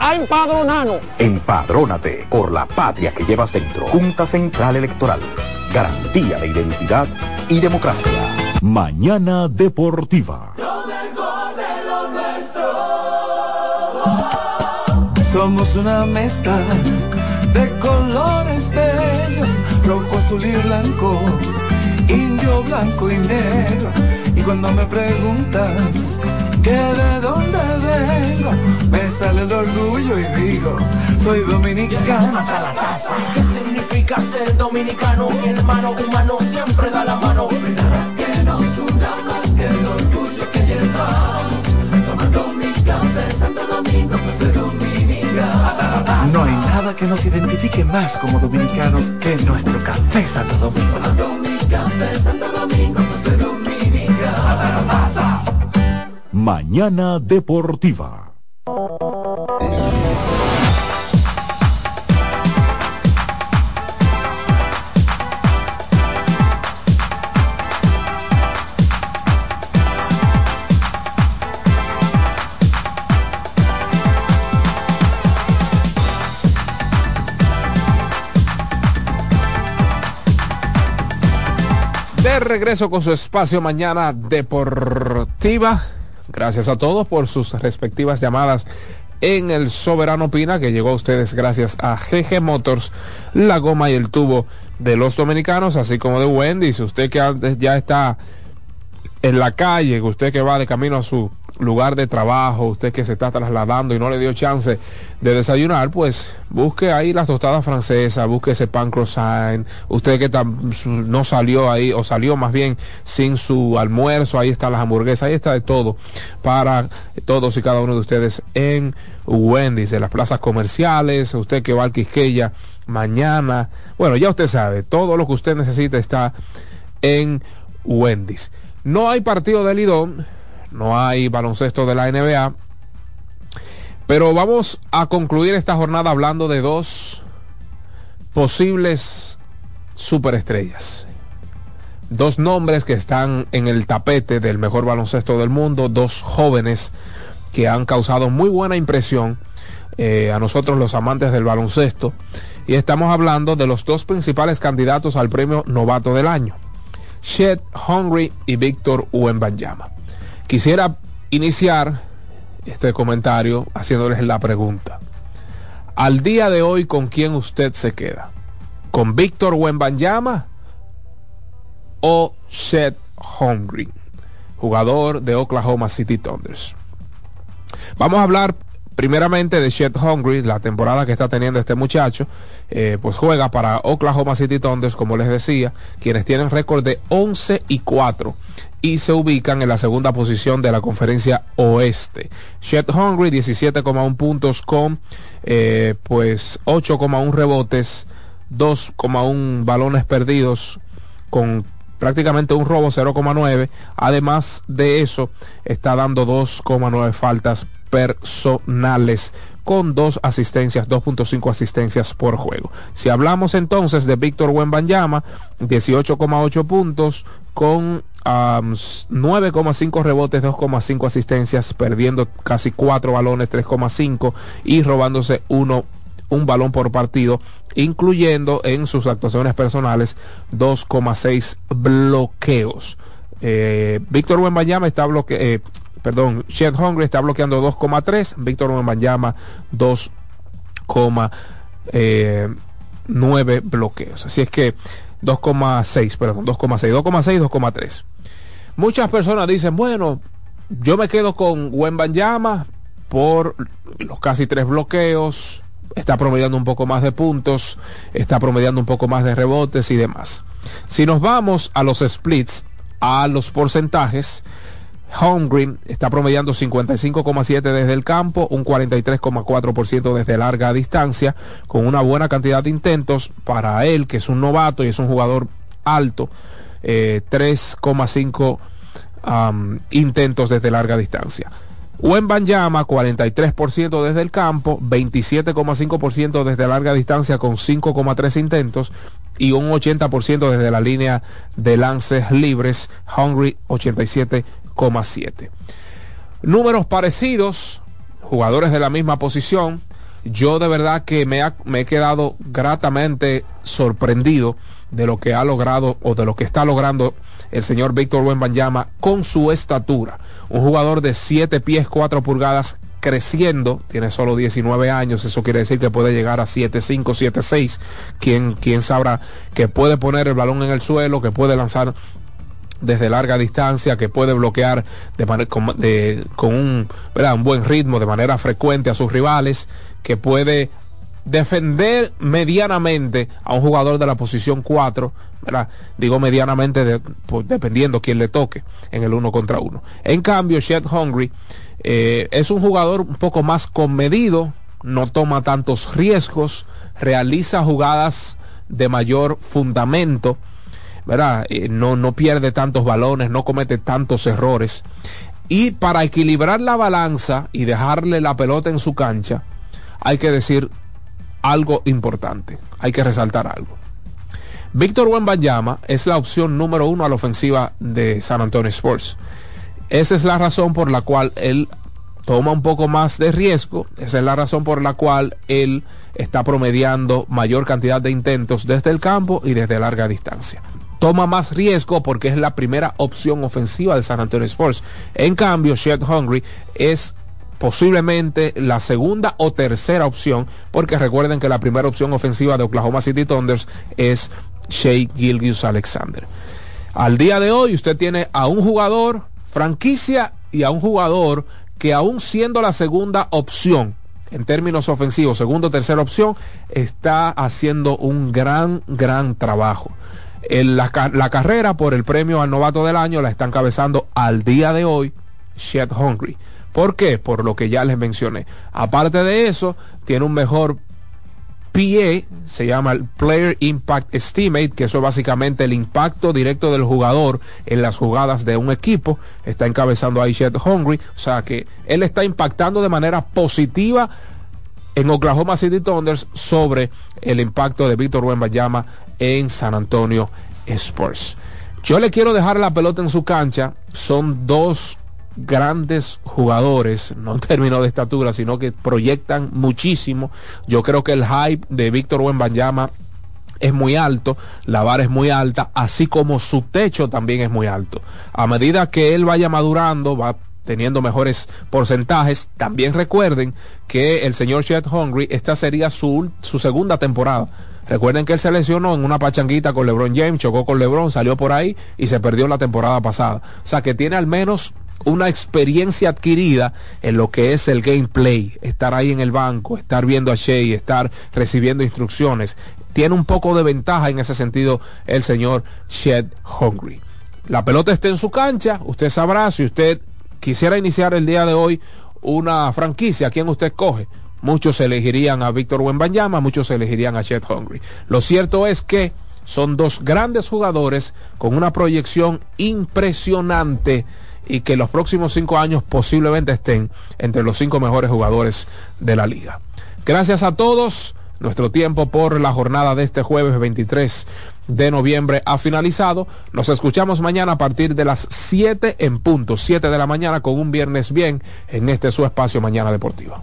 a empadronarnos. Empadrónate por la patria que llevas dentro. Junta Central Electoral. Garantía de identidad y democracia. Mañana Deportiva. Lo mejor de lo nuestro. Somos una mezcla de colores bellos, rojo, azul y blanco, indio, blanco y negro. Y cuando me preguntan que de dónde vengo, me sale el orgullo y digo, soy dominicano hasta la casa. ¿Qué significa ser dominicano? Mi hermano humano siempre da la mano. Nada que nos una más que el orgullo que llevamos. Tomando mi café Santo Domingo, pues dominicano. No hay nada que nos identifique más como dominicanos que nuestro café Santo Domingo. Tomando mi café Santo Domingo, pues Mañana Deportiva. De regreso con su espacio mañana deportiva. Gracias a todos por sus respectivas llamadas en el Soberano Pina, que llegó a ustedes gracias a GG Motors, la goma y el tubo de los dominicanos, así como de Wendy. Si usted que ya está en la calle, usted que va de camino a su lugar de trabajo, usted que se está trasladando y no le dio chance de desayunar, pues busque ahí las tostadas francesas, busque ese pan croissant, usted que no salió ahí o salió más bien sin su almuerzo, ahí están las hamburguesas, ahí está de todo para todos y cada uno de ustedes en Wendy's, en las plazas comerciales, usted que va al Quisqueya mañana, bueno, ya usted sabe, todo lo que usted necesita está en Wendy's. No hay partido de Lidón, no hay baloncesto de la NBA, pero vamos a concluir esta jornada hablando de dos posibles superestrellas. Dos nombres que están en el tapete del mejor baloncesto del mundo, dos jóvenes que han causado muy buena impresión eh, a nosotros los amantes del baloncesto. Y estamos hablando de los dos principales candidatos al premio novato del año. Shed Hungry y Víctor Uembanyama. Quisiera iniciar este comentario haciéndoles la pregunta. Al día de hoy, ¿con quién usted se queda? ¿Con Víctor Uembanyama o Shed Hungry, jugador de Oklahoma City Thunders? Vamos a hablar primeramente de Shed Hungry, la temporada que está teniendo este muchacho, eh, pues juega para Oklahoma City Thunders, como les decía, quienes tienen récord de 11 y 4 y se ubican en la segunda posición de la conferencia oeste. Shed Hungry 17,1 puntos con eh, pues 8,1 rebotes, 2,1 balones perdidos con prácticamente un robo 0,9. Además de eso, está dando 2,9 faltas personales con dos asistencias, 2.5 asistencias por juego. Si hablamos entonces de Víctor Wembanyama, 18,8 puntos con 9,5 rebotes, 2,5 asistencias, perdiendo casi 4 balones, 3,5 y robándose uno un balón por partido, incluyendo en sus actuaciones personales 2,6 bloqueos. Eh, Víctor Wembanyama está bloqueado, eh, perdón, Shed Hungry está bloqueando 2,3, Víctor Wembanyama 2,9 eh, bloqueos. Así es que 2,6, perdón, 2,6, 2,6, 2,3. Muchas personas dicen, bueno, yo me quedo con Wembanyama por los casi tres bloqueos, está promediando un poco más de puntos, está promediando un poco más de rebotes y demás. Si nos vamos a los splits, a los porcentajes, Holmgren está promediando 55,7 desde el campo, un 43,4% desde larga distancia, con una buena cantidad de intentos para él, que es un novato y es un jugador alto, 3,5 eh, intentos desde larga distancia. Banyama 43% desde el campo, 27,5% desde larga distancia con 5,3 intentos y un 80% desde la línea de lances libres, Hungry 87 Números parecidos, jugadores de la misma posición. Yo de verdad que me, me he quedado gratamente sorprendido de lo que ha logrado o de lo que está logrando el señor Víctor Wembanyama con su estatura. Un jugador de 7 pies 4 pulgadas creciendo, tiene solo 19 años, eso quiere decir que puede llegar a 7-5, 7-6, quien, quien sabrá que puede poner el balón en el suelo, que puede lanzar desde larga distancia, que puede bloquear de con, con un, un buen ritmo de manera frecuente a sus rivales, que puede defender medianamente a un jugador de la posición 4, digo medianamente pues, dependiendo quién le toque en el uno contra uno. En cambio, Shed Hungry eh, es un jugador un poco más comedido, no toma tantos riesgos, realiza jugadas de mayor fundamento ¿verdad? Eh, no, no pierde tantos balones, no comete tantos errores. Y para equilibrar la balanza y dejarle la pelota en su cancha, hay que decir algo importante, hay que resaltar algo. Víctor Wembanyama es la opción número uno a la ofensiva de San Antonio Sports. Esa es la razón por la cual él toma un poco más de riesgo, esa es la razón por la cual él está promediando mayor cantidad de intentos desde el campo y desde larga distancia toma más riesgo porque es la primera opción ofensiva de San Antonio Sports. En cambio, Shed Hungry es posiblemente la segunda o tercera opción, porque recuerden que la primera opción ofensiva de Oklahoma City Thunders es Shea Gilgius Alexander. Al día de hoy usted tiene a un jugador franquicia y a un jugador que aún siendo la segunda opción en términos ofensivos, segunda o tercera opción, está haciendo un gran, gran trabajo. La, carrera por el premio al novato del año la está encabezando al día de hoy Shed Hungry. ¿Por qué? Por lo que ya les mencioné. Aparte de eso, tiene un mejor PA, se llama el Player Impact Estimate, que eso es básicamente el impacto directo del jugador en las jugadas de un equipo. Está encabezando ahí Shed Hungry, o sea que él está impactando de manera positiva en Oklahoma City Thunders sobre el impacto de Víctor Wembanyama en San Antonio Spurs. Yo le quiero dejar la pelota en su cancha. Son dos grandes jugadores, no en términos de estatura, sino que proyectan muchísimo. Yo creo que el hype de Víctor Wembanyama es muy alto, la vara es muy alta, así como su techo también es muy alto. A medida que él vaya madurando, va teniendo mejores porcentajes. También recuerden que el señor Chet Hungry, esta sería su, su segunda temporada. Recuerden que él se lesionó en una pachanguita con LeBron James, chocó con LeBron, salió por ahí y se perdió la temporada pasada. O sea que tiene al menos una experiencia adquirida en lo que es el gameplay, estar ahí en el banco, estar viendo a Shea, estar recibiendo instrucciones. Tiene un poco de ventaja en ese sentido el señor Shed Hungry. La pelota está en su cancha, usted sabrá si usted quisiera iniciar el día de hoy una franquicia, ¿quién usted coge? Muchos elegirían a Víctor Wembanyama, muchos elegirían a Shed Hungry. Lo cierto es que son dos grandes jugadores con una proyección impresionante y que los próximos cinco años posiblemente estén entre los cinco mejores jugadores de la liga. Gracias a todos. Nuestro tiempo por la jornada de este jueves 23 de noviembre ha finalizado. Nos escuchamos mañana a partir de las 7 en punto, 7 de la mañana con un viernes bien en este su espacio Mañana Deportiva.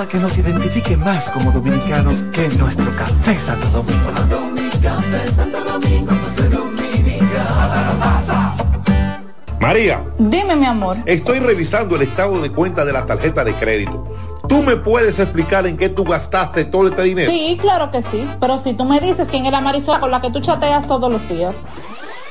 nada que nos identifique más como dominicanos que nuestro café Santo Domingo. María, Dime, mi amor. estoy revisando el estado de cuenta de la tarjeta de crédito. ¿Tú me puedes explicar en qué tú gastaste todo este dinero? Sí, claro que sí. Pero si tú me dices quién es la Marisol con la que tú chateas todos los días.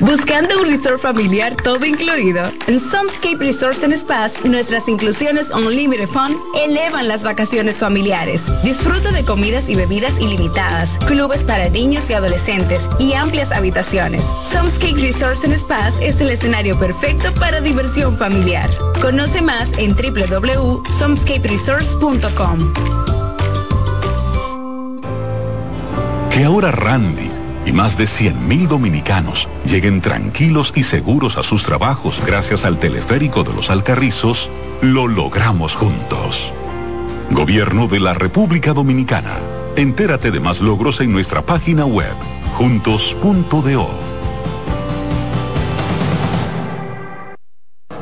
Buscando un resort familiar todo incluido. En Somescape Resorts and nuestras inclusiones Unlimited Fun elevan las vacaciones familiares. Disfruta de comidas y bebidas ilimitadas, clubes para niños y adolescentes y amplias habitaciones. Somescape Resorts and es el escenario perfecto para diversión familiar. Conoce más en www.somescaperesorts.com. Que ahora Randy y más de 100.000 dominicanos lleguen tranquilos y seguros a sus trabajos gracias al teleférico de los Alcarrizos, lo logramos juntos. Gobierno de la República Dominicana. Entérate de más logros en nuestra página web, juntos.do.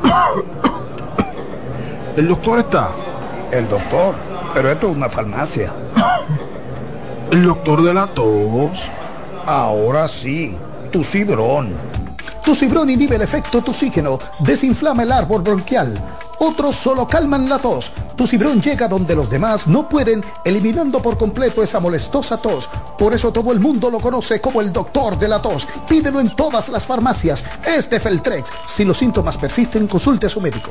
<coughs> ¿El doctor está? El doctor, pero esto es una farmacia. <coughs> ¿El doctor de la tos? Ahora sí, tu cibrón. Tu cibrón inhibe el efecto toxígeno, desinflama el árbol bronquial. Otros solo calman la tos. Tu cibrón llega donde los demás no pueden, eliminando por completo esa molestosa tos. Por eso todo el mundo lo conoce como el doctor de la tos. Pídelo en todas las farmacias. Este Feltrex. Si los síntomas persisten, consulte a su médico.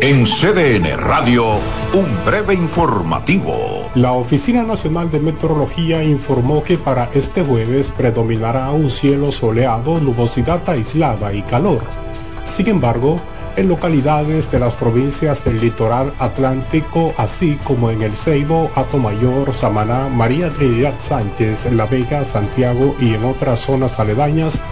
En CDN Radio, un breve informativo. La Oficina Nacional de Meteorología informó que para este jueves predominará un cielo soleado, nubosidad aislada y calor. Sin embargo, en localidades de las provincias del litoral atlántico, así como en el Ceibo, Atomayor, Samaná, María Trinidad Sánchez, La Vega, Santiago y en otras zonas aledañas,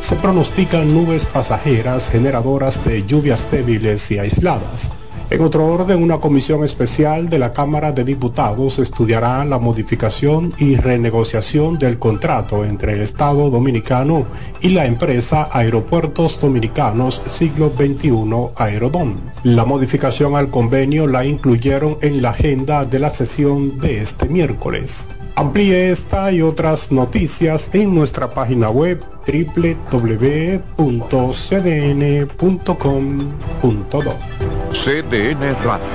se pronostican nubes pasajeras generadoras de lluvias débiles y aisladas. En otro orden, una comisión especial de la Cámara de Diputados estudiará la modificación y renegociación del contrato entre el Estado dominicano y la empresa Aeropuertos Dominicanos Siglo XXI Aerodón. La modificación al convenio la incluyeron en la agenda de la sesión de este miércoles. Amplíe esta y otras noticias en nuestra página web www.cdn.com.do. CDN Radio.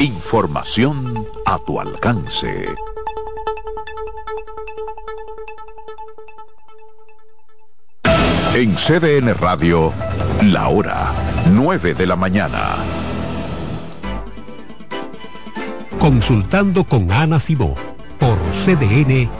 Información a tu alcance. En CDN Radio, la hora 9 de la mañana. Consultando con Ana Simó por CDN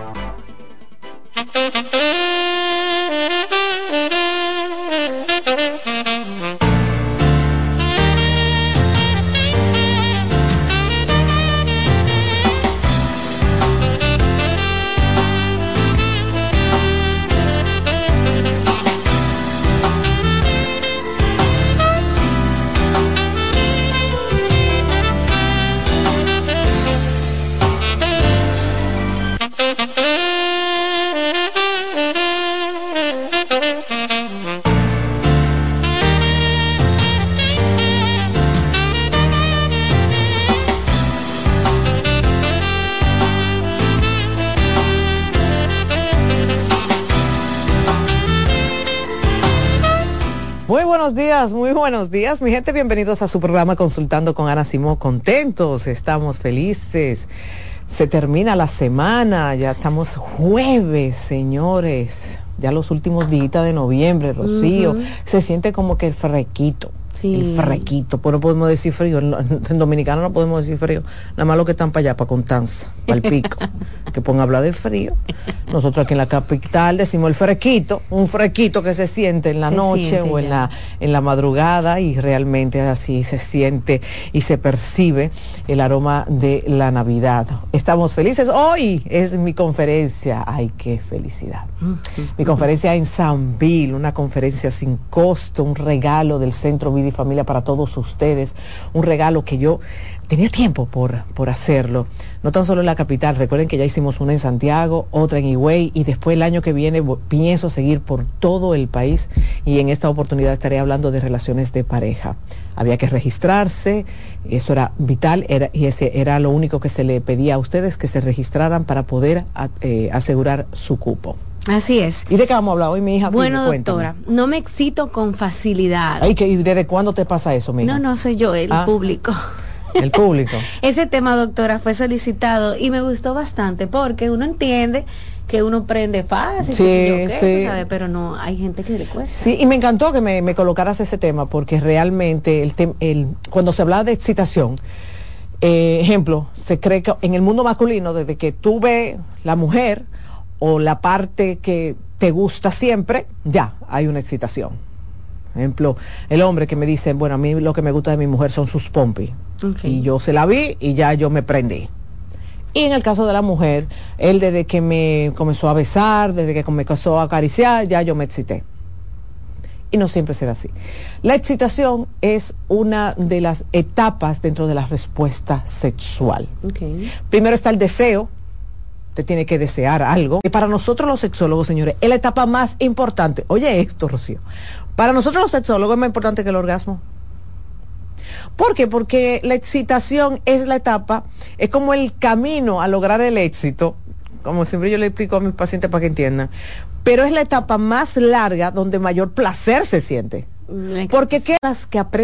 buenos días, mi gente. Bienvenidos a su programa Consultando con Ana Simón. Contentos, estamos felices. Se termina la semana, ya estamos jueves, señores. ya los últimos días de noviembre, Rocío, se siente como que el El frequito, pues no podemos decir frío, en, en dominicano no podemos decir frío, nada más lo que están para allá, para Constanza, para el pico, <laughs> que pongan a hablar de frío. Nosotros aquí en la capital decimos el frequito, un frequito que se siente en la Se noche o en ya. la, en la madrugada y realmente así se siente y se percibe el aroma de la Navidad. Estamos felices. Hoy es mi conferencia. Ay, qué felicidad. Mi conferencia en San Bill, una conferencia sin costo, un regalo del Centro Vida y Familia para todos ustedes, un regalo que yo tenía tiempo por, por hacerlo, no tan solo en la capital, recuerden que ya hicimos una en Santiago, otra en Higüey y después el año que viene pienso seguir por todo el país y en esta oportunidad estaré hablando de relaciones de pareja. Había que registrarse, eso era vital era, y ese era lo único que se le pedía a ustedes, que se registraran para poder eh, asegurar su cupo. Así es. ¿Y de qué vamos a hablar hoy, mi hija? Bueno, doctora, no me excito con facilidad. Ay, que- ¿y desde cuándo te pasa eso, mi hija? No, no soy yo, el Ah. público. El público. <laughs> Ese tema, doctora, fue solicitado y me gustó bastante porque uno entiende que uno prende fácil, Sí, sé yo qué, sí. sabes, pero no, hay gente que le cuesta. Sí, y me encantó que me, me colocaras ese tema porque realmente el tem- el, cuando se habla de excitación, eh, ejemplo, se cree que en el mundo masculino, desde que tú ves la mujer o la parte que te gusta siempre, ya hay una excitación. Ejemplo, el hombre que me dice, bueno, a mí lo que me gusta de mi mujer son sus pompis. Y yo se la vi y ya yo me prendí. Y en el caso de la mujer, él desde que me comenzó a besar, desde que me comenzó a acariciar, ya yo me excité. Y no siempre será así. La excitación es una de las etapas dentro de la respuesta sexual. Primero está el deseo. Usted tiene que desear algo. Y para nosotros los sexólogos, señores, es la etapa más importante. Oye esto, Rocío. Para nosotros los sexólogos es más importante que el orgasmo. ¿Por qué? Porque la excitación es la etapa, es como el camino a lograr el éxito, como siempre yo le explico a mis pacientes para que entiendan, pero es la etapa más larga donde mayor placer se siente. Porque qué las que aprenden